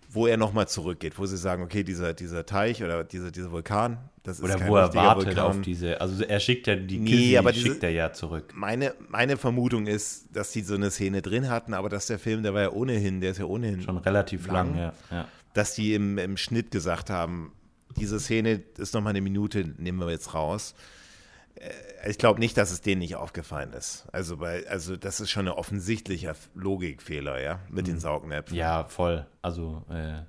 wo er noch mal zurückgeht, wo sie sagen, okay, dieser, dieser Teich oder dieser, dieser Vulkan, das ist Oder wo er wartet Vulkan. auf diese, also er schickt ja die nee, aber diese, schickt er ja zurück. Meine, meine Vermutung ist, dass die so eine Szene drin hatten, aber dass der Film, der war ja ohnehin, der ist ja ohnehin schon relativ lang, lang ja, ja. Dass die im, im Schnitt gesagt haben, diese Szene ist noch mal eine Minute, nehmen wir jetzt raus ich glaube nicht, dass es denen nicht aufgefallen ist. Also, weil, also das ist schon ein offensichtlicher Logikfehler, ja, mit mhm. den Saugnäpfen. Ja, voll. Also äh,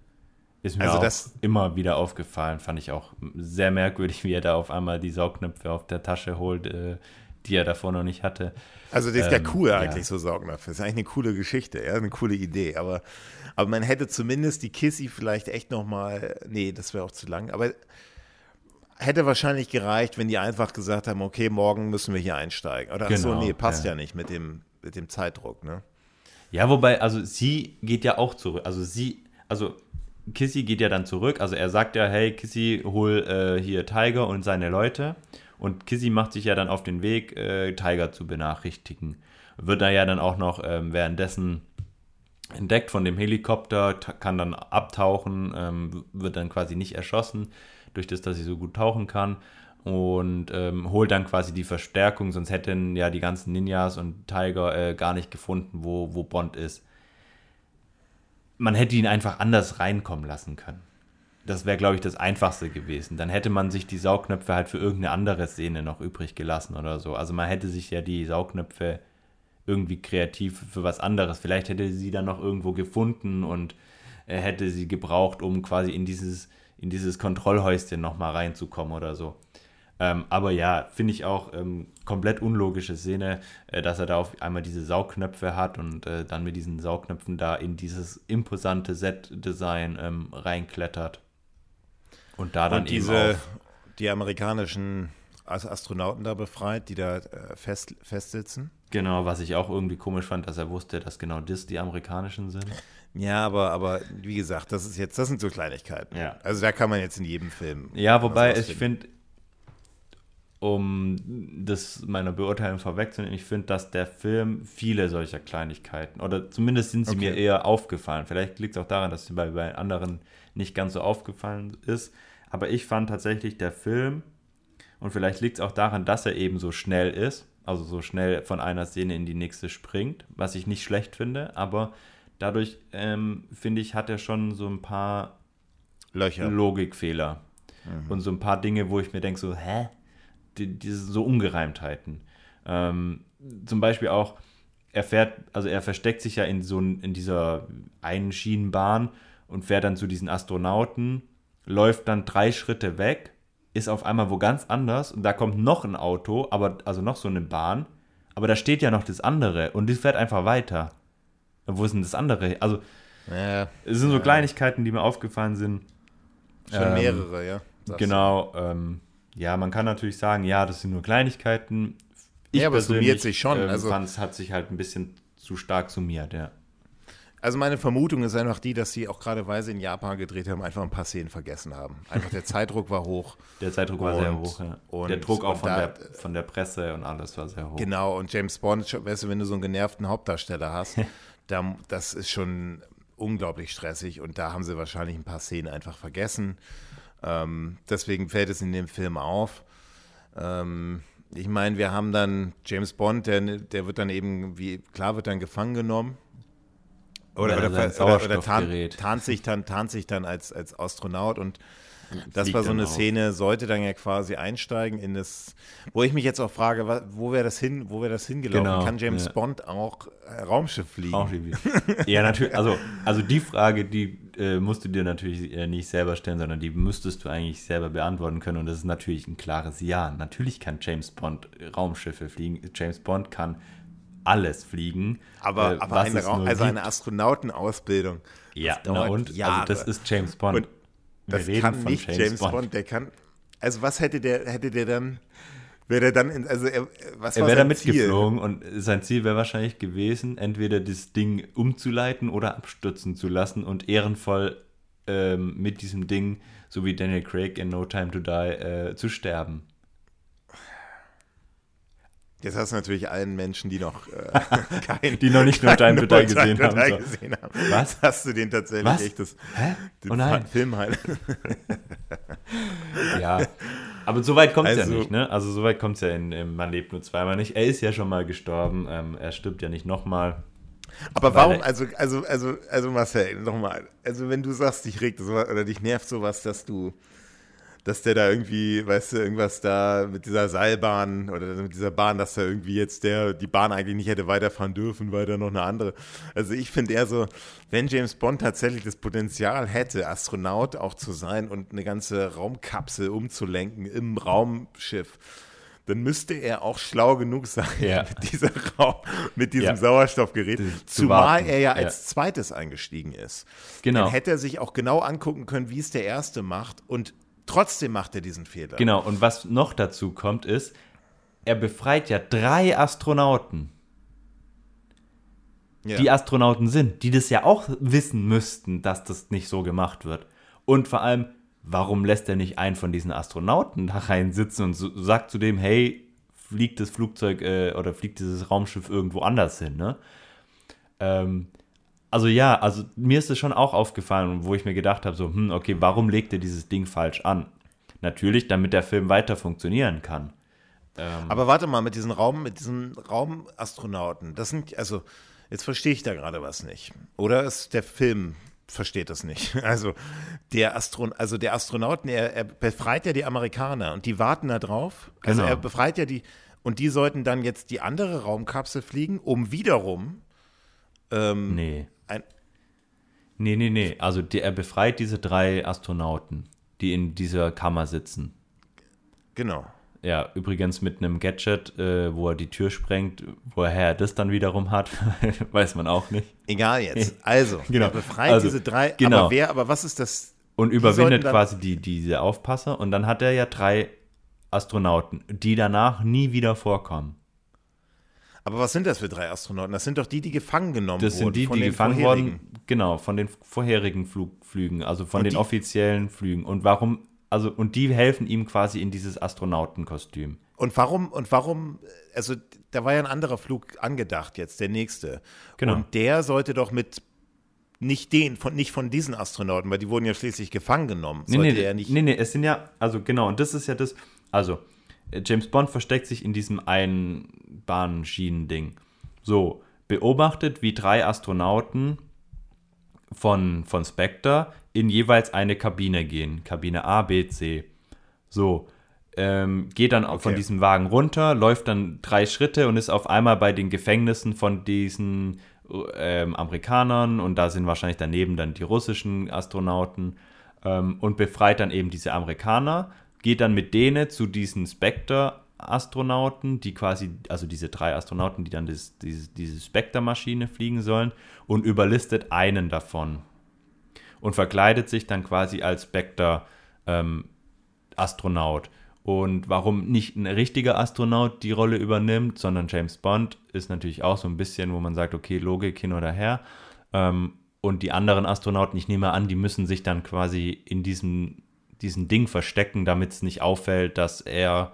ist mir also auch das, immer wieder aufgefallen. Fand ich auch sehr merkwürdig, wie er da auf einmal die Saugnäpfe auf der Tasche holt, äh, die er davor noch nicht hatte. Also das ist ähm, ja cool eigentlich, ja. so Saugnapf. Das ist eigentlich eine coole Geschichte, ja, eine coole Idee. Aber, aber man hätte zumindest die Kissy vielleicht echt nochmal, nee, das wäre auch zu lang, aber hätte wahrscheinlich gereicht, wenn die einfach gesagt haben, okay, morgen müssen wir hier einsteigen. Oder genau, so, nee, passt ja. ja nicht mit dem, mit dem Zeitdruck, ne? Ja, wobei, also sie geht ja auch zurück. Also sie, also Kissy geht ja dann zurück. Also er sagt ja, hey Kissy, hol äh, hier Tiger und seine Leute. Und Kissy macht sich ja dann auf den Weg, äh, Tiger zu benachrichtigen. Wird da ja dann auch noch ähm, währenddessen entdeckt von dem Helikopter, kann dann abtauchen, ähm, wird dann quasi nicht erschossen, durch das, dass sie so gut tauchen kann. Und ähm, holt dann quasi die Verstärkung, sonst hätten ja die ganzen Ninjas und Tiger äh, gar nicht gefunden, wo, wo Bond ist man hätte ihn einfach anders reinkommen lassen können. Das wäre, glaube ich, das Einfachste gewesen. Dann hätte man sich die Saugnöpfe halt für irgendeine andere Szene noch übrig gelassen oder so. Also man hätte sich ja die Saugnöpfe irgendwie kreativ für was anderes. Vielleicht hätte sie dann noch irgendwo gefunden und er hätte sie gebraucht, um quasi in dieses, in dieses Kontrollhäuschen nochmal reinzukommen oder so. Ähm, aber ja, finde ich auch ähm, komplett unlogische Szene, äh, dass er da auf einmal diese Saugknöpfe hat und äh, dann mit diesen Saugknöpfen da in dieses imposante Set-Design ähm, reinklettert. Und da dann und diese, eben auch, die amerikanischen Astronauten da befreit, die da äh, fest, festsitzen. Genau, was ich auch irgendwie komisch fand, dass er wusste, dass genau das die amerikanischen sind. Ja, aber, aber wie gesagt, das ist jetzt, das sind so Kleinigkeiten. Ja. Also da kann man jetzt in jedem Film. Ja, wobei ich finde, um das meiner Beurteilung vorwegzunehmen, ich finde, dass der Film viele solcher Kleinigkeiten, oder zumindest sind sie okay. mir eher aufgefallen. Vielleicht liegt es auch daran, dass sie bei, bei anderen nicht ganz so aufgefallen ist. Aber ich fand tatsächlich der Film, und vielleicht liegt es auch daran, dass er eben so schnell ist, also so schnell von einer Szene in die nächste springt, was ich nicht schlecht finde, aber dadurch, ähm, finde ich, hat er schon so ein paar Löcher. Logikfehler. Mhm. Und so ein paar Dinge, wo ich mir denke, so, hä? die, diese so Ungereimtheiten. Ähm, zum Beispiel auch, er fährt, also er versteckt sich ja in so in dieser einen Schienenbahn und fährt dann zu diesen Astronauten, läuft dann drei Schritte weg, ist auf einmal wo ganz anders und da kommt noch ein Auto, aber also noch so eine Bahn, aber da steht ja noch das andere und die fährt einfach weiter. Wo ist denn das andere? Also ja, es sind so ja. Kleinigkeiten, die mir aufgefallen sind. Schon ähm, mehrere, ja. Genau. Ähm, ja, man kann natürlich sagen, ja, das sind nur Kleinigkeiten. Ich ja, aber es summiert sich schon. Ähm, also, fand, es hat sich halt ein bisschen zu stark summiert, ja. Also meine Vermutung ist einfach die, dass sie auch gerade weil sie in Japan gedreht haben, einfach ein paar Szenen vergessen haben. Einfach der Zeitdruck war hoch. Der Zeitdruck war sehr hoch, ja. Und der Druck auch von, da, der, von der Presse und alles war sehr hoch. Genau, und James Bond, weißt du, wenn du so einen genervten Hauptdarsteller hast, da, das ist schon unglaublich stressig und da haben sie wahrscheinlich ein paar Szenen einfach vergessen. Ähm, deswegen fällt es in dem Film auf. Ähm, ich meine, wir haben dann James Bond, der, der wird dann eben, wie klar, wird dann gefangen genommen. Oder, ja, oder, oder, oder tarnt, tarnt, sich dann, tarnt sich dann als, als Astronaut und das war so eine Szene, sollte dann ja quasi einsteigen in das, wo ich mich jetzt auch frage, wo wäre das hin, wo wäre das hingelaufen? Genau, Kann James ja. Bond auch äh, Raumschiff fliegen? Raumschiff ja, natürlich. Also, also die Frage, die äh, musst du dir natürlich äh, nicht selber stellen, sondern die müsstest du eigentlich selber beantworten können. Und das ist natürlich ein klares Ja. Natürlich kann James Bond Raumschiffe fliegen. James Bond kann alles fliegen. Aber, äh, aber eine, also eine Astronautenausbildung. Ja, na und? Jahre. Also das ist James Bond. Und das kann nicht James, James Bond. Bond. Der kann. Also was hätte der, hätte der dann? Wäre der dann, in, also er, was er wäre da mitgeflogen und sein Ziel wäre wahrscheinlich gewesen, entweder das Ding umzuleiten oder abstürzen zu lassen und ehrenvoll ähm, mit diesem Ding, so wie Daniel Craig in No Time to Die, äh, zu sterben. Jetzt hast du natürlich allen Menschen, die noch äh, kein, die noch nicht nur Time to Die gesehen, haben, so. gesehen haben. Was? Hast du den tatsächlich Was? echt das Hä? Oh nein. Film halt. ja. Aber so weit kommt es also, ja nicht, ne? Also so weit kommt es ja in, in, Man lebt nur zweimal nicht. Er ist ja schon mal gestorben. Ähm, er stirbt ja nicht nochmal. Aber warum, also, also, also, also Marcel, nochmal, also wenn du sagst, dich regt sowas oder dich nervt sowas, dass du dass der da irgendwie, weißt du, irgendwas da mit dieser Seilbahn oder mit dieser Bahn, dass da irgendwie jetzt der die Bahn eigentlich nicht hätte weiterfahren dürfen, weil da noch eine andere. Also ich finde eher so, wenn James Bond tatsächlich das Potenzial hätte, Astronaut auch zu sein und eine ganze Raumkapsel umzulenken im Raumschiff, dann müsste er auch schlau genug sein, Ja. mit, dieser Raum, mit diesem Ja. Sauerstoffgerät, zu zumal warten. er ja Ja. als zweites eingestiegen ist. Genau. Dann hätte er sich auch genau angucken können, wie es der Erste macht und trotzdem macht er diesen Fehler. Genau, und was noch dazu kommt, ist, er befreit ja drei Astronauten, Ja. die Astronauten sind, die das ja auch wissen müssten, dass das nicht so gemacht wird. Und vor allem, warum lässt er nicht einen von diesen Astronauten da rein sitzen und so, sagt zu dem, hey, fliegt das Flugzeug äh, oder fliegt dieses Raumschiff irgendwo anders hin, ne? Ähm, also ja, also mir ist es schon auch aufgefallen, wo ich mir gedacht habe, so, hm, okay, warum legt er dieses Ding falsch an? Natürlich, damit der Film weiter funktionieren kann. Aber warte mal, mit diesen Raum, mit diesen Raumastronauten, das sind, also, jetzt verstehe ich da gerade was nicht. Oder ist der Film versteht das nicht. Also der Astron also der Astronauten, er, er befreit ja die Amerikaner und die warten da drauf. Also Genau. er befreit ja die und die sollten dann jetzt die andere Raumkapsel fliegen, um wiederum ähm, Nee. Ein, Nee, nee, nee. Also die, er befreit diese drei Astronauten, die in dieser Kammer sitzen. genau. Ja, übrigens mit einem Gadget, äh, wo er die Tür sprengt, woher er das dann wiederum hat, weiß man auch nicht. Egal jetzt. Also, Genau. er befreit Also, diese drei, genau. aber wer, aber was ist das? Und Die überwindet dann- quasi die, diese Aufpasser und dann hat er ja drei Astronauten, die danach nie wieder vorkommen. Aber was sind das für drei Astronauten? Das sind doch die, die gefangen genommen Das wurden. sind die, die gefangen wurden, genau, von den vorherigen Flug, Flügen, also von Und den die- offiziellen Flügen. Und warum, also, und die helfen ihm quasi in dieses Astronautenkostüm. Und warum, und warum, also da war ja ein anderer Flug angedacht jetzt, der nächste. Genau. Und der sollte doch mit nicht den, von, nicht von diesen Astronauten, weil die wurden ja schließlich gefangen genommen. Nee, Sollte nee, er nicht. nee, nee, es sind ja, also genau, und das ist ja das, also James Bond versteckt sich in diesem Einbahnschienen-Ding. So, beobachtet, wie drei Astronauten von, von Spectre in jeweils eine Kabine gehen. Kabine A, B, C. So, ähm, geht dann auch von Okay. diesem Wagen runter, läuft dann drei Schritte und ist auf einmal bei den Gefängnissen von diesen ähm, Amerikanern und da sind wahrscheinlich daneben dann die russischen Astronauten ähm, und befreit dann eben diese Amerikaner, geht dann mit denen zu diesen Spectre-Astronauten, die quasi, also diese drei Astronauten, die dann das, diese, diese Spectre-Maschine fliegen sollen und überlistet einen davon und verkleidet sich dann quasi als Spectre ähm. Und warum nicht ein richtiger Astronaut die Rolle übernimmt, sondern James Bond, ist natürlich auch so ein bisschen, wo man sagt, okay, Logik hin oder her. Ähm, und die anderen Astronauten, ich nehme an, die müssen sich dann quasi in diesem, diesem Ding verstecken, damit es nicht auffällt, dass er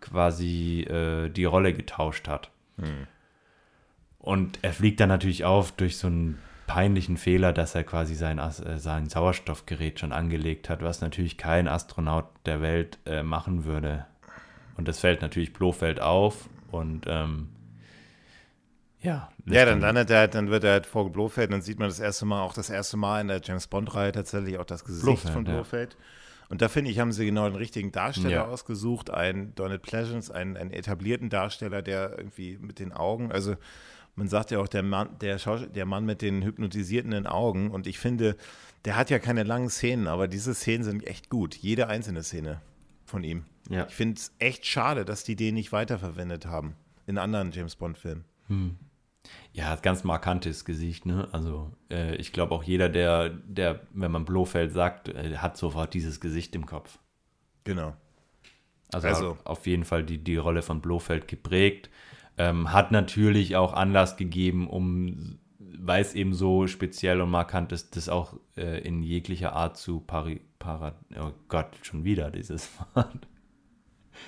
quasi äh, die Rolle getauscht hat. Und er fliegt dann natürlich auf durch so einen peinlichen Fehler, dass er quasi sein, äh, sein Sauerstoffgerät schon angelegt hat, was natürlich kein Astronaut der Welt äh, machen würde. Und das fällt natürlich Blofeld auf und ähm, ja. Ja, dann landet er halt, dann wird er halt vor Blofeld, dann sieht man das erste Mal, auch das erste Mal in der James Bond-Reihe tatsächlich auch das Gesicht Blofeld, von ja. Und da finde ich, haben sie genau den richtigen Darsteller Ja. ausgesucht, einen Donald Pleasance, einen, einen etablierten Darsteller, der irgendwie mit den Augen, also man sagt ja auch, der Mann, der, der Mann mit den hypnotisierenden Augen. Und ich finde, der hat ja keine langen Szenen, aber diese Szenen sind echt gut. Jede einzelne Szene von ihm. Ja. Ich finde es echt schade, dass die den nicht weiterverwendet haben in anderen James Bond-Filmen. Ja, hat ganz markantes Gesicht, ne? Also äh, ich glaube auch jeder, der, der, wenn man Blofeld sagt, äh, hat sofort dieses Gesicht im Kopf. Genau. Also, Also- auf jeden Fall die, die Rolle von Blofeld geprägt. Ähm, hat natürlich auch Anlass gegeben, um, weil es eben so speziell und markant ist, das auch äh, in jeglicher Art zu pari, para, oh Gott, schon wieder dieses Wort.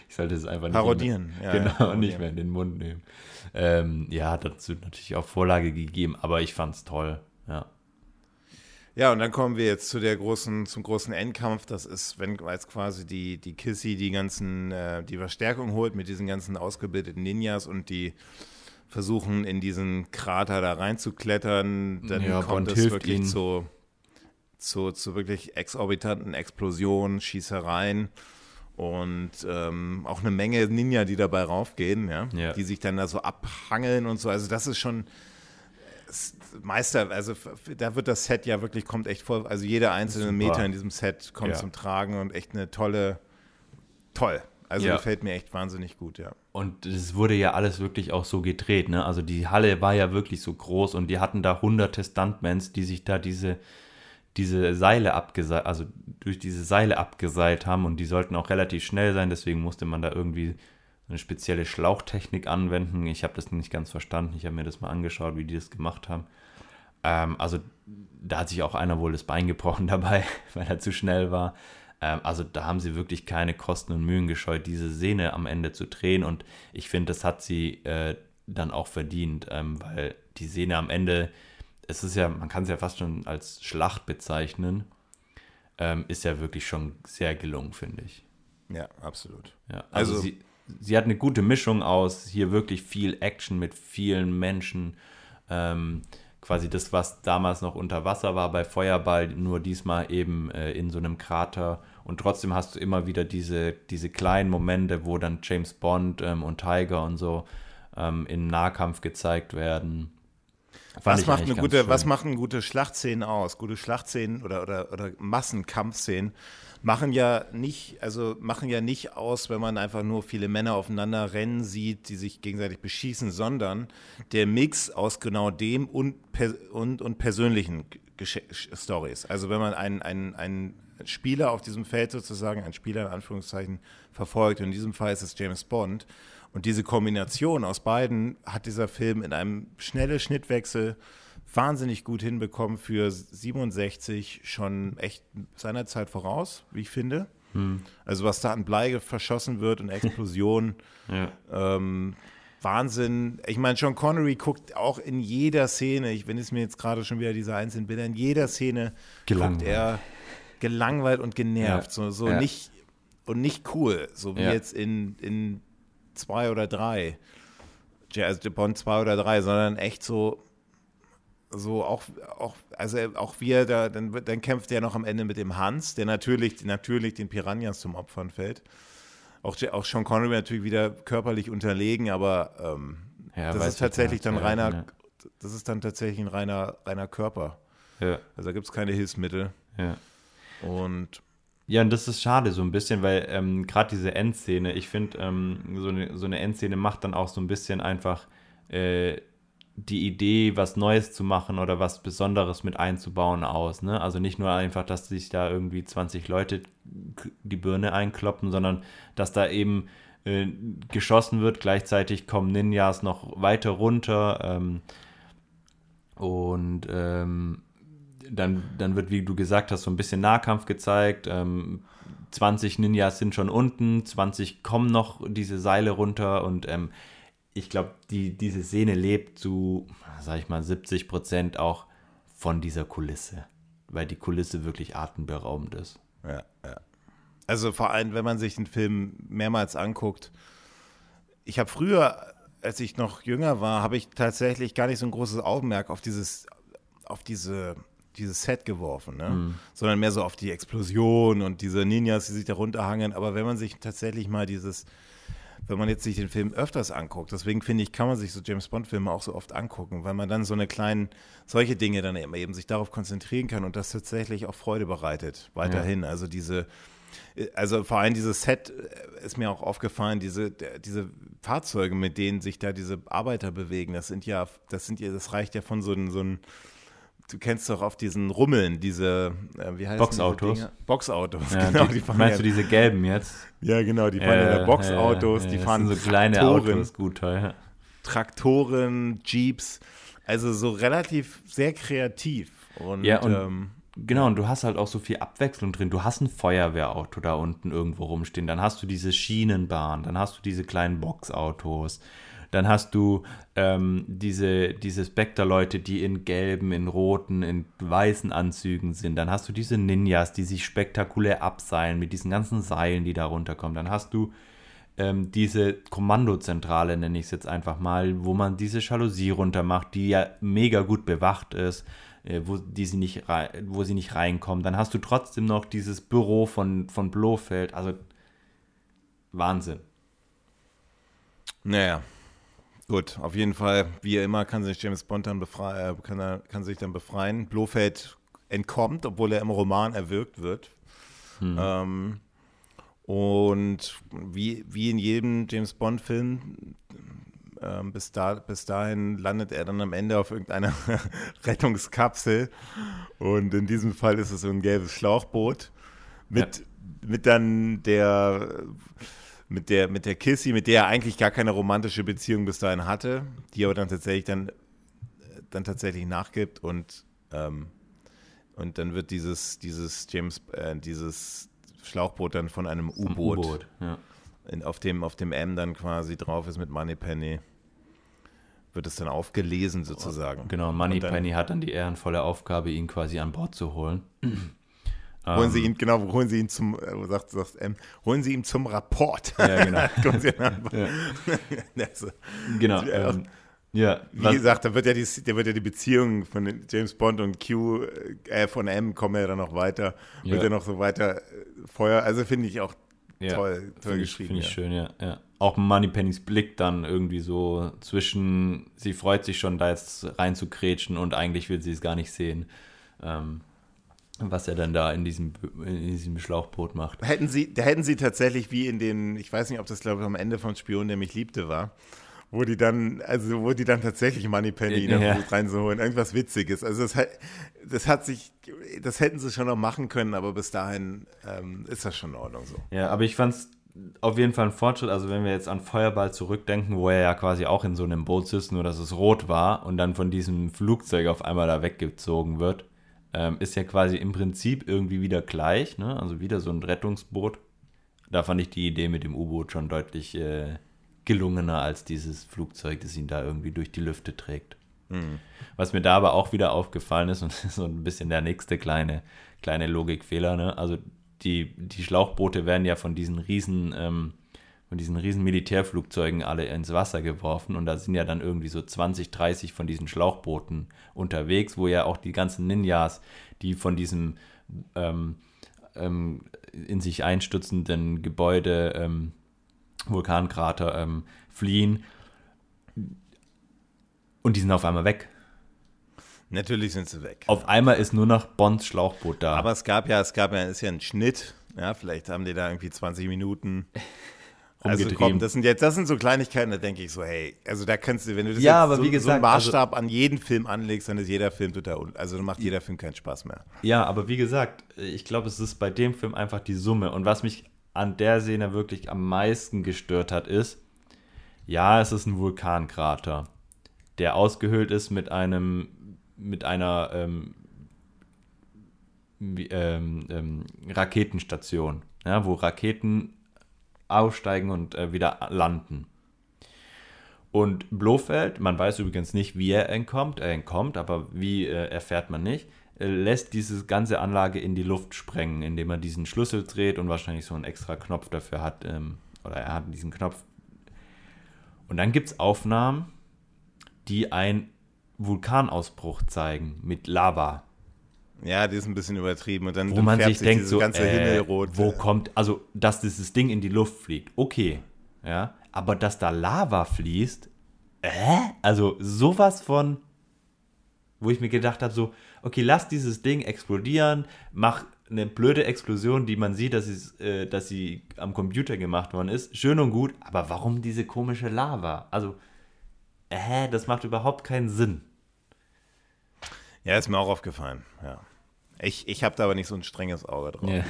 Ich sollte es einfach nicht Parodieren. Mehr, Ja, genau, ja, parodieren. nicht mehr in den Mund nehmen. Ähm, ja, dazu natürlich auch Vorlage gegeben, aber ich fand's toll. Ja. Ja, und dann kommen wir jetzt zu der großen, zum großen Endkampf. Das ist, wenn als quasi die, die Kissy die ganzen, äh, die Verstärkung holt mit diesen ganzen ausgebildeten Ninjas und die versuchen in diesen Krater da reinzuklettern, dann Ja, kommt es wirklich ihnen. zu, zu, zu wirklich exorbitanten Explosionen, Schießereien und ähm, auch eine Menge Ninja, die dabei raufgehen, ja? Ja. die sich dann da so abhangeln und so. Also das ist schon Meister, also da wird das Set ja wirklich, kommt echt voll, also jeder einzelne Super. Meter in diesem Set kommt Ja. zum Tragen und echt eine tolle, toll. Also ja. gefällt mir echt wahnsinnig gut, ja. Und es wurde ja alles wirklich auch so gedreht, ne? Also die Halle war ja wirklich so groß und die hatten da hunderte Stuntmans, die sich da diese, diese Seile abgeseilt, also durch diese Seile abgeseilt haben und die sollten auch relativ schnell sein, deswegen musste man da irgendwie eine spezielle Schlauchtechnik anwenden. Ich habe das nicht ganz verstanden, ich habe mir das mal angeschaut, wie die das gemacht haben. Ähm, also da hat sich auch einer wohl das Bein gebrochen dabei, weil er zu schnell war. Ähm, also da haben sie wirklich keine Kosten und Mühen gescheut, diese Szene am Ende zu drehen. Und ich finde, das hat sie äh, dann auch verdient, ähm, weil die Szene am Ende, es ist ja, man kann es ja fast schon als Schlacht bezeichnen, ähm, ist ja wirklich schon sehr gelungen, finde ich. Ja, absolut. Ja, also, also sie, sie hat eine gute Mischung aus hier wirklich viel Action mit vielen Menschen. Ähm, quasi das, was damals noch unter Wasser war bei Feuerball, nur diesmal eben äh, in so einem Krater. Und trotzdem hast du immer wieder diese, diese kleinen Momente, wo dann James Bond ähm, und Tiger und so ähm, in Nahkampf gezeigt werden. Was macht, eine gute, was machen gute Schlachtszenen aus? Gute Schlachtszenen oder, oder, oder Massenkampfszenen machen ja nicht, also machen ja nicht aus, wenn man einfach nur viele Männer aufeinander rennen sieht, die sich gegenseitig beschießen, sondern der Mix aus genau dem und, und, und persönlichen Stories. Also wenn man einen, einen, einen Spieler auf diesem Feld sozusagen, einen Spieler in Anführungszeichen verfolgt, in diesem Fall ist es James Bond, und diese Kombination aus beiden hat dieser Film in einem schnellen Schnittwechsel wahnsinnig gut hinbekommen für 67 schon echt seiner Zeit voraus, wie ich finde. Hm. Also was da an Blei verschossen wird und Explosionen. ja. ähm, Wahnsinn. Ich meine, Sean Connery guckt auch in jeder Szene, ich, wenn es mir jetzt gerade schon wieder diese einzelnen Bilder, in jeder Szene gelangweilt. guckt er gelangweilt und genervt. Ja. So, so ja. nicht und nicht cool, so wie jetzt in, in zwei oder drei. Also Bond zwei oder drei, sondern echt so so auch, auch, also auch wir, da, dann, dann kämpft er noch am Ende mit dem Hans, der natürlich, natürlich den Piranhas zum Opfern fällt. Auch, auch Sean Connery natürlich wieder körperlich unterlegen, aber ähm, ja, das ist tatsächlich dann reiner, ja. das ist dann tatsächlich ein reiner, reiner Körper. Ja. Also da gibt es keine Hilfsmittel. Ja. Und ja, und das ist schade so ein bisschen, weil ähm, gerade diese Endszene, ich finde, ähm, so, eine, so eine Endszene macht dann auch so ein bisschen einfach äh, die Idee, was Neues zu machen oder was Besonderes mit einzubauen aus. Ne? Also nicht nur einfach, dass sich da irgendwie 20 Leute die Birne einkloppen, sondern dass da eben äh, geschossen wird. Gleichzeitig kommen Ninjas noch weiter runter ähm, und ähm, dann, dann wird, wie du gesagt hast, so ein bisschen Nahkampf gezeigt. Ähm, 20 Ninjas sind schon unten, 20 kommen noch diese Seile runter und ähm, ich glaube, die, diese Szene lebt zu, sag ich mal, 70 Prozent auch von dieser Kulisse, weil die Kulisse wirklich atemberaubend ist. Ja, ja. Also vor allem, wenn man sich den Film mehrmals anguckt. Ich habe früher, als ich noch jünger war, habe ich tatsächlich gar nicht so ein großes Augenmerk auf dieses, auf diese, dieses Set geworfen, ne? Mhm. sondern mehr so auf die Explosion und diese Ninjas, die sich da runterhangen. Aber wenn man sich tatsächlich mal dieses wenn man jetzt sich den Film öfters anguckt. Deswegen finde ich, kann man sich so James Bond-Filme auch so oft angucken, weil man dann so eine kleinen, solche Dinge dann eben sich darauf konzentrieren kann und das tatsächlich auch Freude bereitet, weiterhin. Ja. Also diese, also vor allem dieses Set äh, ist mir auch aufgefallen, diese, diese Fahrzeuge, mit denen sich da diese Arbeiter bewegen, das sind ja, das sind ja, das reicht ja von so einem, so einem du kennst doch auf diesen Rummeln, diese, äh, wie heißt Boxautos. Boxautos, ja, genau. Die, die meinst ja, du diese gelben jetzt? Ja, genau, die fahren ja, ja Boxautos, die fahren so kleine Traktoren, Autos, gut teuer. Traktoren, Jeeps, also so relativ sehr kreativ. Und, ja, und ähm, genau, und du hast halt auch so viel Abwechslung drin. Du hast ein Feuerwehrauto da unten irgendwo rumstehen, dann hast du diese Schienenbahn, dann hast du diese kleinen Boxautos dann hast du ähm, diese, diese Spectre-Leute, die in gelben, in roten, in weißen Anzügen sind. Dann hast du diese Ninjas, die sich spektakulär abseilen mit diesen ganzen Seilen, die da runterkommen. Dann hast du ähm, diese Kommandozentrale, nenne ich es jetzt einfach mal, wo man diese Jalousie runtermacht, die ja mega gut bewacht ist. Äh, wo, die sie nicht wo sie nicht reinkommen. Dann hast du trotzdem noch dieses Büro von, von Blofeld. Also Wahnsinn. Naja, Gut, auf jeden Fall, wie immer, kann sich James Bond dann befreien, äh, kann, kann sich dann befreien. Blofeld entkommt, obwohl er im Roman erwürgt wird. Hm. Ähm, Und wie, wie in jedem James Bond-Film, äh, bis, da, bis dahin landet er dann am Ende auf irgendeiner Rettungskapsel. Und in diesem Fall ist es so ein gelbes Schlauchboot mit, ja. mit dann der mit der, mit der Kissy, mit der er eigentlich gar keine romantische Beziehung bis dahin hatte, die aber dann tatsächlich dann, dann tatsächlich nachgibt und, ähm, und dann wird dieses, dieses James, äh, dieses Schlauchboot dann von einem U-Boot, ja. auf, dem, auf dem M dann quasi drauf ist mit Moneypenny, wird es dann aufgelesen sozusagen. Genau, Moneypenny hat dann die ehrenvolle Aufgabe, ihn quasi an Bord zu holen. Holen Sie ähm. ihn, genau, holen Sie ihn zum, äh, sagt, sagt ähm, holen Sie ihn zum Rapport. Ja, genau. ja. also, genau. Ähm, ja, wie was, gesagt, da wird ja die, da wird ja die Beziehung von James Bond und Q, äh, von M kommen ja dann noch weiter, ja. wird ja noch so weiter äh, Feuer, also finde ich auch ja, toll, toll geschrieben. Finde ich schön, ja, ja. Auch Moneypennys Blick dann irgendwie so zwischen, sie freut sich schon, da jetzt reinzukrätschen und eigentlich will sie es gar nicht sehen. Ähm, was er dann da in diesem, in diesem Schlauchboot macht. Hätten sie, da hätten sie tatsächlich wie in den, ich weiß nicht, ob das glaube ich am Ende von Spion, der mich liebte, war, wo die dann, also wo die dann tatsächlich Moneypenny ja. reinzuholen, irgendwas Witziges. Also das, das hat sich, das hätten sie schon noch machen können, aber bis dahin ähm, ist das schon in Ordnung so. Ja, aber ich fand es auf jeden Fall ein Fortschritt. Also wenn wir jetzt an Feuerball zurückdenken, wo er ja quasi auch in so einem Boot sitzt, nur dass es rot war und dann von diesem Flugzeug auf einmal da weggezogen wird ähm, ist ja quasi im Prinzip irgendwie wieder gleich, ne? also wieder so ein Rettungsboot. Da fand ich die Idee mit dem U-Boot schon deutlich äh, gelungener als dieses Flugzeug, das ihn da irgendwie durch die Lüfte trägt. Mhm. Was mir da aber auch wieder aufgefallen ist, und so ein bisschen der nächste kleine, kleine Logikfehler, ne? also die, die Schlauchboote werden ja von diesen riesen ähm, von diesen riesen Militärflugzeugen alle ins Wasser geworfen und da sind ja dann irgendwie so 20, 30 von diesen Schlauchbooten unterwegs, wo ja auch die ganzen Ninjas, die von diesem ähm, ähm, in sich einstürzenden Gebäude, ähm, Vulkankrater ähm, fliehen und die sind auf einmal weg. Natürlich sind sie weg. Auf einmal ist nur noch Bonds Schlauchboot da. Aber es gab ja, es gab ja, ist ja ein Schnitt. Ja, vielleicht haben die da irgendwie 20 Minuten also komm, das sind jetzt, das sind so Kleinigkeiten, da denke ich so, hey, also da kannst du, wenn du das ja, aber so, wie gesagt, so einen Maßstab also, an jeden Film anlegst, dann ist jeder Film total, also dann macht jeder Film keinen Spaß mehr. Ja, aber wie gesagt, ich glaube, es ist bei dem Film einfach die Summe. Und was mich an der Szene wirklich am meisten gestört hat, ist, ja, es ist ein Vulkankrater, der ausgehöhlt ist mit einem, mit einer ähm, ähm, ähm, Raketenstation, ja, wo Raketen aussteigen und äh, wieder landen. Und Blofeld, man weiß übrigens nicht, wie er entkommt, er entkommt, aber wie äh, erfährt man nicht, äh, lässt diese ganze Anlage in die Luft sprengen, indem er diesen Schlüssel dreht und wahrscheinlich so einen extra Knopf dafür hat, ähm, oder er hat diesen Knopf. Und dann gibt es Aufnahmen, die einen Vulkanausbruch zeigen mit Lava. Ja, die ist ein bisschen übertrieben. Und dann wo man sich denkt, so, ganze äh, Himmelrot. Wo kommt, also, dass dieses Ding in die Luft fliegt, okay. Ja, aber dass da Lava fließt, äh? Also, sowas von, wo ich mir gedacht habe, so, okay, lass dieses Ding explodieren, mach eine blöde Explosion, die man sieht, dass, äh, dass sie am Computer gemacht worden ist. Schön und gut, aber warum diese komische Lava? Also, äh, das macht überhaupt keinen Sinn. Ja, ist mir auch aufgefallen, ja. Ich, ich habe da aber nicht so ein strenges Auge drauf. Ja.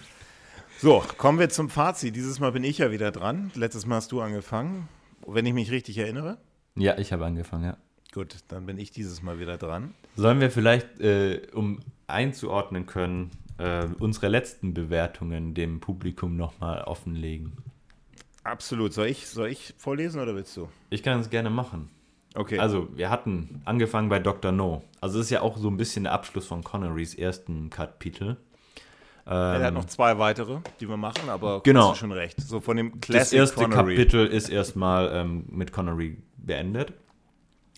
so, kommen wir zum Fazit. Dieses Mal bin ich ja wieder dran. Letztes Mal hast du angefangen, wenn ich mich richtig erinnere. Ja, ich habe angefangen, ja. Gut, dann bin ich dieses Mal wieder dran. Sollen wir vielleicht, äh, um einzuordnen können, äh, unsere letzten Bewertungen dem Publikum nochmal offenlegen? Absolut. Soll ich, soll ich vorlesen oder willst du? Ich kann es gerne machen. Okay. Also, wir hatten angefangen bei Dr. No. Also, es ist ja auch so ein bisschen der Abschluss von Connerys ersten Kapitel. Ähm, er hat noch zwei weitere, die wir machen, aber genau. hast du schon recht. So von dem Classic Das erste Connery. Kapitel ist erstmal ähm, mit Connery beendet.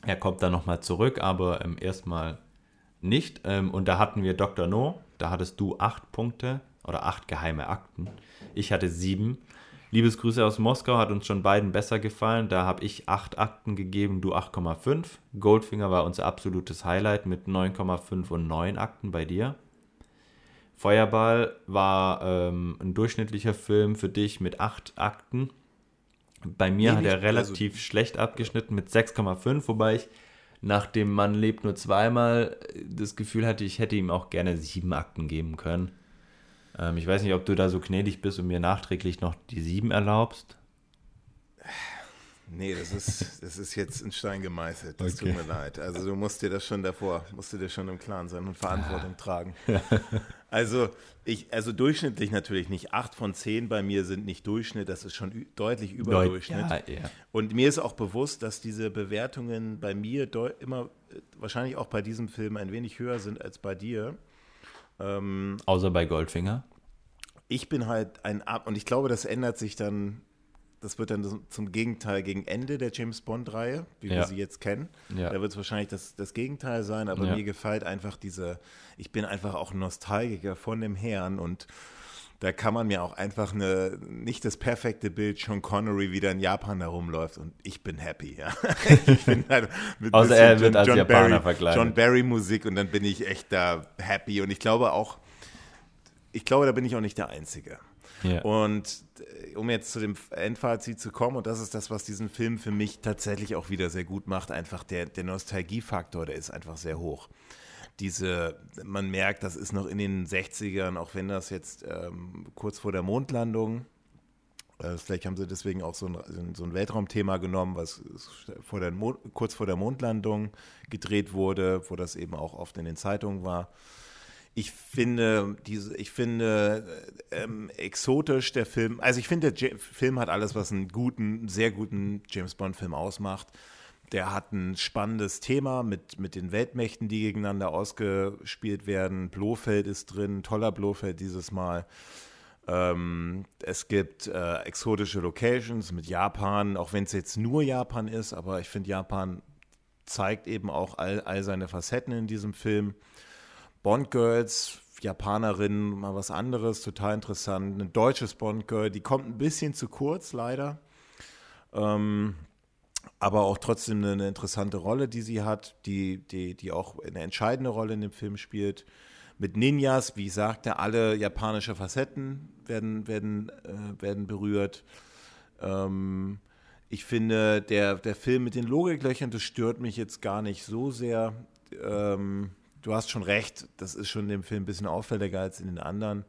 Er kommt dann nochmal zurück, aber ähm, erstmal nicht. Ähm, und da hatten wir Dr. No, da hattest du acht Punkte oder acht geheime Akten. Ich hatte sieben. Liebesgrüße aus Moskau hat uns schon beiden besser gefallen. Da habe ich 8 Akten gegeben, du 8,5. Goldfinger war unser absolutes Highlight mit 9,5 und 9 Akten bei dir. Feuerball war ähm, ein durchschnittlicher Film für dich mit acht Akten. Bei mir nee, hat er relativ also, schlecht abgeschnitten mit 6,5, wobei ich nach dem Mann lebt nur zweimal das Gefühl hatte, ich hätte ihm auch gerne sieben Akten geben können. Ähm, ich weiß nicht, ob du da so gnädig bist und mir nachträglich noch die sieben erlaubst. Nee, das ist, das ist jetzt in Stein gemeißelt. Das okay. tut mir leid. Also du musst dir das schon davor, musst du dir schon im Klaren sein und Verantwortung ah. tragen. Also ich, also durchschnittlich natürlich nicht. Acht von zehn bei mir sind nicht Durchschnitt, das ist schon deutlich über Deut Durchschnitt. Ja, ja. Und mir ist auch bewusst, dass diese Bewertungen bei mir immer, wahrscheinlich auch bei diesem Film ein wenig höher sind als bei dir. Ähm, Außer bei Goldfinger. Ich bin halt ein Ab und ich glaube, das ändert sich dann das wird dann zum Gegenteil gegen Ende der James Bond-Reihe, wie ja. wir sie jetzt kennen. Ja. Da wird es wahrscheinlich das, das Gegenteil sein, aber ja. mir gefällt einfach diese, ich bin einfach auch Nostalgiker von dem Herrn und da kann man mir auch einfach eine, nicht das perfekte Bild, Sean Connery wieder in Japan herumläuft und ich bin happy, ja. ich bin halt mit Außer er wird John, als John Japaner Barry, vergleichen. John Barry Musik und dann bin ich echt da happy und ich glaube auch, ich glaube, da bin ich auch nicht der Einzige. Ja. Und äh, um jetzt zu dem Endfazit zu kommen, und das ist das, was diesen Film für mich tatsächlich auch wieder sehr gut macht, einfach der, der Nostalgiefaktor, der ist einfach sehr hoch. Diese, man merkt, das ist noch in den 60ern, auch wenn das jetzt ähm, kurz vor der Mondlandung, äh, vielleicht haben sie deswegen auch so ein, so ein Weltraumthema genommen, was vor der kurz vor der Mondlandung gedreht wurde, wo das eben auch oft in den Zeitungen war ich finde, diese, ich finde ähm, exotisch der Film, also ich finde, der Film hat alles, was einen guten, sehr guten James Bond-Film ausmacht. Der hat ein spannendes Thema mit, mit den Weltmächten, die gegeneinander ausgespielt werden. Blofeld ist drin, toller Blofeld dieses Mal. Ähm, es gibt äh, exotische Locations mit Japan, auch wenn es jetzt nur Japan ist, aber ich finde, Japan zeigt eben auch all, all seine Facetten in diesem Film. Bond-Girls, Japanerin, mal was anderes, total interessant. Ein deutsches Bond-Girl, die kommt ein bisschen zu kurz, leider. Ähm, aber auch trotzdem eine, interessante Rolle, die sie hat, die, die, die auch eine entscheidende Rolle in dem Film spielt. Mit Ninjas, wie ich sagte, alle japanische Facetten werden, werden, äh, werden berührt. Ähm, ich finde, der, der Film mit den Logiklöchern, das stört mich jetzt gar nicht so sehr. Ähm, du hast schon recht, das ist schon in dem Film ein bisschen auffälliger als in den anderen.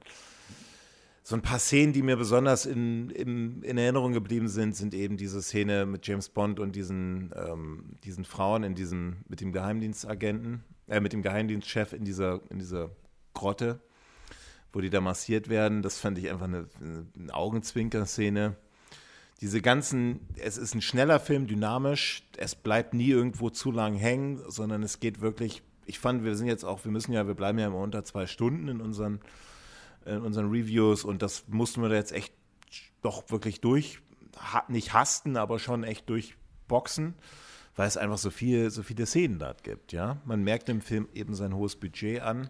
So ein paar Szenen, die mir besonders in, in, in Erinnerung geblieben sind, sind eben diese Szene mit James Bond und diesen, ähm, diesen Frauen in diesem, mit dem Geheimdienstagenten, äh, mit dem Geheimdienstchef in dieser, in dieser Grotte, wo die da massiert werden. Das fand ich einfach eine, eine Augenzwinker-Szene diese ganzen, es ist ein schneller Film, dynamisch, es bleibt nie irgendwo zu lang hängen, sondern es geht wirklich ich fand, wir sind jetzt auch, wir müssen ja, wir bleiben ja immer unter zwei Stunden in unseren, in unseren Reviews und das mussten wir da jetzt echt doch wirklich durch, nicht hasten, aber schon echt durchboxen, weil es einfach so viel, so viele Szenen dort gibt, ja. Man merkt im Film eben sein hohes Budget an.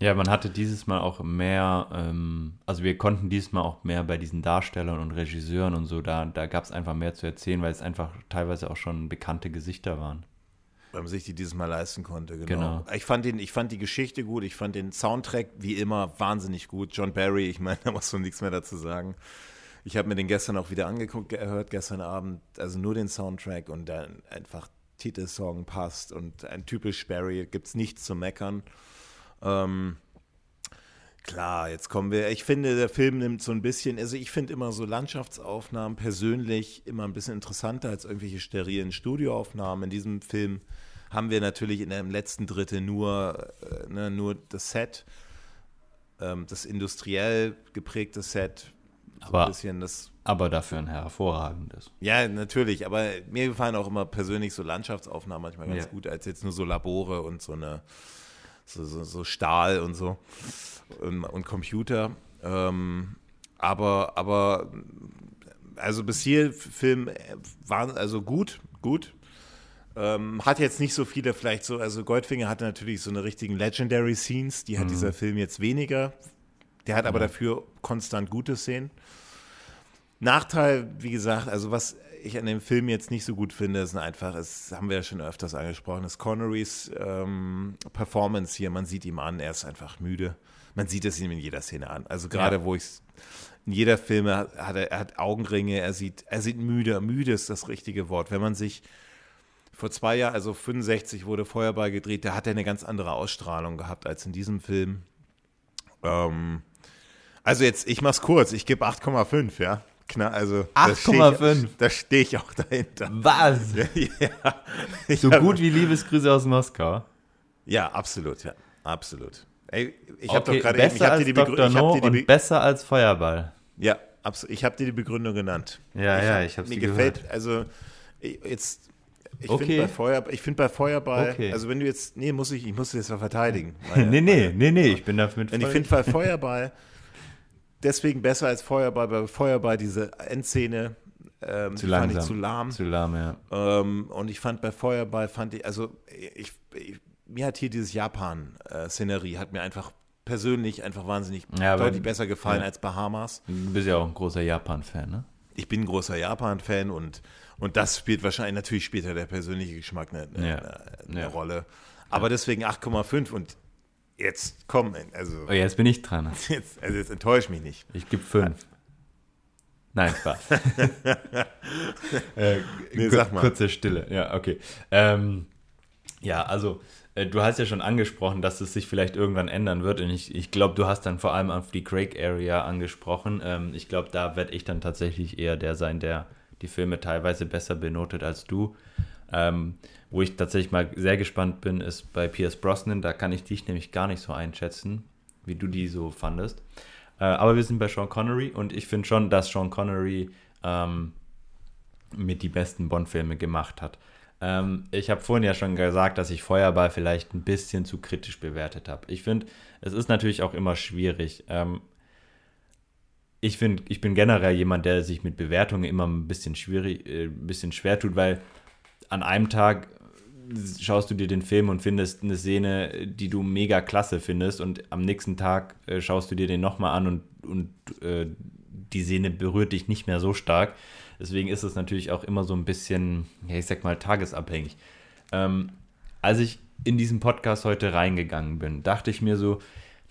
Ja, man hatte dieses Mal auch mehr, ähm, also wir konnten dieses Mal auch mehr bei diesen Darstellern und Regisseuren und so, da, da gab es einfach mehr zu erzählen, weil es einfach teilweise auch schon bekannte Gesichter waren. Weil man sich die dieses Mal leisten konnte, genau. genau. Ich, fand den, ich fand die Geschichte gut, ich fand den Soundtrack wie immer wahnsinnig gut. John Barry, ich meine, da muss man nichts mehr dazu sagen. Ich habe mir den gestern auch wieder angeguckt, gehört, gestern Abend, also nur den Soundtrack und dann einfach Titelsong passt und ein typisch Barry, gibt es nichts zu meckern. Ähm, Klar, jetzt kommen wir. Ich finde, der Film nimmt so ein bisschen, also ich finde immer so Landschaftsaufnahmen persönlich immer ein bisschen interessanter als irgendwelche sterilen Studioaufnahmen. In diesem Film haben wir natürlich in dem letzten Drittel nur, äh, ne, nur das Set, ähm, das industriell geprägte Set. So aber, ein bisschen das, aber dafür ein hervorragendes. Ja, natürlich. Aber mir gefallen auch immer persönlich so Landschaftsaufnahmen manchmal ganz ja. gut, als jetzt nur so Labore und so eine so, so, so Stahl und so und, und Computer. Ähm, aber, aber, also bis hier Film war also gut, gut. Ähm, hat jetzt nicht so viele, vielleicht so, also Goldfinger hatte natürlich so eine richtigen Legendary Scenes, die hat mhm. dieser Film jetzt weniger. Der hat aber dafür konstant gute Szenen. Nachteil, wie gesagt, also was ich an dem Film jetzt nicht so gut finde, ist einfach, das haben wir ja schon öfters angesprochen, ist Connerys ähm, Performance hier. Man sieht ihm an, er ist einfach müde man sieht es ihm in jeder Szene an. Also gerade ja. wo ich in jeder Filme hat er, er hat Augenringe, er sieht, er sieht müde, müde ist das richtige Wort. Wenn man sich vor zwei Jahren, also 65 wurde Feuerball gedreht, da hat er eine ganz andere Ausstrahlung gehabt als in diesem Film. Ähm, also jetzt, ich mach's kurz, ich gebe 8,5, ja. Kna also 8,5. Da stehe ich auch dahinter. Was? ja. So gut wie Liebesgrüße aus Moskau. Ja, absolut, ja. Absolut. Ey, ich habe okay, doch gerade ich hab dir die Dr. No dir die besser als Feuerball. Ja, absolut. Ich habe dir die Begründung genannt. Ja, ich ja, hab, ich habe sie Mir gefällt, gehört. also jetzt ich okay. finde bei, Feuer, find bei Feuerball, okay. also wenn du jetzt, nee, muss ich, ich muss das jetzt mal verteidigen. Meine, nee, nee, meine, nee, nee, ich bin dafür mit Ich finde bei Feuerball deswegen besser als Feuerball, bei Feuerball diese Endszene ähm, zu fand ich zu lahm. Zu lahm, ja. Ähm, und ich fand bei Feuerball, fand ich, also ich, ich mir hat hier dieses Japan-Szenerie, hat mir einfach persönlich einfach wahnsinnig ja, deutlich besser gefallen ja. als Bahamas. Du bist ja auch ein großer Japan-Fan, ne? Ich bin ein großer Japan-Fan und, und das spielt wahrscheinlich natürlich später der persönliche Geschmack eine, eine, ja. eine Rolle. Aber deswegen 8,5 und jetzt komm, also. Oh, jetzt bin ich dran. Jetzt, also jetzt enttäusch mich nicht. Ich gebe 5. Nein, Spaß. äh, nee, sag mal. Kurze Stille, ja, okay. Ähm, ja, also äh, du hast ja schon angesprochen, dass es sich vielleicht irgendwann ändern wird. Und ich, ich glaube, du hast dann vor allem auf die Craig Area angesprochen. Ähm, ich glaube, da werde ich dann tatsächlich eher der sein, der die Filme teilweise besser benotet als du. Ähm, wo ich tatsächlich mal sehr gespannt bin, ist bei Pierce Brosnan. Da kann ich dich nämlich gar nicht so einschätzen, wie du die so fandest. Äh, aber wir sind bei Sean Connery und ich finde schon, dass Sean Connery ähm, mit die besten Bond-Filme gemacht hat. Ähm, ich habe vorhin ja schon gesagt, dass ich Feuerball vielleicht ein bisschen zu kritisch bewertet habe. Ich finde, es ist natürlich auch immer schwierig. Ähm, ich finde, ich bin generell jemand, der sich mit Bewertungen immer ein bisschen schwierig, äh, ein bisschen schwer tut, weil an einem Tag schaust du dir den Film und findest eine Szene, die du mega klasse findest und am nächsten Tag äh, schaust du dir den nochmal an und, und äh, die Szene berührt dich nicht mehr so stark. Deswegen ist es natürlich auch immer so ein bisschen, ja, ich sag mal, tagesabhängig. Ähm, als ich in diesen Podcast heute reingegangen bin, dachte ich mir so,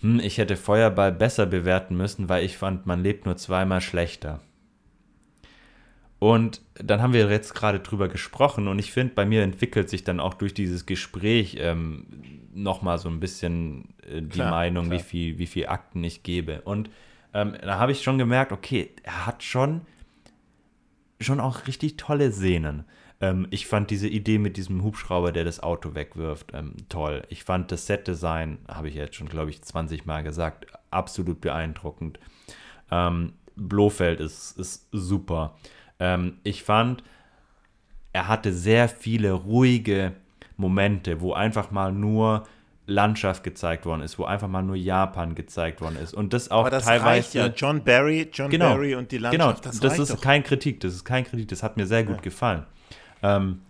hm, ich hätte Feuerball besser bewerten müssen, weil ich fand, man lebt nur zweimal schlechter. Und dann haben wir jetzt gerade drüber gesprochen und ich finde, bei mir entwickelt sich dann auch durch dieses Gespräch ähm, nochmal so ein bisschen äh, die klar, Meinung, klar. Wie, viel, wie viel Akten ich gebe. Und ähm, da habe ich schon gemerkt, okay, er hat schon schon auch richtig tolle Szenen. Ähm, ich fand diese Idee mit diesem Hubschrauber, der das Auto wegwirft, ähm, toll. Ich fand das Set-Design, habe ich jetzt schon, glaube ich, 20 Mal gesagt, absolut beeindruckend. Ähm, Blofeld ist, ist super. Ähm, ich fand, er hatte sehr viele ruhige Momente, wo einfach mal nur Landschaft gezeigt worden ist, wo einfach mal nur Japan gezeigt worden ist. Und das auch Aber das teilweise. Reicht ja. John Barry, John genau, Barry und die Landschaft, genau, das, das ist doch. kein Kritik, das ist kein Kritik, das hat mir sehr gut ja. gefallen. Ähm,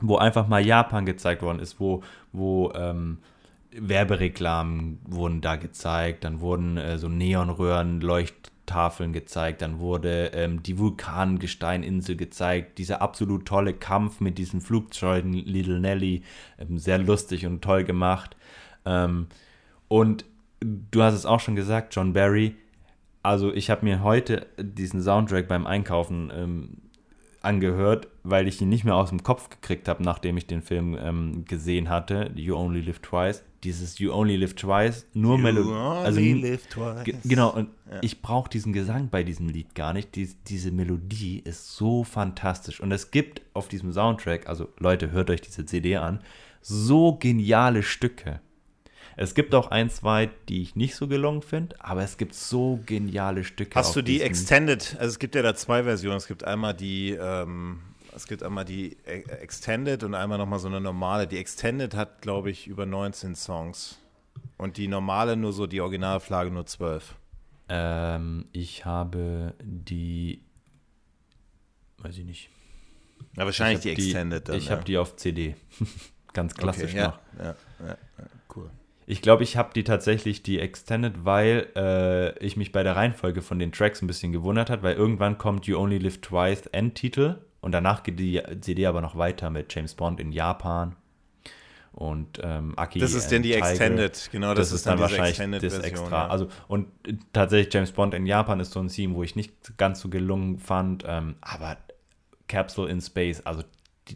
wo einfach mal Japan gezeigt worden ist, wo, wo ähm, Werbereklamen wurden da gezeigt, dann wurden äh, so Neonröhren, Leuchttafeln gezeigt, dann wurde ähm, die Vulkangesteininsel gezeigt, dieser absolut tolle Kampf mit diesen Flugzeugen, Little Nelly, ähm, sehr lustig und toll gemacht. Ähm, und du hast es auch schon gesagt, John Barry. Also ich habe mir heute diesen Soundtrack beim Einkaufen ähm, angehört, weil ich ihn nicht mehr aus dem Kopf gekriegt habe, nachdem ich den Film ähm, gesehen hatte, You Only Live Twice. Dieses You Only Live Twice, nur Melodie. Also, live twice. Genau, und ja. ich brauche diesen Gesang bei diesem Lied gar nicht. Die, diese Melodie ist so fantastisch. Und es gibt auf diesem Soundtrack, also Leute, hört euch diese CD an, so geniale Stücke. Es gibt auch ein, zwei, die ich nicht so gelungen finde, aber es gibt so geniale Stücke. Hast du die Extended? Also es gibt ja da zwei Versionen. Es gibt einmal die, ähm, es gibt einmal die e-, Extended und einmal nochmal so eine normale. Die Extended hat, glaube ich, über 19 Songs. Und die normale nur so, die Originalflagge nur 12. Ähm, ich habe die, weiß ich nicht. Ja, wahrscheinlich die Extended. Die, dann, ich ja. habe die auf CD. Ganz klassisch okay, noch. Ja, ja, cool. Ich glaube, ich habe die tatsächlich die Extended, weil äh, ich mich bei der Reihenfolge von den Tracks ein bisschen gewundert hat, weil irgendwann kommt You Only Live Twice Endtitel und danach geht die CD aber noch weiter mit James Bond in Japan und ähm, Aki. Das ist denn die Tiger. Extended, genau. Das, ist dann, diese wahrscheinlich das Extended-Version, extra. ja. Also und äh, tatsächlich James Bond in Japan ist so ein Theme, wo ich nicht ganz so gelungen fand. Ähm, aber Capsule in Space, also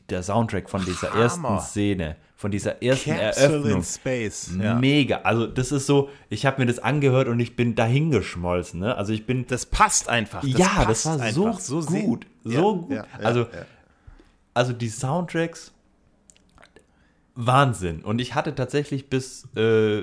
der Soundtrack von dieser Hammer. ersten Szene, von dieser ersten Capsule Eröffnung, in Space. Ja. mega. Also das ist so, ich habe mir das angehört und ich bin dahingeschmolzen. Ne? Also ich bin Das passt einfach. Das ja, passt das war so, einfach. so gut, Ja, so gut. ja, also, also die Soundtracks, Wahnsinn. Und ich hatte tatsächlich bis, äh,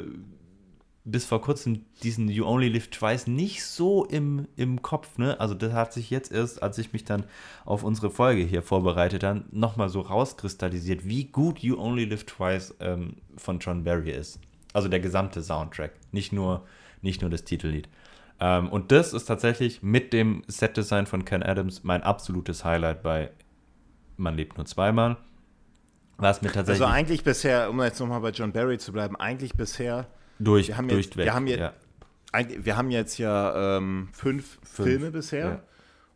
bis vor kurzem diesen You Only Live Twice nicht so im, im Kopf. Ne? Also das hat sich jetzt erst, als ich mich dann auf unsere Folge hier vorbereitet habe, nochmal so rauskristallisiert, wie gut You Only Live Twice ähm, von John Barry ist. Also der gesamte Soundtrack, nicht nur, nicht nur das Titellied. Ähm, und das ist tatsächlich mit dem Setdesign von Ken Adams mein absolutes Highlight bei Man lebt nur zweimal. Was mir tatsächlich Also eigentlich bisher, um jetzt nochmal bei John Barry zu bleiben, eigentlich bisher, durch, wir haben jetzt- wir haben jetzt- ja. wir haben jetzt ja ähm, fünf, Filme bisher. ja.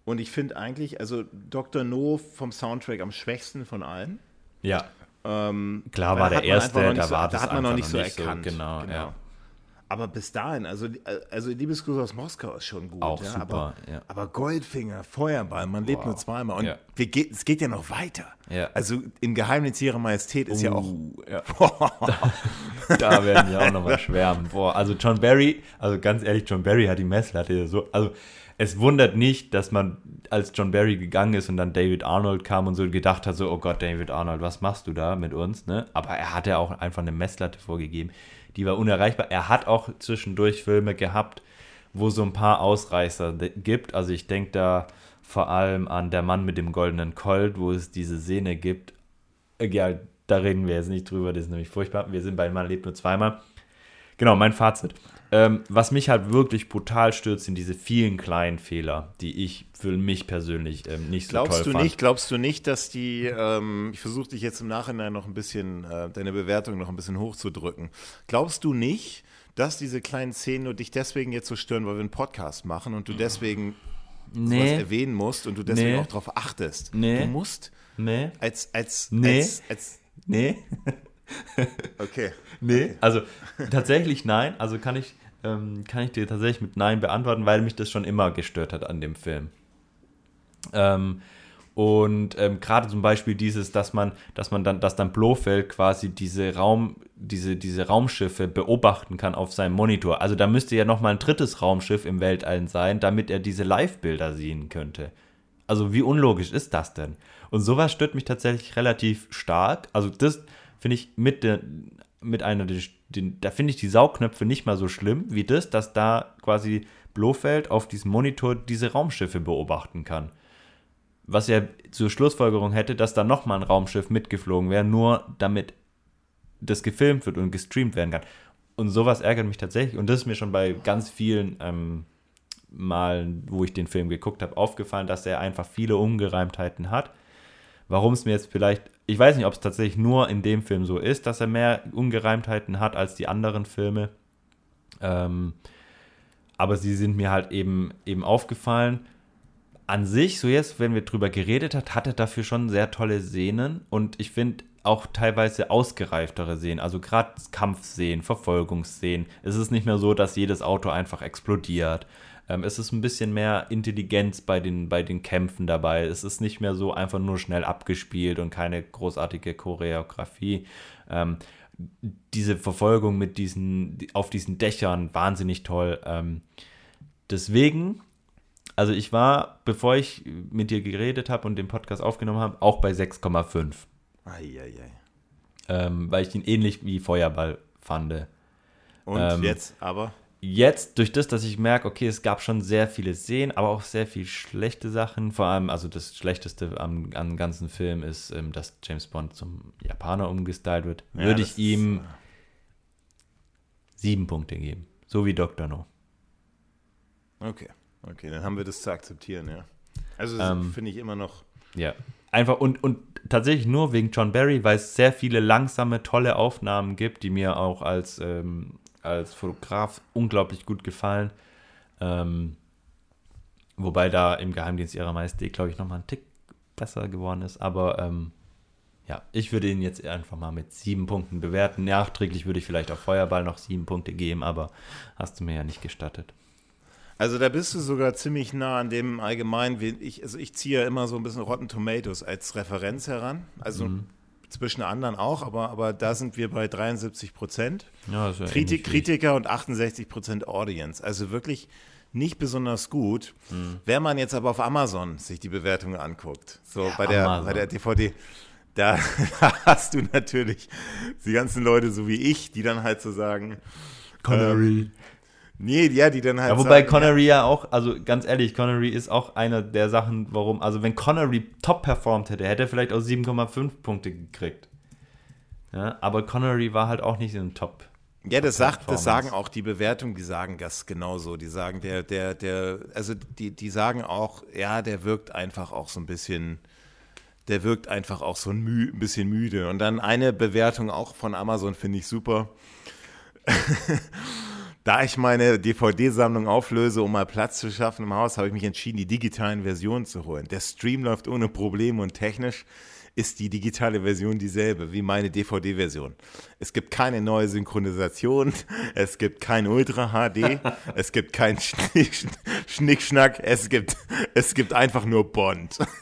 Und ich finde eigentlich, also Dr. No vom Soundtrack am schwächsten von allen. ja, Ähm, Klar war da der erste, da so, war da das hat man noch nicht so noch nicht so, erkannt. genau, ja. Aber bis dahin, also, also Liebesgruß aus Moskau ist schon gut. Auch ja, super, aber, ja. aber Goldfinger, Feuerball, man lebt Wow. nur zweimal. Und Ja. geht, es geht ja noch weiter. Ja. Also in Geheimnis ihrer Majestät ist ja auch. Uh, ja. da werden wir auch nochmal schwärmen. Boah, also John Barry, also ganz ehrlich, John Barry hat die Messlatte so, also es wundert nicht, dass man, als John Barry gegangen ist und dann David Arnold kam und so gedacht hat, so, oh Gott, David Arnold, was machst du da mit uns, ne? Aber er hatte auch einfach eine Messlatte vorgegeben, die war unerreichbar. Er hat auch zwischendurch Filme gehabt, wo so ein paar Ausreißer gibt. Also ich denke da vor allem an Der Mann mit dem goldenen Colt, wo es diese Szene gibt, ja, da reden wir jetzt nicht drüber, das ist nämlich furchtbar. Wir sind bei Man lebt nur zweimal. Genau, mein Fazit. Ähm, was mich halt wirklich brutal stört, sind diese vielen kleinen Fehler, die ich für mich persönlich ähm, nicht so Glaubst toll du fand. nicht, glaubst du nicht, dass die, ähm, ich versuche dich jetzt im Nachhinein noch ein bisschen, äh, deine Bewertung noch ein bisschen hochzudrücken. Glaubst du nicht, dass diese kleinen Szenen nur dich deswegen jetzt so stören, weil wir einen Podcast machen und du deswegen sowas Nee, erwähnen musst und du deswegen Nee. auch darauf achtest? Nee. Du musst nee, als, als, Nee. als, als nee, okay. nee. Also tatsächlich nein. Also kann ich, ähm, kann ich dir tatsächlich mit Nein beantworten, weil mich das schon immer gestört hat an dem Film. Ähm, und ähm, gerade zum Beispiel dieses, dass man, dass man dann, dass dann Blofeld quasi diese Raum, diese, diese Raumschiffe beobachten kann auf seinem Monitor. Also da müsste ja noch mal ein drittes Raumschiff im Weltall sein, damit er diese Live-Bilder sehen könnte. Also wie unlogisch ist das denn? Und sowas stört mich tatsächlich relativ stark. Also das finde ich mit der, mit einer, der- den, da finde ich die Saugknöpfe nicht mal so schlimm wie das, dass da quasi Blofeld auf diesem Monitor diese Raumschiffe beobachten kann. Was ja zur Schlussfolgerung hätte, dass da nochmal ein Raumschiff mitgeflogen wäre, nur damit das gefilmt wird und gestreamt werden kann. Und sowas ärgert mich tatsächlich. Und das ist mir schon bei ganz vielen ähm, Malen, wo ich den Film geguckt habe, aufgefallen, dass er einfach viele Ungereimtheiten hat. Warum es mir jetzt vielleicht, ich weiß nicht, ob es tatsächlich nur in dem Film so ist, dass er mehr Ungereimtheiten hat als die anderen Filme. Ähm, aber sie sind mir halt eben, eben aufgefallen. An sich, so jetzt, wenn wir drüber geredet hat, hat er dafür schon sehr tolle Szenen und ich finde auch teilweise ausgereiftere Szenen, also gerade Kampfszenen, Verfolgungsszenen. Es ist nicht mehr so, dass jedes Auto einfach explodiert. Ähm, es ist ein bisschen mehr Intelligenz bei den, bei den Kämpfen dabei. Es ist nicht mehr so einfach nur schnell abgespielt und keine großartige Choreografie. Ähm, diese Verfolgung mit diesen, auf diesen Dächern, wahnsinnig toll. Ähm, deswegen, also ich war, bevor ich mit dir geredet habe und den Podcast aufgenommen habe, auch bei 6,5. Eieiei. Ähm, weil ich ihn ähnlich wie Feuerball fand. Und Ähm, jetzt aber? Jetzt, durch das, dass ich merke, okay, es gab schon sehr viele Szenen, aber auch sehr viel schlechte Sachen. Vor allem, also das Schlechteste am, am ganzen Film ist, ähm, dass James Bond zum Japaner umgestylt wird. Ja, Würde ich ihm ist, sieben Punkte geben. So wie Dr. No. Okay, okay, dann haben wir das zu akzeptieren, ja. Also Ähm, finde ich immer noch. Ja. Einfach und, und tatsächlich nur wegen John Barry, weil es sehr viele langsame, tolle Aufnahmen gibt, die mir auch als, ähm, als Fotograf unglaublich gut gefallen. Ähm, wobei da im Geheimdienst ihrer Majestät, glaube ich, nochmal ein Tick besser geworden ist. Aber ähm, Ja, ich würde ihn jetzt einfach mal mit sieben Punkten bewerten. Nachträglich würde ich vielleicht auf Feuerball noch sieben Punkte geben, aber hast du mir ja nicht gestattet. Also da bist du sogar ziemlich nah an dem allgemein, ich, also ich ziehe ja immer so ein bisschen Rotten Tomatoes als Referenz heran. Also mhm. Zwischen anderen auch, aber, aber da sind wir bei 73 Prozent. Ja, ja Kritik, Kritiker und 68 Prozent Audience. Also wirklich nicht besonders gut. Mhm. Wenn man jetzt aber auf Amazon sich die Bewertungen anguckt, so ja, bei, der, bei der DVD, da, da, hast du natürlich die ganzen Leute so wie ich, die dann halt so sagen, Connery. Ähm, Nee, ja, die dann halt. Ja, wobei sagen, Connery ja. ja auch, also ganz ehrlich, Connery ist auch einer der Sachen, warum, also wenn Connery top performt hätte, hätte er vielleicht auch 7,5 Punkte gekriegt. Ja, aber Connery war halt auch nicht in Top. Ja, das sagt, das sagen auch die Bewertungen, die sagen das genauso. Die sagen, der, der, der, also die, die sagen auch, ja, der wirkt einfach auch so ein bisschen, der wirkt einfach auch so ein, ein bisschen müde. Und dann eine Bewertung auch von Amazon finde ich super. Da ich meine DVD-Sammlung auflöse, um mal Platz zu schaffen im Haus, habe ich mich entschieden, die digitalen Versionen zu holen. Der Stream läuft ohne Probleme und technisch ist die digitale Version dieselbe wie meine DVD-Version. Es gibt keine neue Synchronisation, es gibt kein Ultra HD, es gibt kein Schnick, Schnickschnack, es gibt, es gibt einfach nur Bond.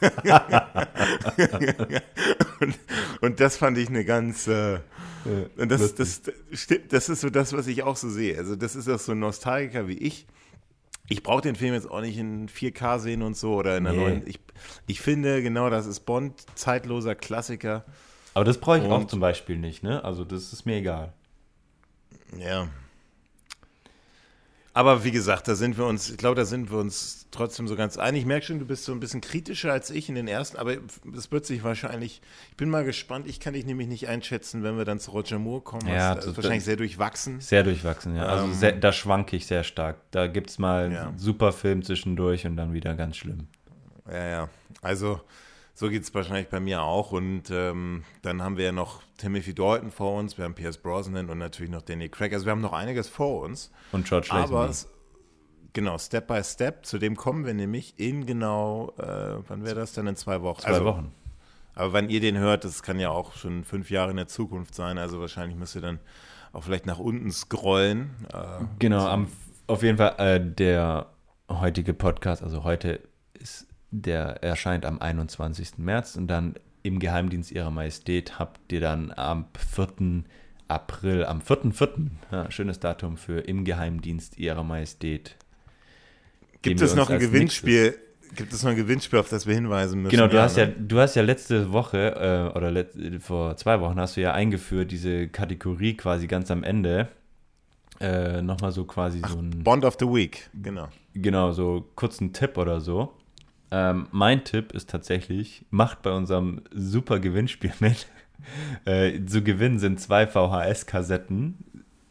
und, und, das fand ich eine ganz, äh, und das, das, stimmt, das ist so das, was ich auch so sehe. Also das ist auch so ein Nostalgiker wie ich. Ich brauche den Film jetzt auch nicht in 4K sehen und so oder in einer nee. neuen. Ich, ich finde, genau, das ist Bond, zeitloser Klassiker. Aber das brauche ich und, auch zum Beispiel nicht, ne? Also das ist mir egal. Ja, aber wie gesagt, da sind wir uns, ich glaube, da sind wir uns trotzdem so ganz einig. Ich merke schon, du bist so ein bisschen kritischer als ich in den ersten, aber das wird sich wahrscheinlich, ich bin mal gespannt, ich kann dich nämlich nicht einschätzen, wenn wir dann zu Roger Moore kommen. Ja, das ist wahrscheinlich sehr durchwachsen. Sehr durchwachsen, ja. Also ähm, sehr, da schwanke ich sehr stark. Da gibt es mal ja. einen super Film zwischendurch und dann wieder ganz schlimm. Ja, ja. Also so geht es wahrscheinlich bei mir auch. Und ähm, dann haben wir ja noch Timothy Dalton vor uns, wir haben Pierce Brosnan und natürlich noch Danny Craig. Also wir haben noch einiges vor uns. Und George Lazenby. Aber genau, Step by Step, zu dem kommen wir nämlich in genau, äh, wann wäre das denn in zwei Wochen? Zwei also, Wochen. Aber wenn ihr den hört, das kann ja auch schon fünf Jahre in der Zukunft sein. Also wahrscheinlich müsst ihr dann auch vielleicht nach unten scrollen. Äh, genau, am, auf jeden Fall äh, der heutige Podcast, also heute der erscheint am 21. März und dann im Geheimdienst ihrer Majestät habt ihr dann am 4. April, am 4.4., ja, schönes Datum für im Geheimdienst ihrer Majestät. Gibt es noch ein Gewinnspiel? Gibt es noch ein Gewinnspiel, auf das wir hinweisen müssen? Genau, du ja, hast ne? ja, du hast ja letzte Woche äh, oder let, vor zwei Wochen hast du ja eingeführt diese Kategorie quasi ganz am Ende. Äh, nochmal so quasi Ach, so ein Bond of the Week, genau. Genau, so kurzen Tipp oder so. Ähm, mein Tipp ist tatsächlich, macht bei unserem super Gewinnspiel mit. Äh, zu gewinnen sind zwei VHS-Kassetten,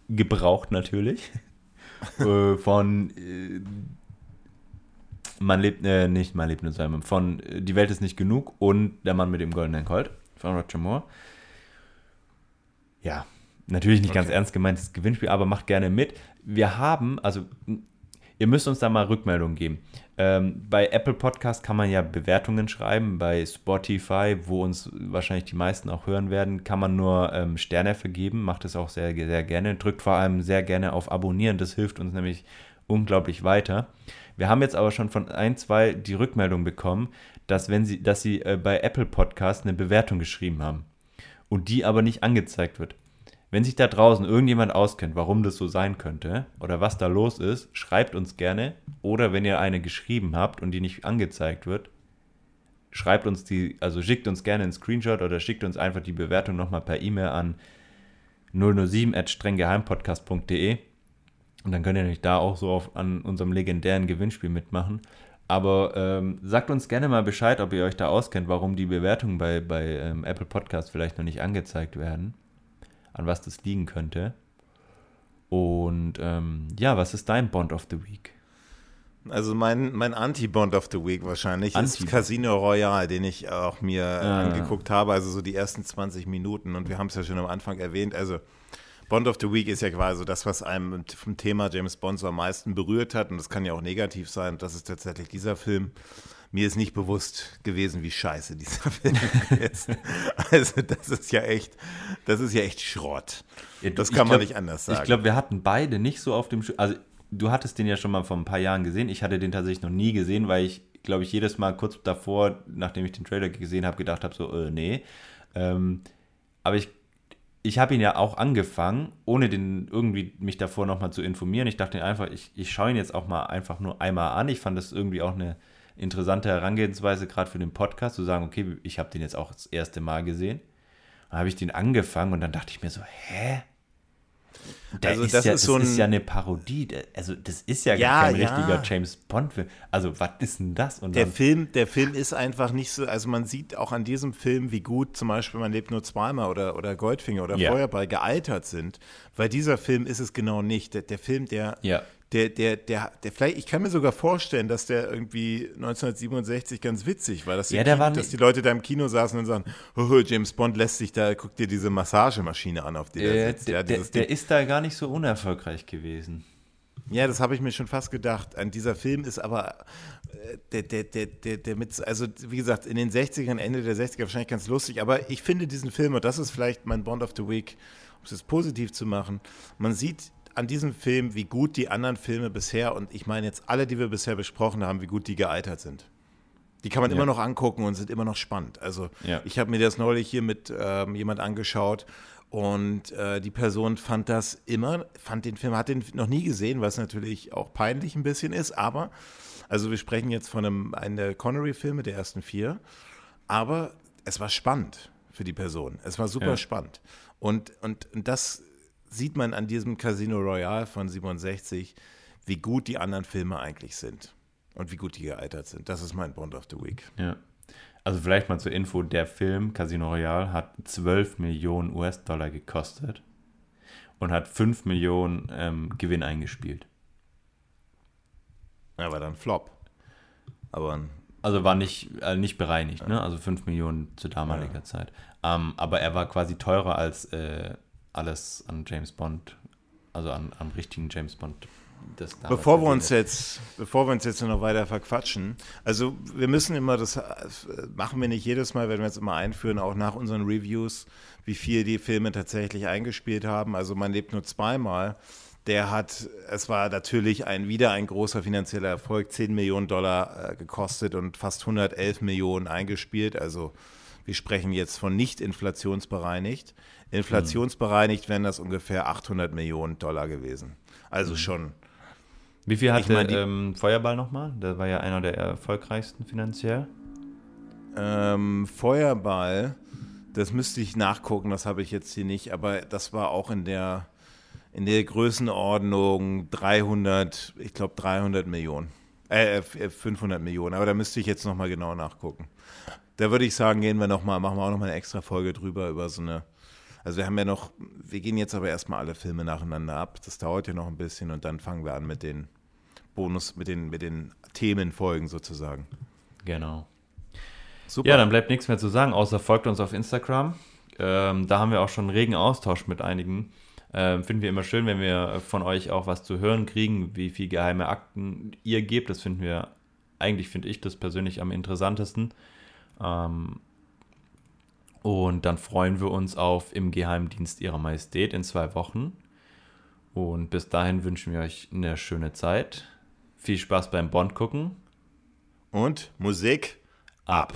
gebraucht natürlich, äh, von äh, Man lebt, äh, nicht Man lebt nur seinem, von äh, Die Welt ist nicht genug und Der Mann mit dem goldenen Colt von Roger Moore. Ja, natürlich nicht okay. ganz ernst gemeintes Gewinnspiel, aber macht gerne mit. Wir haben, also ihr müsst uns da mal Rückmeldungen geben. Ähm, bei Apple Podcast kann man ja Bewertungen schreiben. Bei Spotify, wo uns wahrscheinlich die meisten auch hören werden, kann man nur ähm, Sterne vergeben. Macht es auch sehr, sehr gerne. Drückt vor allem sehr gerne auf Abonnieren. Das hilft uns nämlich unglaublich weiter. Wir haben jetzt aber schon von ein, zwei die Rückmeldung bekommen, dass wenn sie, dass sie äh, bei Apple Podcast eine Bewertung geschrieben haben und die aber nicht angezeigt wird. Wenn sich da draußen irgendjemand auskennt, warum das so sein könnte oder was da los ist, schreibt uns gerne. Oder wenn ihr eine geschrieben habt und die nicht angezeigt wird, schreibt uns die, also schickt uns gerne einen Screenshot oder schickt uns einfach die Bewertung nochmal per E-Mail an 007.strenggeheimpodcast.de und dann könnt ihr nämlich da auch so auf, an unserem legendären Gewinnspiel mitmachen. Aber ähm, sagt uns gerne mal Bescheid, ob ihr euch da auskennt, warum die Bewertungen bei, bei ähm, Apple Podcast vielleicht noch nicht angezeigt werden an was das liegen könnte. Und ähm, ja, was ist dein Bond of the Week? Also mein, mein Anti-Bond of the Week wahrscheinlich Anti ist Casino Royale, den ich auch mir ah. angeguckt habe, also so die ersten 20 Minuten. Und wir haben es ja schon am Anfang erwähnt, also Bond of the Week ist ja quasi das, was einem vom Thema James Bond so am meisten berührt hat. Und das kann ja auch negativ sein. Das ist tatsächlich dieser Film mir ist nicht bewusst gewesen, wie scheiße dieser Film ist. Also das ist ja echt, das ist ja echt Schrott. Das kann glaub, man nicht anders sagen. Ich glaube, wir hatten beide nicht so auf dem, Sch also du hattest den ja schon mal vor ein paar Jahren gesehen. Ich hatte den tatsächlich noch nie gesehen, weil ich, glaube ich, jedes Mal kurz davor, nachdem ich den Trailer gesehen habe, gedacht habe, so, äh, nee. Ähm, aber ich ich habe ihn ja auch angefangen, ohne den irgendwie mich davor nochmal zu informieren. Ich dachte einfach, ich, ich schaue ihn jetzt auch mal einfach nur einmal an. Ich fand das irgendwie auch eine interessante Herangehensweise, gerade für den Podcast, zu sagen, okay, ich habe den jetzt auch das erste Mal gesehen. Dann habe ich den angefangen und dann dachte ich mir so, hä? Der also ist das, ja, ist, so das ist ja eine Parodie. Also das ist ja, ja kein ja. richtiger James Bond-Film. Also was ist denn das? Und der, Film, der Film ist einfach nicht so, also man sieht auch an diesem Film, wie gut zum Beispiel Man lebt nur zweimal oder, oder Goldfinger oder ja. Feuerball gealtert sind. Weil dieser Film ist es genau nicht. Der, der Film, der, der, der, der, der vielleicht, ich kann mir sogar vorstellen, dass der irgendwie 1967 ganz witzig war, dass die, ja, der Kino, dass die Leute da im Kino saßen und sagen, oh, James Bond lässt sich da, guck dir diese Massagemaschine an, auf der sitzt. Ja, der, der ist da gar nicht so unerfolgreich gewesen. Ja, das habe ich mir schon fast gedacht. An dieser Film ist aber äh, der, der, der, der, der mit, also wie gesagt, in den 60ern, Ende der 60er wahrscheinlich ganz lustig, aber ich finde diesen Film, und das ist vielleicht mein Bond of the Week, um es positiv zu machen, man sieht an diesem Film, wie gut die anderen Filme bisher, und ich meine jetzt alle, die wir bisher besprochen haben, wie gut die gealtert sind. Die kann man ja. immer noch angucken und sind immer noch spannend. Also ja. ich habe mir das neulich hier mit ähm, jemand angeschaut und äh, die Person fand das immer, fand den Film, hat den noch nie gesehen, was natürlich auch peinlich ein bisschen ist, aber, also wir sprechen jetzt von einem, einem der Connery-Filme, der ersten vier, aber es war spannend für die Person. Es war super ja. spannend. Und, und, und das sieht man an diesem Casino Royale von 67, wie gut die anderen Filme eigentlich sind und wie gut die gealtert sind. Das ist mein Bond of the Week. Ja. Also vielleicht mal zur Info, der Film Casino Royale hat 12 Millionen US-Dollar gekostet und hat 5 Millionen ähm, Gewinn eingespielt. Ja, war dann Flop. Aber also war nicht, äh, nicht bereinigt, ja. ne? Also 5 Millionen zu damaliger ja. Zeit. Ähm, aber er war quasi teurer als äh, alles an James Bond, also an, am richtigen James Bond. Bevor wir uns jetzt, bevor wir uns jetzt noch weiter verquatschen, also wir müssen immer, das machen wir nicht jedes Mal, werden wir jetzt immer einführen, auch nach unseren Reviews, wie viel die Filme tatsächlich eingespielt haben. Also man lebt nur zweimal. Der hat, es war natürlich ein, wieder ein großer finanzieller Erfolg, 10 Millionen Dollar äh, gekostet und fast 111 Millionen eingespielt. Also wir sprechen jetzt von nicht inflationsbereinigt. Inflationsbereinigt wären das ungefähr 800 Millionen Dollar gewesen. Also mhm. schon. Wie viel hatte ich mein, ähm, Feuerball nochmal? Der war ja einer der erfolgreichsten finanziell. Ähm, Feuerball, das müsste ich nachgucken, das habe ich jetzt hier nicht, aber das war auch in der, in der Größenordnung 300, ich glaube 300 Millionen. Äh, 500 äh, Millionen, aber da müsste ich jetzt nochmal genau nachgucken. Da würde ich sagen, gehen wir nochmal, machen wir auch nochmal eine extra Folge drüber, über so eine also wir haben ja noch, wir gehen jetzt aber erstmal alle Filme nacheinander ab. Das dauert ja noch ein bisschen und dann fangen wir an mit den Bonus, mit den, mit den Themenfolgen sozusagen. Genau. Super. Ja, dann bleibt nichts mehr zu sagen, außer folgt uns auf Instagram. Ähm, da haben wir auch schon einen regen Austausch mit einigen. Ähm, finden wir immer schön, wenn wir von euch auch was zu hören kriegen, wie viel geheime Akten ihr gebt. Das finden wir, eigentlich finde ich das persönlich am interessantesten. Ähm, und dann freuen wir uns auf Im Geheimdienst Ihrer Majestät in zwei Wochen. Und bis dahin wünschen wir euch eine schöne Zeit. Viel Spaß beim Bond gucken. Und Musik ab.